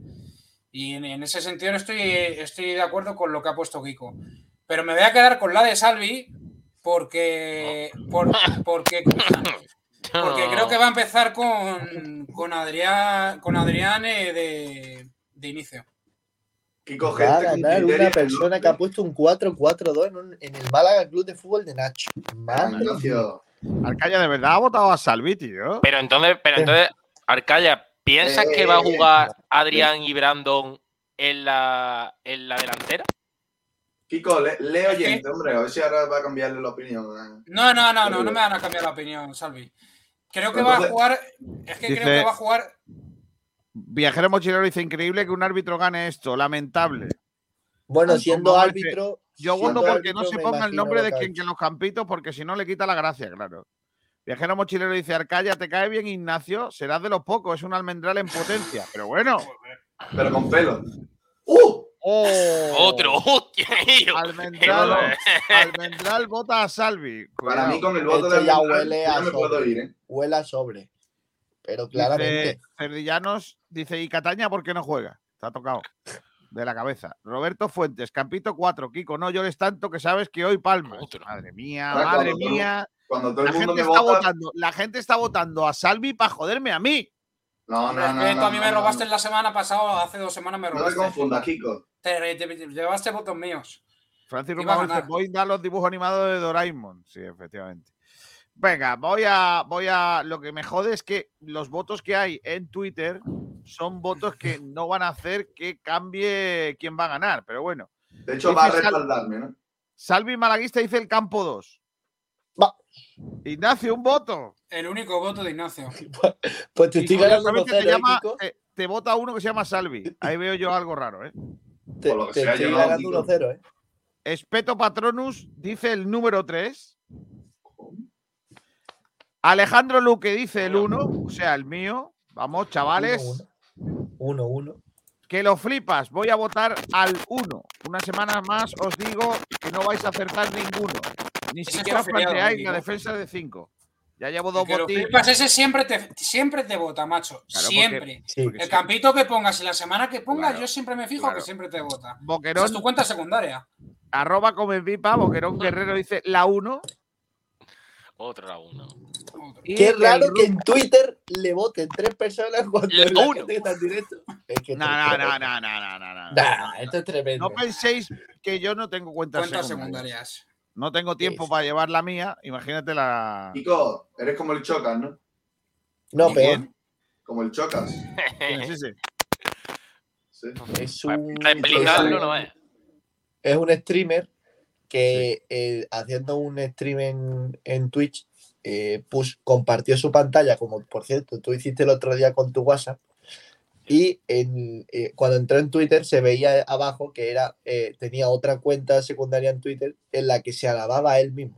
Y en, en ese sentido no estoy, estoy de acuerdo con lo que ha puesto Kiko. Pero me voy a quedar con la de Salvi porque, por- porque, porque creo que va a empezar con, con Adrián, con Adrián eh, de, de inicio. Kiko, Va a con ganar una persona que ha puesto un 4-4-2 en, un- en el Málaga Club de Fútbol de Nacho. Madre. Arcaya, ¿de verdad ha votado a Salvi, tío? Pero entonces, pero entonces, Arcaya, ¿Piensas Eh, que va a jugar Adrián y Brandon en la, en la delantera? Kiko, le, lee oyente, hombre, a ver si ahora va a cambiarle la opinión. eh. No, no, no, no, no me van a cambiar la opinión, Salvi. Creo que va a jugar. Es que creo que va a jugar. Viajero mochilero dice increíble que un árbitro gane esto, lamentable. Bueno, siendo árbitro. Yo siendo voto porque no se ponga el nombre de quien que los campitos, porque si no le quita la gracia, claro. Viajero mochilero dice, Arcaya, te cae bien Ignacio, serás de los pocos, es un almendral en potencia. Pero bueno. Pero con pelo. ¡Oh! Otro, hostia, tío. Almendral, Almendral vota a Salvi. Para mí, con el voto de ya Almendral, huele a no me puedo sobre. ir, ¿eh? Huele a sobre. Pero Dice claramente. Cerdillanos, dice, ¿y Cataña por qué no juega? Está tocado. De la cabeza. Roberto Fuentes, Campito 4. Kiko, no llores tanto que sabes que hoy palmas. Madre mía, Ahora, madre cuando mía. Cuando todo La mundo gente, me está vota. votando, la gente está votando a Salvi para joderme a mí. No, no, no. no, a mí no, me robaste no. la semana pasada, hace dos semanas me No te robaste. confundas, Kiko. Te, te- te llevaste votos míos. Francis Romano dice, voy a dar los dibujos animados de Doraemon. Sí, efectivamente. Venga, voy a, voy a. Lo que me jode es que los votos que hay en Twitter son votos que no van a hacer que cambie quién va a ganar. Pero bueno. De hecho, va a respaldarme, ¿no? Salvi Malaguista dice el campo 2. Ignacio, un voto. El único voto de Ignacio. Pues te Y estoy ganando curiosamente 1-0, te, te, te vota uno que se llama Salvi. Ahí veo yo algo raro, ¿eh? Te, te estoy ganando Kiko. 1-0, ¿eh? Espeto Patronus dice el número 3. Alejandro Luque dice el 1, o sea, el mío. Vamos, chavales. 1-1. Que lo flipas, voy a votar al 1. Una semana más os digo que no vais a acertar ninguno. Ni ese siquiera planteáis la defensa de 5. Ya llevo dos botines. ese siempre te, siempre te vota, macho. Siempre. El campito que pongas y la semana que pongas, yo siempre me fijo que siempre te vota. Boquerón, es tu cuenta secundaria. Arroba come Boquerón Guerrero dice la 1. Otra 1. Qué raro que en Twitter le voten tres personas cuando Le- es la uno. gente que está en directo. Es que No, esto es no, no, tremendo. no, no, no, no. Nah, esto es tremendo. No penséis que yo no tengo cuentas, Cuentas secundarias. secundarias. No tengo tiempo Sí, sí. para llevar la mía. Imagínate la. Kiko, eres como el Chocas, ¿no? No, ¿Y peor. quién? Como el Chocas. ¿Quién es ese? Sí. Es un, no es. es un streamer que eh, haciendo un stream en, en Twitch eh, push- compartió su pantalla, como por cierto tú hiciste el otro día con tu WhatsApp, y en, eh, cuando entró en Twitter se veía abajo que era eh, tenía otra cuenta secundaria en Twitter en la que se alababa a él mismo.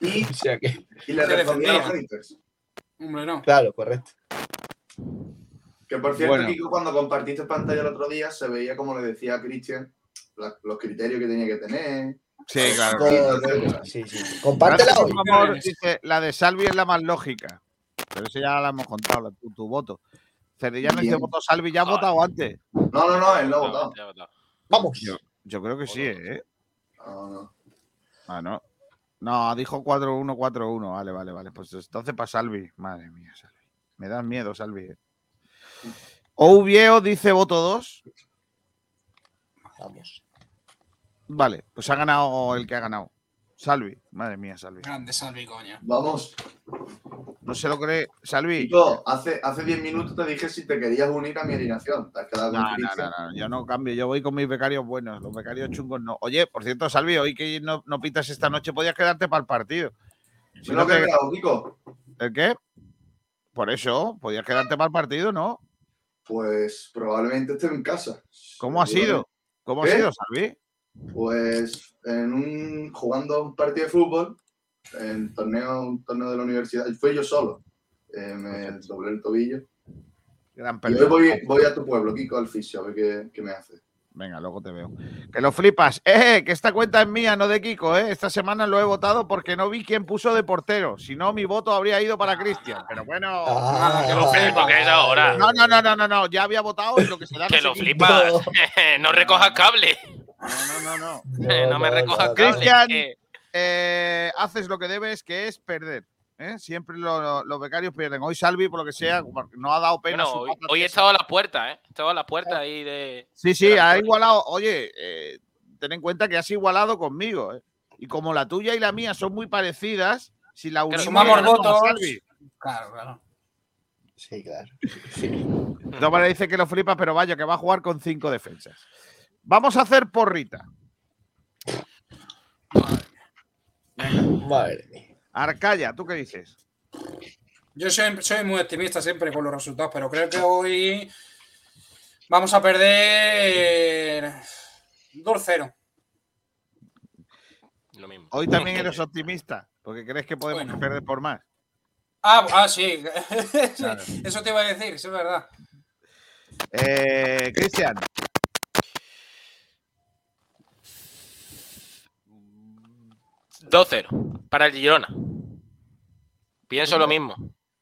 Y, O sea que, y le respondía a los haters. Hombre, no. claro, correcto. Que por cierto, Bueno. Kiko, cuando compartiste pantalla el otro día, se veía como le decía a Cristian la- los criterios que tenía que tener. Sí, claro. Sí, sí. Compártela hoy. por favor, dice, la de Salvi es la más lógica. Pero eso ya la hemos contado, la- tu, tu voto. Cerdillano dice Bien. voto Salvi, ya ha votado antes. No, no, no, él no ha votado. Vamos. Yo, yo creo que sí, ¿eh? No, no. Ah, no. No, dijo 4-1, 4-1. Vale, vale, vale. Pues entonces para Salvi. Madre mía, Salvi. Me das miedo, Salvi. eh. Ouvieo dice voto 2. Vamos. Vale, pues ha ganado el que ha ganado. Salvi. Madre mía, Salvi. Grande Salvi, coño. Vamos. No se lo cree. Salvi. Kiko, hace, hace 10 minutos te dije si te querías unir a mi alineación. Te has quedado No, no, no, no, yo no cambio, yo voy con mis becarios buenos, los becarios chungos no. Oye, por cierto, Salvi, hoy que no, no pitas esta noche, podías quedarte para el partido. Si ¿Me no lo que quedado? ¿El qué? Por eso, podías quedarte para el partido, ¿no? Pues probablemente esté en casa. ¿Cómo ha sido? ¿Cómo ha sido, Salvi? Pues en un, jugando un partido de fútbol, en torneo, un torneo de la universidad, y fui yo solo. Eh, me doblé el tobillo. Gran Y hoy voy, voy a tu pueblo, Kiko, al fisio, a ver qué, qué me hace. Venga, luego te veo. Que lo flipas. ¡Eh! Que esta cuenta es mía, no de Kiko, ¿eh? Esta semana lo he votado porque no vi quién puso de portero. Si no, mi voto habría ido para Cristian. Pero bueno. Ah, Que lo que es ahora. No, no, no, no, no, no. Ya había votado y lo que se da. Que lo flipas. no recojas cable. No, no, no. No, me recojas no. Cristian, que- eh, haces lo que debes, que es perder. ¿eh? Siempre lo- lo- los becarios pierden. Hoy Salvi, por lo que sea, porque no ha dado pena. Bueno, su hoy, he estado a la puerta, ¿eh? He estado a la puerta ahí de. Sí, sí, de ha igualado. Oye, eh, ten en cuenta que has igualado conmigo. ¿eh? Y como la tuya y la mía son muy parecidas, si la unimos. sumamos votos. Salvi. Claro, claro. Sí, claro. Todas maneras dice que lo flipa, pero vaya, que va a jugar con cinco defensas. Vamos a hacer porrita. Madre mía. Arcaya, ¿tú qué dices? Yo soy, soy muy optimista siempre con los resultados, pero creo que hoy vamos a perder 2-0. Lo mismo. Hoy también eres optimista, porque crees que podemos perder por más. Ah, ah, sí. Sí, Claro. Eso te iba a decir, eso es verdad. Eh, Cristian, 2-0 para el Girona. Pienso lo mismo.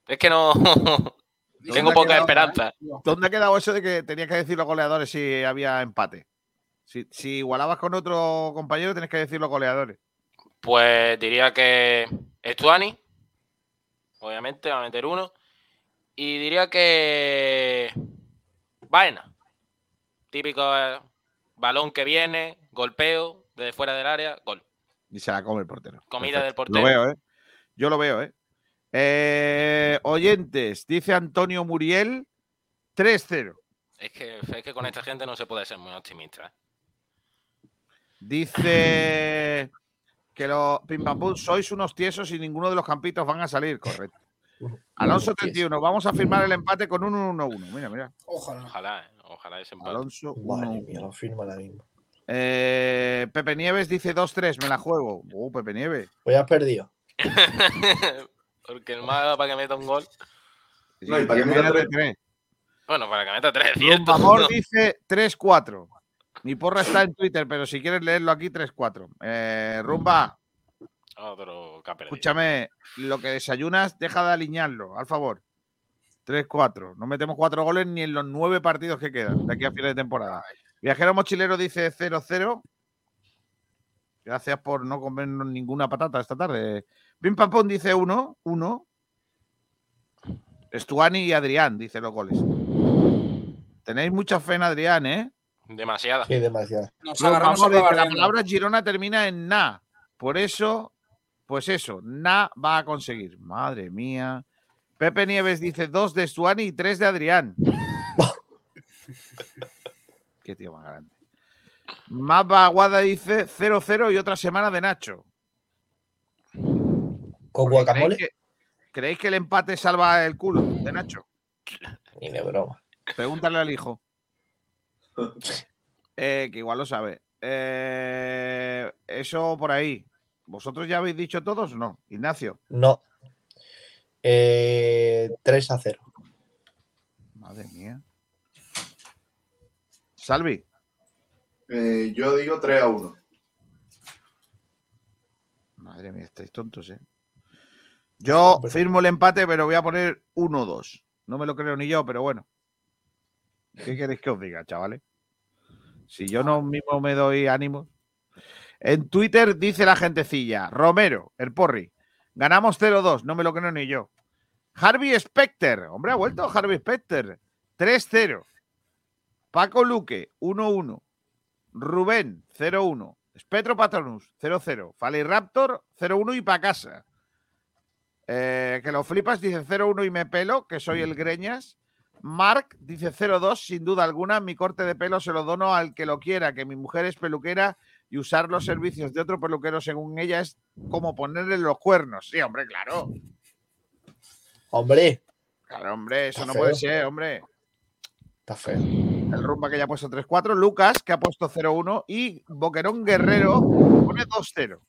Es que no. Tengo poca esperanza. ¿dónde ha quedado eso de que tenías que decir los goleadores si había empate? Si, si igualabas con otro compañero, tienes que decir los goleadores. Pues diría que Estuani, obviamente, va a meter uno. Y diría que Baena. Típico eh, balón que viene, golpeo desde fuera del área, gol. Y se la come el portero. Comida del portero. Lo veo, ¿eh? Yo lo veo, ¿eh? Eh, oyentes, dice Antonio Muriel, 3-0. Es que, es que con esta gente no se puede ser muy optimista. ¿eh? Dice que los pim pam pum, sois unos tiesos y ninguno de los campitos van a salir, correcto. Alonso 31, vamos a firmar el empate con un 1-1. Mira, mira. Ojalá. Ojalá, ¿eh? ojalá ese empate. Alonso Madre 1-1. mía, lo firma ahora mismo. Eh, Pepe Nieves dice 2-3, me la juego. Uh, Pepe Nieves. Pues ya has perdido. Porque el mago para que meta un gol. No, y para que me meta meta tres. tres. Bueno, para que meta tres, cierto. Rumamor dice 3-4. Mi porra está en Twitter, pero si quieres leerlo aquí, 3-4. Eh, Rumba, Otro escúchame, lo que desayunas, deja de alinearlo, al favor. 3-4. No metemos cuatro goles ni en los nueve partidos que quedan de aquí a final de temporada. Viajero Mochilero dice 0-0. Gracias por no comernos ninguna patata esta tarde. Pim Pam Pum dice 1, 1. Estuani y Adrián, dice los goles. Tenéis mucha fe en Adrián, ¿eh? Demasiada. Sí, demasiado. Nos Luego, agarramos vamos, a dice, la palabra Girona termina en na. Por eso, pues eso, na va a conseguir. Madre mía. Pepe Nieves dice dos de Estuani y tres de Adrián. Qué tío más grande. Mapa Aguada dice 0-0 y otra semana de Nacho. ¿Con ¿Creéis guacamole? que, creéis que el empate salva el culo de Nacho? Ni de broma. Pregúntale al hijo. Eh, que igual lo sabe. Eh, eso por ahí. ¿Vosotros ya habéis dicho todos no? Ignacio. No. Eh, 3 a 0. Madre mía. Salvi. Eh, yo digo 3 a 1. Madre mía, estáis tontos, ¿eh? Yo firmo el empate, pero voy a poner 1-2. No me lo creo ni yo, pero bueno. ¿Qué queréis que os diga, chavales? Si yo no mismo me doy ánimo. En Twitter dice la gentecilla, Romero, el porri. Ganamos 0-2, no me lo creo ni yo. Harvey Specter, hombre, ha vuelto Harvey Specter. 3-0. Paco Luque, 1-1. Rubén, 0-1. Spetro Patronus, 0-0. Faliraptor, 0-1 y pa' casa. Eh, que lo flipas, dice 0-1 y me pelo, que soy el Greñas. Mark dice 0-2, sin duda alguna. Mi corte de pelo se lo dono al que lo quiera, que mi mujer es peluquera y usar los servicios de otro peluquero, según ella, es como ponerle los cuernos. Sí, hombre, claro. Hombre, Claro, hombre, eso Está no puede ser, hombre. está feo. El rumba que ya ha puesto 3-4. Lucas, que ha puesto 0-1. Y Boquerón Guerrero pone 2-0.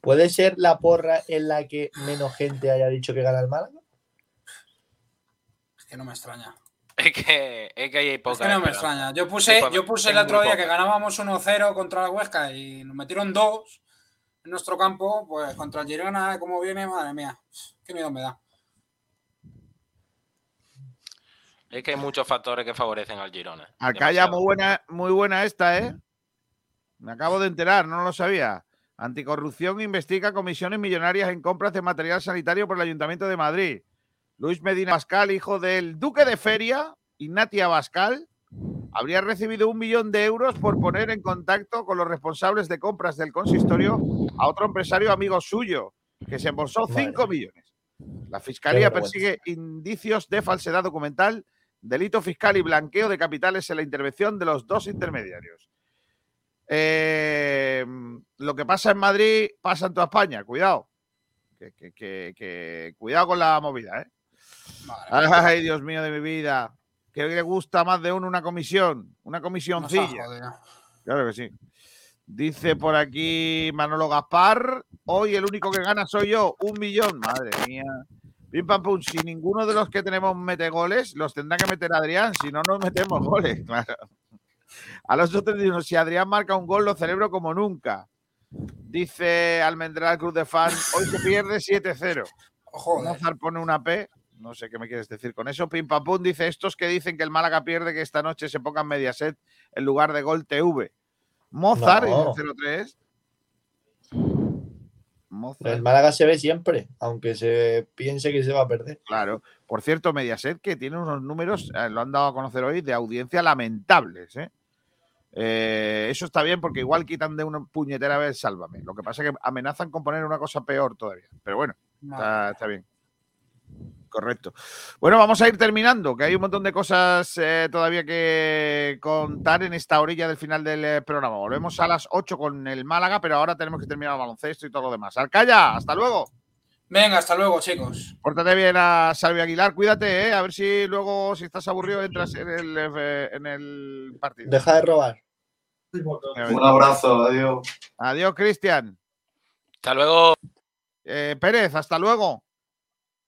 ¿Puede ser la porra en la que menos gente haya dicho que gana el Málaga? Es que no me extraña. Es que, es que hay poca. Es que no me extraña. Yo puse, yo puse el otro día poca. que ganábamos 1-0 contra la Huesca y nos metieron dos en nuestro campo. Pues contra el Girona, como viene, madre mía. Qué miedo me da. Es que hay muchos factores que favorecen al Girona. Acá muy buena, muy buena esta, ¿eh? Me acabo de enterar, no lo sabía. Anticorrupción investiga comisiones millonarias en compras de material sanitario por el Ayuntamiento de Madrid. Luis Medina Bascal, hijo del duque de Feria, Ignatia Bascal, habría recibido un millón de euros por poner en contacto con los responsables de compras del consistorio a otro empresario amigo suyo, que se embolsó Madre 5 millones. La Fiscalía persigue indicios de falsedad documental, delito fiscal y blanqueo de capitales en la intervención de los dos intermediarios. Eh, lo que pasa en Madrid pasa en toda España. Cuidado. Que, que- que- que- cuidado con la movida, ¿eh? Ay, Dios mío de mi vida. Que le gusta más de uno una comisión, una comisioncilla. Claro que sí. Dice por aquí Manolo Gaspar, hoy el único que gana soy yo, un millón. Madre mía. Pim pam pum, si ninguno de los que tenemos mete goles, los tendrá que meter Adrián, si no nos metemos goles, claro. Alonso 31, si Adrián marca un gol, lo celebro como nunca. Dice Almendral Cruz de Fan, hoy se pierde 7-0. Mozart pone una P, no sé qué me quieres decir con eso. Pim pam pum dice, estos que dicen que el Málaga pierde, que esta noche se pongan Mediaset en lugar de Gol TV. Mozart, No. dice 03. Mozart. El Málaga se ve siempre, aunque se piense que se va a perder. Claro. Por cierto, Mediaset que tiene unos números, eh, lo han dado a conocer hoy, de audiencia lamentables. ¿eh? Eh, eso está bien porque igual quitan de una puñetera vez Sálvame. Lo que pasa es que amenazan con poner una cosa peor todavía. Pero bueno, está, está bien. Correcto. Bueno, vamos a ir terminando, que hay un montón de cosas eh, todavía que contar en esta orilla del final del eh, programa. Volvemos a las 8 con el Málaga, pero ahora tenemos que terminar el baloncesto y todo lo demás. Alcaya, hasta luego. Venga, hasta luego, chicos. Pórtate bien a Salvi Aguilar, cuídate, ¿eh? a ver si luego, si estás aburrido, entras en el, eh, en el partido. Deja de robar. Un abrazo, adiós. Adiós, Cristian. Hasta luego. Eh, Pérez, hasta luego.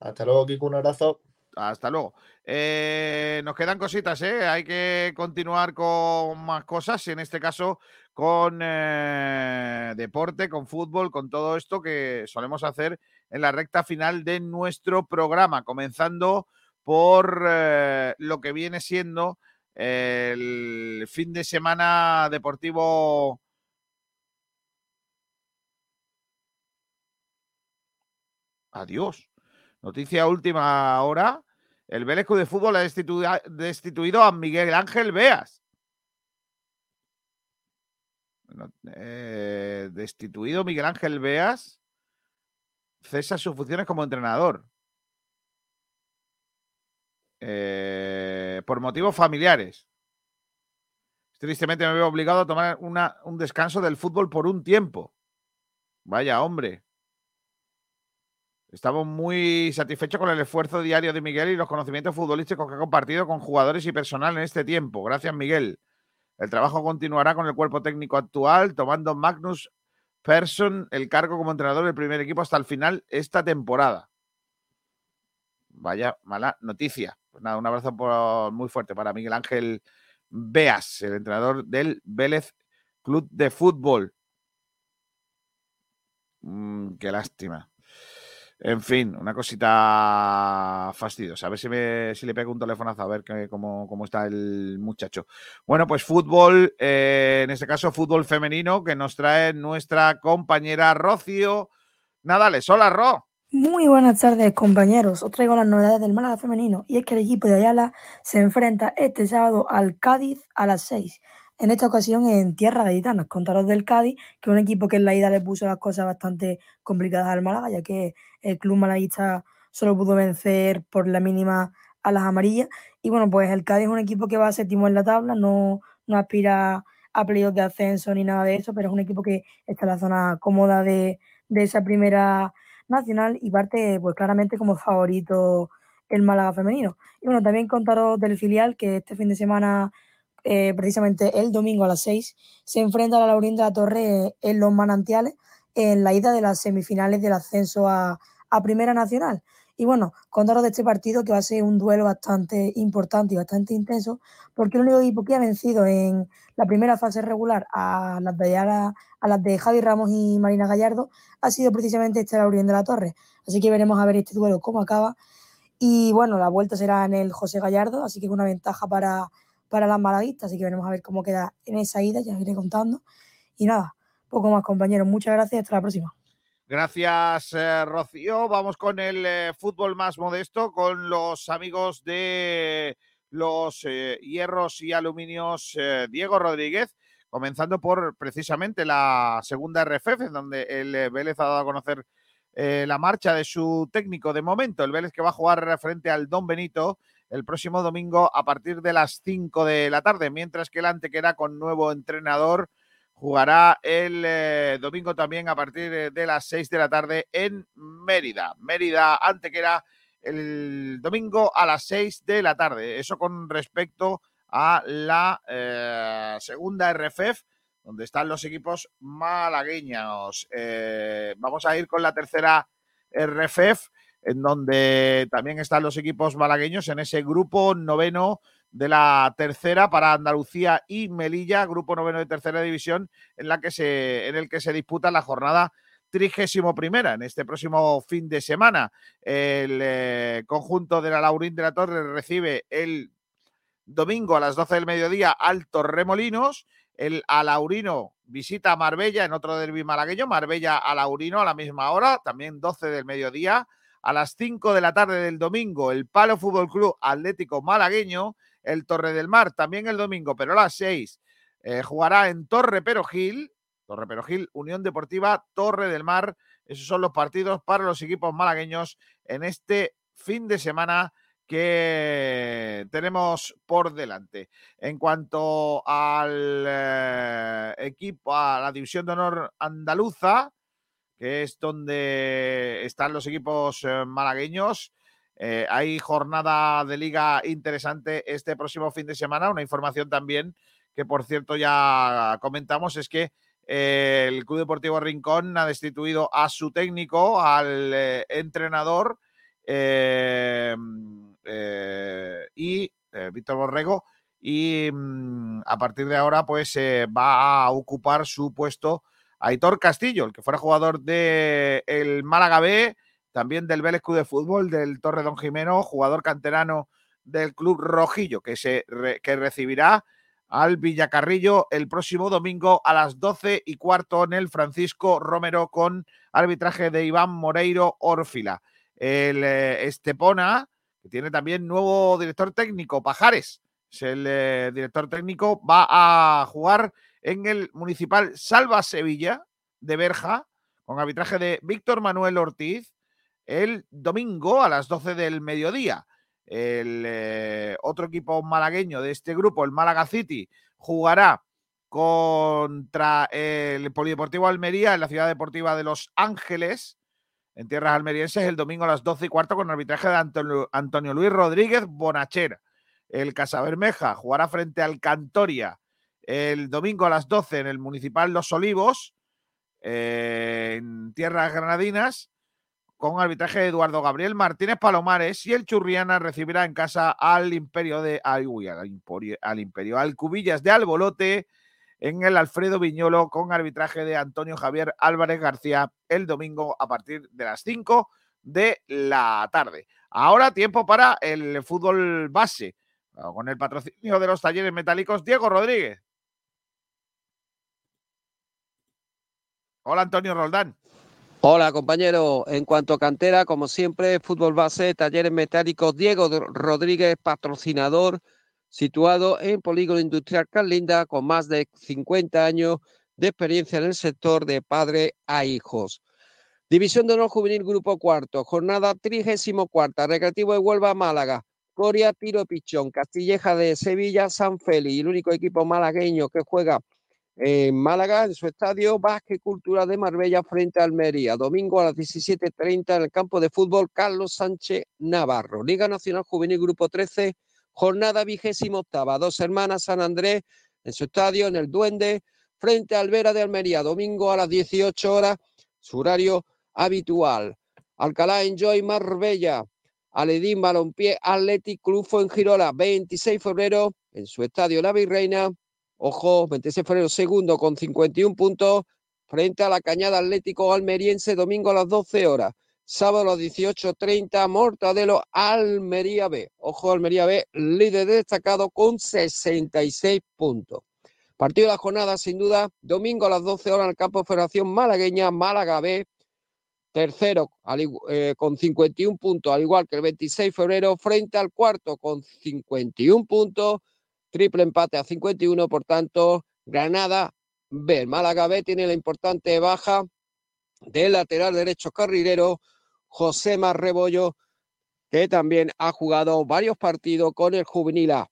Hasta luego, Kiko, un abrazo. Hasta luego. Eh, nos quedan cositas, ¿eh? Hay que continuar con más cosas, en este caso con eh, deporte, con fútbol, con todo esto que solemos hacer en la recta final de nuestro programa, comenzando por eh, lo que viene siendo el fin de semana deportivo. Adiós. Noticia última hora. El Vélez de Fútbol ha destituido, a Miguel Ángel Beas. Eh, destituido Miguel Ángel Beas. Cesa sus funciones como entrenador. Eh, por motivos familiares. Tristemente me veo obligado a tomar una- un descanso del fútbol por un tiempo. Vaya, hombre. Estamos muy satisfechos con el esfuerzo diario de Miguel y los conocimientos futbolísticos que ha compartido con jugadores y personal en este tiempo. Gracias, Miguel. El trabajo continuará con el cuerpo técnico actual, tomando Magnus Persson el cargo como entrenador del primer equipo hasta el final esta temporada. Vaya mala noticia. Pues nada, un abrazo por- muy fuerte para Miguel Ángel Beas, el entrenador del Vélez Club de Fútbol. Mm, qué lástima. En fin, una cosita fastidiosa. A ver si, me, si le pego un telefonazo a ver cómo, cómo está el muchacho. Bueno, pues fútbol, eh, en este caso fútbol femenino, que nos trae nuestra compañera Rocío Nadales. Hola, Ro. Muy buenas tardes, compañeros. Os traigo las novedades del Málaga femenino y es que el equipo de Ayala se enfrenta este sábado al Cádiz a las 6. En esta ocasión en tierra gaditana. Contaros del Cádiz, que es un equipo que en la ida le puso las cosas bastante complicadas al Málaga, ya que el club malaguista solo pudo vencer por la mínima a las amarillas. Y bueno, pues el Cádiz es un equipo que va séptimo en la tabla, no, no aspira a playoffs de ascenso ni nada de eso, pero es un equipo que está en la zona cómoda de, de esa primera nacional y parte pues claramente como favorito el Málaga femenino. Y bueno, también contaros del filial que este fin de semana, eh, precisamente el domingo a las 6, se enfrenta a la Laurín de la Torre en los manantiales en la ida de las semifinales del ascenso a, a Primera Nacional. Y bueno, contaros de este partido que va a ser un duelo bastante importante y bastante intenso, porque el único equipo que ha vencido en la primera fase regular a las de, Javi Ramos y Marina Gallardo ha sido precisamente este Laurien de la Torre. Así que veremos a ver este duelo cómo acaba. Y bueno, la vuelta será en el José Gallardo, así que una ventaja para, para las malaguistas. Así que veremos a ver cómo queda en esa ida, ya os iré contando. Y nada, poco más, compañeros. Muchas gracias, hasta la próxima. Gracias, eh, Rocío. Vamos con el eh, fútbol más modesto, con los amigos de los eh, hierros y aluminios Diego Rodríguez, comenzando por precisamente la segunda RFF, en donde el Vélez ha dado a conocer la marcha de su técnico de momento. El Vélez que va a jugar frente al Don Benito el próximo domingo a partir de las 5 de la tarde, mientras que el Antequera con nuevo entrenador jugará el eh, domingo también a partir de las 6 de la tarde en Mérida. Mérida Antequera el domingo a las 6 de la tarde. Eso con respecto a la eh, segunda RFF, donde están los equipos malagueños. Eh, vamos a ir con la tercera RFF, en donde también están los equipos malagueños en ese grupo noveno de la tercera para Andalucía y Melilla, grupo noveno de tercera división, en, la que se, en el que se disputa la jornada trigésimo primera en este próximo fin de semana. El eh, conjunto de la Laurín de la Torre recibe el domingo a las 12 del mediodía al Torremolinos. El Alaurino visita a Marbella en otro derbi malagueño. Marbella Alaurino a la misma hora, también 12 del mediodía. A las 5 de la tarde del domingo, el Palo Fútbol Club Atlético Malagueño, el Torre del Mar, también el domingo, pero a las 6 eh, jugará en Torre Perojil, Torre Perojil, Unión Deportiva, Torre del Mar. Esos son los partidos para los equipos malagueños en este fin de semana que tenemos por delante. En cuanto al eh, equipo, a la división de honor andaluza, que es donde están los equipos eh, malagueños, eh, hay jornada de liga interesante este próximo fin de semana. Una información también que, por cierto, ya comentamos es que el Club Deportivo Rincón ha destituido a su técnico, al entrenador eh, y eh, Víctor Borrego. Y mm, a partir de ahora, pues eh, va a ocupar su puesto Aitor Castillo, el que fuera jugador del el Málaga B, también del Vélez Club de Fútbol, del Torre Don Jimeno, jugador canterano del Club Rojillo, que, se, que recibirá al Villacarrillo el próximo domingo a las 12 y cuarto en el Francisco Romero con arbitraje de Iván Moreiro Órfila. El Estepona tiene también nuevo director técnico, Pajares. Es el eh, director técnico, va a jugar en el Municipal Salva Sevilla de Berja, con arbitraje de Víctor Manuel Ortiz, el domingo a las 12 del mediodía. El eh, otro equipo malagueño de este grupo, el Málaga City, jugará contra el Polideportivo Almería en la Ciudad Deportiva de Los Ángeles en tierras almerienses el domingo a las 12 y cuarto con arbitraje de Antonio, Luis Rodríguez Bonachera. El Casabermeja jugará frente al Cantoria el domingo a las 12 en el Municipal Los Olivos, eh, en tierras granadinas, con arbitraje de Eduardo Gabriel Martínez Palomares y el Churriana recibirá en casa al Imperio de Imperio, al Imperio, al Cubillas de Albolote en el Alfredo Viñolo con arbitraje de Antonio Javier Álvarez García el domingo a partir de las 5 de la tarde. Ahora tiempo para el fútbol base con el patrocinio de los talleres metálicos Diego Rodríguez. Hola Antonio Roldán. Hola compañero, en cuanto a cantera, como siempre, fútbol base, talleres metálicos. Diego Rodríguez, patrocinador situado en Polígono Industrial Carlinda, con más de 50 años de experiencia en el sector de padre a hijos. División de Honor Juvenil Grupo Cuarto, jornada 34, Recreativo de Huelva, Málaga, Coria, Tiro Pichón, Castilleja de Sevilla, San Félix, el único equipo malagueño que juega en Málaga, en su estadio, Vázquez Cultura de Marbella frente a Almería, domingo a las 17.30 en el campo de fútbol Carlos Sánchez Navarro, Liga Nacional Juvenil Grupo 13, jornada vigésima octava. Dos hermanas San Andrés en su estadio, en el Duende, frente a Alvera de Almería, domingo a las 18 horas, su horario habitual. Alcalá Enjoy Marbella, Aledín Balompié Athletic Club en Girola, 26 de febrero, en su estadio La Virreina. Ojo, 26 de febrero segundo con 51 puntos, frente a la Cañada Atlético Almeriense, domingo a las 12 horas. Sábado a las 18.30, Mortadelo, Almería B. Ojo, Almería B, líder destacado con 66 puntos. Partido de la jornada, sin duda, domingo a las 12 horas en el campo de Federación Malagueña, Málaga B. Tercero eh, con 51 puntos, al igual que el 26 de febrero, frente al cuarto con 51 puntos. Triple empate a 51, por tanto, Granada B. Málaga B tiene la importante baja del lateral derecho carrilero José Rebollo, que también ha jugado varios partidos con el juvenil A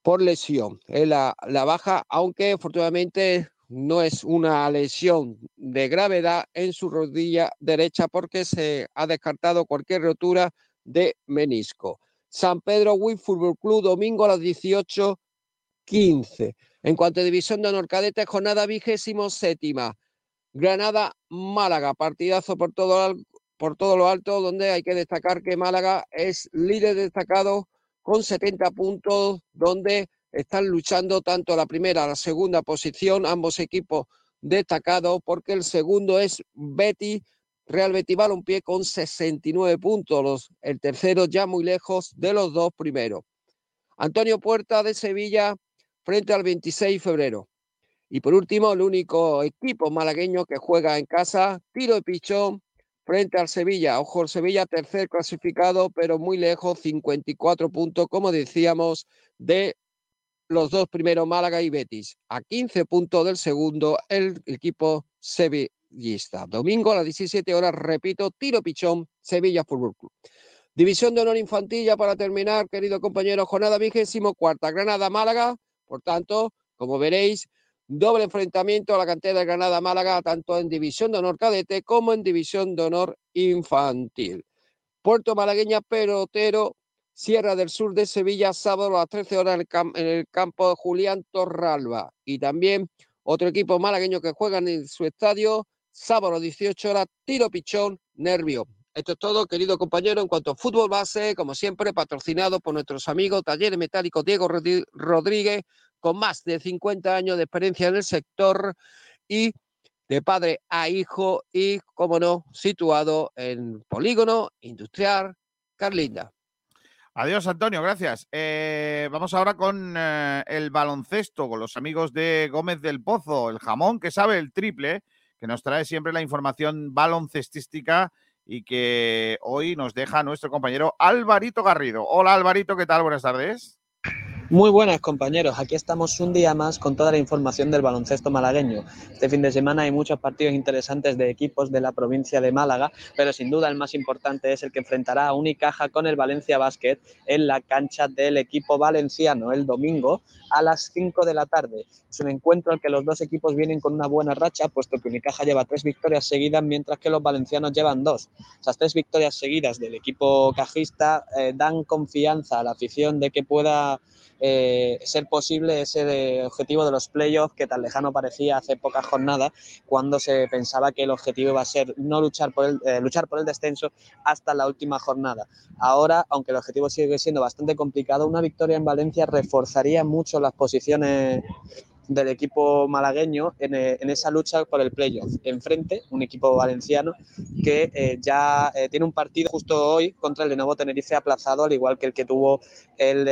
por lesión. Es la, la baja, aunque afortunadamente no es una lesión de gravedad en su rodilla derecha porque se ha descartado cualquier rotura de menisco. San Pedro Wii Fútbol Club, domingo a las 18.15. En cuanto a división de honor cadete, jornada vigésimo séptima. Granada, Málaga, partidazo por todo, por todo lo alto, donde hay que destacar que Málaga es líder destacado con 70 puntos, donde están luchando tanto la primera la segunda posición, ambos equipos destacados, porque el segundo es Betty, Real Betis Balompié con 69 puntos, el tercero ya muy lejos de los dos primeros. Antonio Puerta de Sevilla frente al 26 de febrero. Y por último, el único equipo malagueño que juega en casa, tiro de pichón frente al Sevilla. Ojo, el Sevilla tercer clasificado, pero muy lejos, 54 puntos, como decíamos, de los dos primeros, Málaga y Betis. A 15 puntos del segundo, el equipo sevillista. Domingo a las 17 horas, repito, tiro pichón, Sevilla Fútbol Club. División de honor infantil, ya para terminar, querido compañero, jornada vigésimo cuarta, Granada-Málaga. Por tanto, como veréis, doble enfrentamiento a la cantera de Granada-Málaga, tanto en división de honor cadete como en división de honor infantil. Puerto Malagueña, Perotero, Sierra del Sur de Sevilla, sábado a las 13 horas en el, campo de Julián Torralba. Y también otro equipo malagueño que juega en su estadio, sábado a las 18 horas, Tiro Pichón, Nervio. Esto es todo, querido compañero, en cuanto a fútbol base, como siempre, patrocinado por nuestros amigos Talleres Metálicos Diego Rodríguez, con más de 50 años de experiencia en el sector y de padre a hijo y, como no, situado en Polígono Industrial Carlinda. Adiós, Antonio, gracias. Eh, vamos ahora con eh, el baloncesto, con los amigos de Gómez del Pozo, el jamón que sabe el triple, que nos trae siempre la información baloncestística y que hoy nos deja nuestro compañero Alvarito Garrido. Hola Alvarito, ¿qué tal? Buenas tardes. Muy buenas compañeros, aquí estamos un día más con toda la información del baloncesto malagueño. Este fin de semana hay muchos partidos interesantes de equipos de la provincia de Málaga, pero sin duda el más importante es el que enfrentará a Unicaja con el Valencia Basket en la cancha del equipo valenciano el domingo a las 5 de la tarde. Es un encuentro en que los dos equipos vienen con una buena racha, puesto que Unicaja lleva tres victorias seguidas, mientras que los valencianos llevan dos. Esas tres victorias seguidas del equipo cajista eh, dan confianza a la afición de que pueda eh, ser posible ese objetivo de los playoffs que tan lejano parecía hace pocas jornadas, cuando se pensaba que el objetivo iba a ser no luchar por el, eh, luchar por el descenso hasta la última jornada. Ahora, aunque el objetivo sigue siendo bastante complicado, una victoria en Valencia reforzaría mucho las posiciones del equipo malagueño en, eh, esa lucha por el playoff. Enfrente, un equipo valenciano que ya tiene un partido justo hoy contra el Lenovo Tenerife aplazado, al igual que el que tuvo el,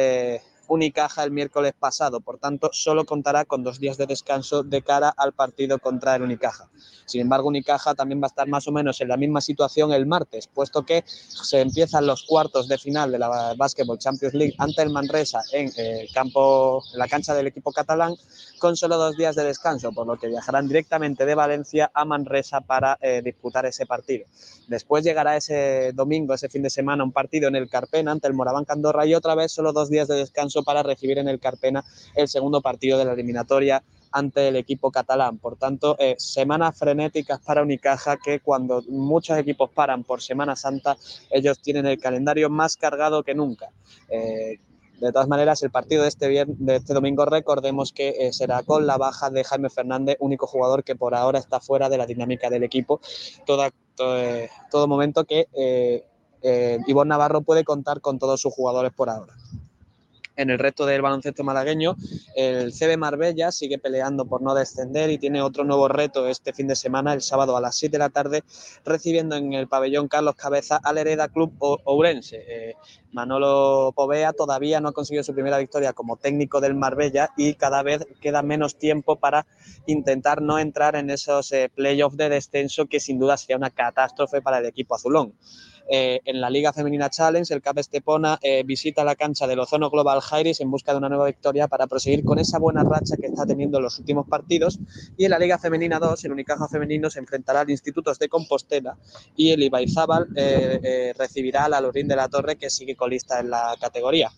Unicaja el miércoles pasado. Por tanto, solo contará con dos días de descanso de cara al partido contra el Unicaja. Sin embargo, Unicaja también va a estar más o menos en la misma situación el martes, puesto que se empiezan los cuartos de final de la Basketball Champions League ante el Manresa en eh, campo, en la cancha del equipo catalán, con solo dos días de descanso, por lo que viajarán directamente de Valencia a Manresa para eh, disputar ese partido. Después llegará ese domingo, ese fin de semana, un partido en el Carpena ante el Moraván Candorra y otra vez solo dos días de descanso para recibir en el Carpena el segundo partido de la eliminatoria ante el equipo catalán. Por tanto, eh, semanas frenéticas para Unicaja que cuando muchos equipos paran por Semana Santa, ellos tienen el calendario más cargado que nunca. Eh, de todas maneras, el partido de este, de este domingo, recordemos que eh, será con la baja de Jaime Fernández, único jugador que por ahora está fuera de la dinámica del equipo. todo, todo, momento que eh, Ivonne Navarro puede contar con todos sus jugadores por ahora en el resto del baloncesto malagueño. El CB Marbella sigue peleando por no descender y tiene otro nuevo reto este fin de semana, el sábado a las 7 de la tarde, recibiendo en el pabellón Carlos Cabeza al Hereda Club Ourense. Eh, Manolo Povea todavía no ha conseguido su primera victoria como técnico del Marbella y cada vez queda menos tiempo para intentar no entrar en esos eh, playoffs de descenso que sin duda sería una catástrofe para el equipo azulón. Eh, en la Liga Femenina Challenge, el CAP Estepona eh, visita la cancha del Ozono Global Jairis en busca de una nueva victoria para proseguir con esa buena racha que está teniendo en los últimos partidos. Y en la Liga Femenina 2, el Unicaja Femenino se enfrentará al Institutos de Compostela y el Ibaizábal eh, eh, recibirá al Alorín de la Torre, que sigue colista en la categoría.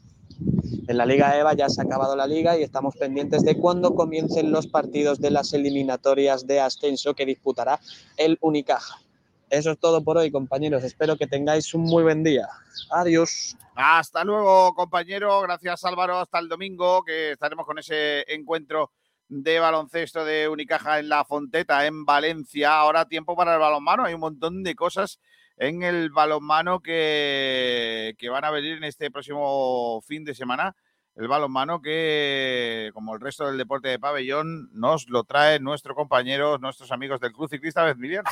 En la Liga EVA ya se ha acabado la liga y estamos pendientes de cuándo comiencen los partidos de las eliminatorias de ascenso que disputará el Unicaja. Eso es todo por hoy, compañeros. Espero que tengáis un muy buen día. Adiós. Hasta luego, compañero. Gracias, Álvaro. Hasta el domingo, que estaremos con ese encuentro de baloncesto de Unicaja en la Fonteta, en Valencia. Ahora tiempo para el balonmano. Hay un montón de cosas en el balonmano que, que van a venir en este próximo fin de semana. El balonmano que, como el resto del deporte de pabellón, nos lo trae nuestro compañero, nuestros amigos del Club Ciclista Bezmilian.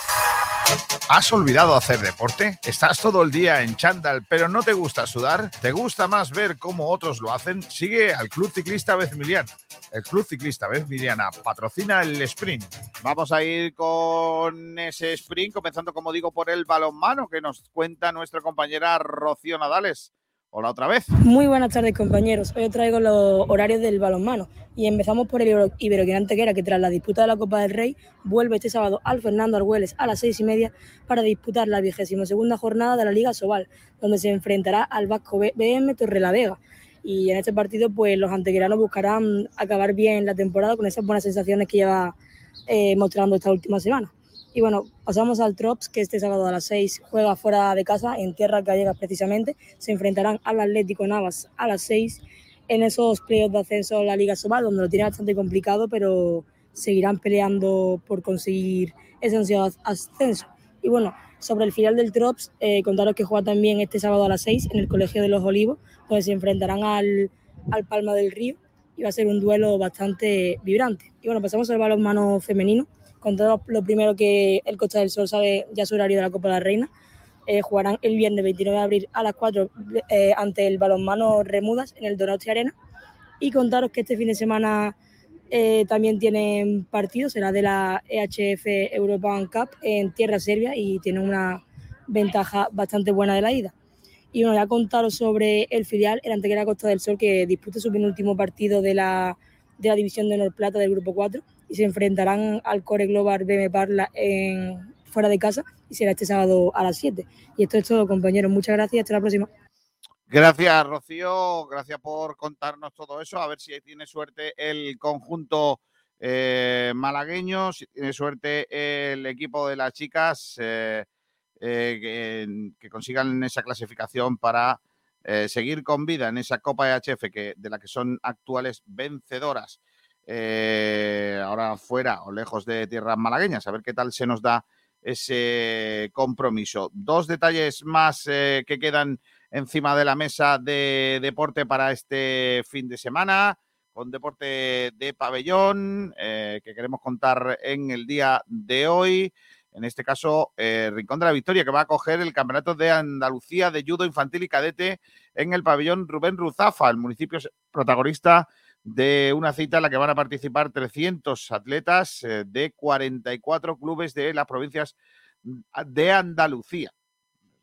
¿Has olvidado hacer deporte? ¿Estás todo el día en chándal pero no te gusta sudar? ¿Te gusta más ver cómo otros lo hacen? Sigue al Club Ciclista Bezmilian. El Club Ciclista Bezmiliana patrocina el sprint. Vamos a ir con ese sprint, comenzando, como digo, por el balonmano que nos cuenta nuestra compañera Rocío Nadales. Hola otra vez. Muy buenas tardes, compañeros. Hoy os traigo los horarios del balonmano y empezamos por el Ibero- Iberoquín Antequera, que tras la disputa de la Copa del Rey vuelve este sábado al Fernando Argüelles a las seis y media para disputar la vigésima segunda jornada de la Liga Sobal, donde se enfrentará al Vasco BM Torrelavega. Y en este partido, pues los antequeranos buscarán acabar bien la temporada con esas buenas sensaciones que lleva eh, mostrando esta última semana. Y bueno, pasamos al Trops, que este sábado a las 6 juega fuera de casa, en tierras gallegas precisamente. Se enfrentarán al Atlético Navas a las 6 en esos playoffs de ascenso a la Liga Sobal, donde lo tiene bastante complicado, pero seguirán peleando por conseguir ese ansiado ascenso. Y bueno, sobre el final del Trops, eh, contaros que juega también este sábado a las 6 en el Colegio de los Olivos, donde se enfrentarán al, al Palma del Río y va a ser un duelo bastante vibrante. Y bueno, pasamos al balonmano femenino. Contaros lo primero que el Costa del Sol sabe ya su horario de la Copa de la Reina. Eh, jugarán el viernes 29 de abril a las 4 eh, ante el balonmano Remudas en el Donosti Arena. Y contaros que este fin de semana eh, también tienen partido, será de la EHF European Cup en tierra serbia y tienen una ventaja bastante buena de la ida. Y bueno, ya contaros sobre el filial, el Antequera Costa del Sol, que disputa su penúltimo partido de la, de la división de honor plata del grupo 4 y se enfrentarán al Core Global BM Parla en, fuera de casa y será este sábado a las 7. Y esto es todo, compañeros. Muchas gracias. Hasta la próxima. Gracias, Rocío. Gracias por contarnos todo eso. A ver si tiene suerte el conjunto eh, malagueño, si tiene suerte el equipo de las chicas eh, eh, que, consigan esa clasificación para seguir con vida en esa Copa EHF que, de la que son actuales vencedoras. Eh, ahora fuera o lejos de tierras malagueñas, a ver qué tal se nos da ese compromiso. Dos detalles más eh, que quedan encima de la mesa de deporte para este fin de semana, con deporte de pabellón, eh, que queremos contar en el día de hoy. En este caso, eh, Rincón de la Victoria, que va a coger el Campeonato de Andalucía de Judo Infantil y Cadete en el pabellón Rubén Ruzafa. El municipio protagonista de una cita en la que van a participar 300 atletas eh, de 44 clubes de las provincias de Andalucía.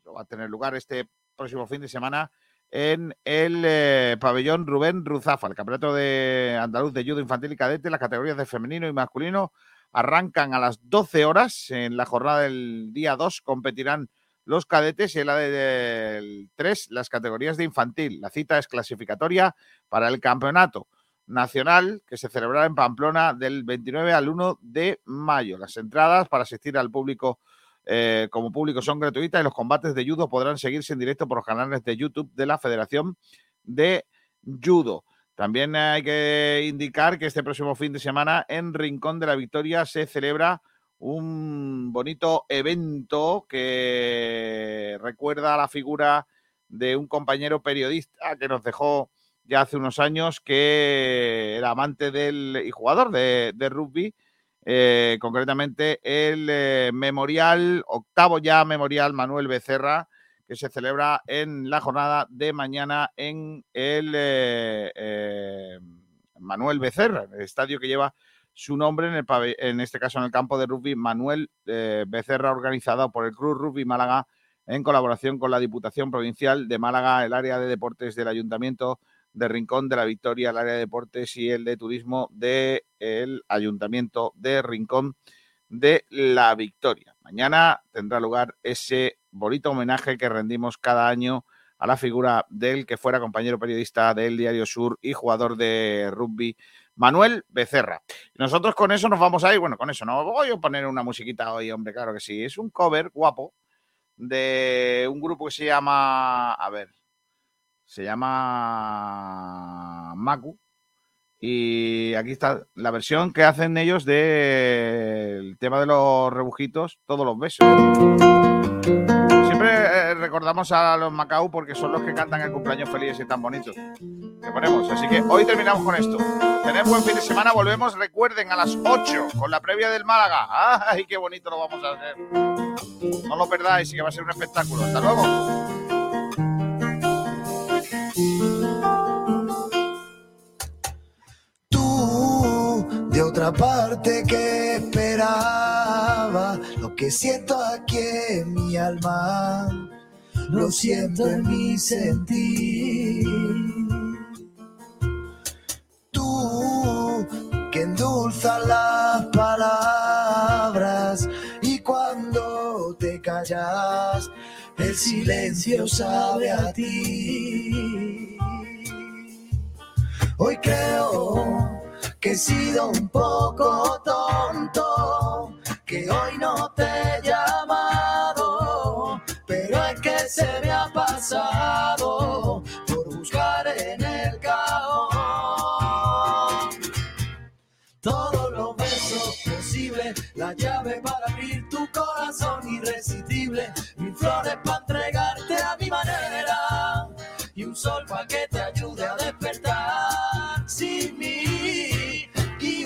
Va a tener lugar este próximo fin de semana en el eh, pabellón Rubén Ruzafa. El campeonato de andaluz de judo infantil y cadete, las categorías de femenino y masculino arrancan a las 12 horas. En la jornada del día 2 competirán los cadetes y en la del 3 las categorías de infantil. La cita es clasificatoria para el campeonato nacional que se celebrará en Pamplona del 29 al 1 de mayo. Las entradas para asistir al público eh, como público son gratuitas y los combates de judo podrán seguirse en directo por los canales de YouTube de la Federación de Judo. También hay que indicar que este próximo fin de semana en Rincón de la Victoria se celebra un bonito evento que recuerda a la figura de un compañero periodista que nos dejó ya hace unos años, que era amante del y jugador de, rugby, eh, concretamente el eh, memorial, octavo ya memorial Manuel Becerra, que se celebra en la jornada de mañana en el eh, Manuel Becerra, el estadio que lleva su nombre, en, el en este caso en el campo de rugby Manuel Becerra, organizado por el Club Rugby Málaga en colaboración con la Diputación Provincial de Málaga, el área de deportes del Ayuntamiento de Rincón de la Victoria, el área de deportes y el de turismo del Ayuntamiento de Rincón de la Victoria. Mañana tendrá lugar ese bonito homenaje que rendimos cada año a la figura del que fuera compañero periodista del Diario Sur y jugador de rugby, Manuel Becerra. Nosotros con eso nos vamos a ir, bueno, con eso no voy a poner una musiquita hoy, hombre, claro que sí, es un cover guapo de un grupo que se llama, a ver, se llama Maku. Y aquí está la versión que hacen ellos del tema de los rebujitos, todos los besos. Siempre eh, recordamos a los Macau porque son los que cantan el cumpleaños feliz y tan bonitos. Que ponemos. Así que hoy terminamos con esto. Tened buen fin de semana. Volvemos, recuerden, a las 8 con la previa del Málaga. ¡Ay, qué bonito lo vamos a hacer! No lo perdáis y que va a ser un espectáculo. Hasta luego. Otra parte que esperaba. Lo que siento aquí en mi alma, lo siento en mi sentir. Tú que endulzas las palabras y cuando te callas, el silencio sabe a ti. Hoy creo que he sido un poco tonto, que hoy no te he llamado, pero es que se me ha pasado por buscar en el cajón. Todos los besos posibles, la llave para abrir tu corazón irresistible, mil flores para entregarte a mi manera y un sol para que te ayude a despertar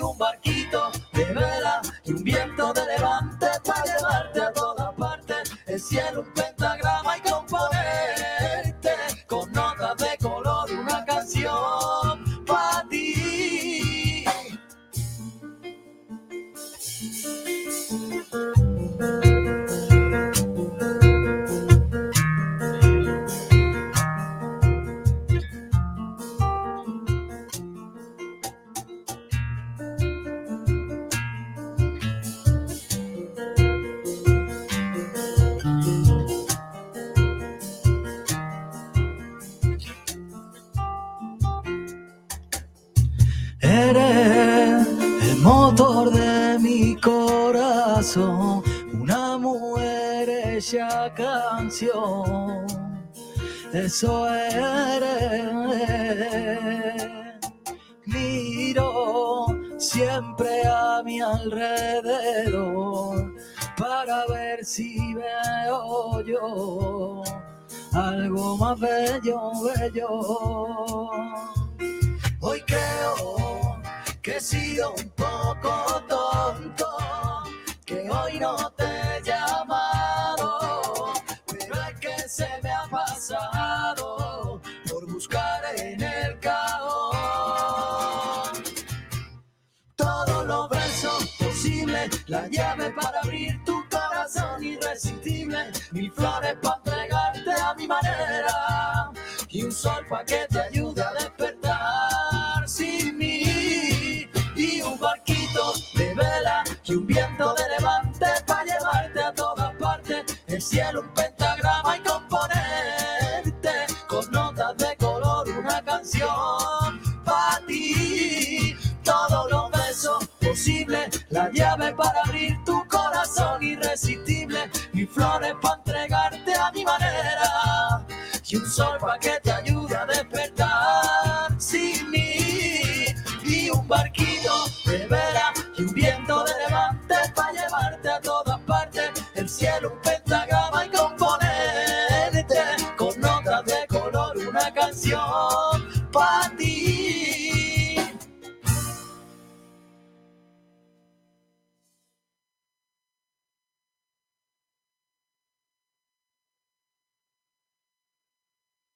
un barquito de vela y un viento de levante para llevarte a todas partes, el cielo una mujer hecha canción. Eso eres. Miro siempre a mi alrededor para ver si veo yo algo más bello, bello. Hoy creo que he sido un poco tonto, que hoy no te he llamado, pero es que se me ha pasado por buscar en el cajón. Todos los besos posibles, la llave para abrir tu corazón irresistible, mil flores para entregarte a mi manera y un sol para que te ayude a despertar sin mí y un barquito de vela y un viento de levante para llevarte a todas partes, el cielo un pentagrama y componerte con notas de color una canción para ti. Todos los besos posibles, la llave para abrir tu corazón irresistible, y flores para entregarte a mi manera, y un sol para que te ayude a despertar sin mí, y un barquito de llevarte a todas partes, el cielo un pentagrama y componente con notas de color una canción. Para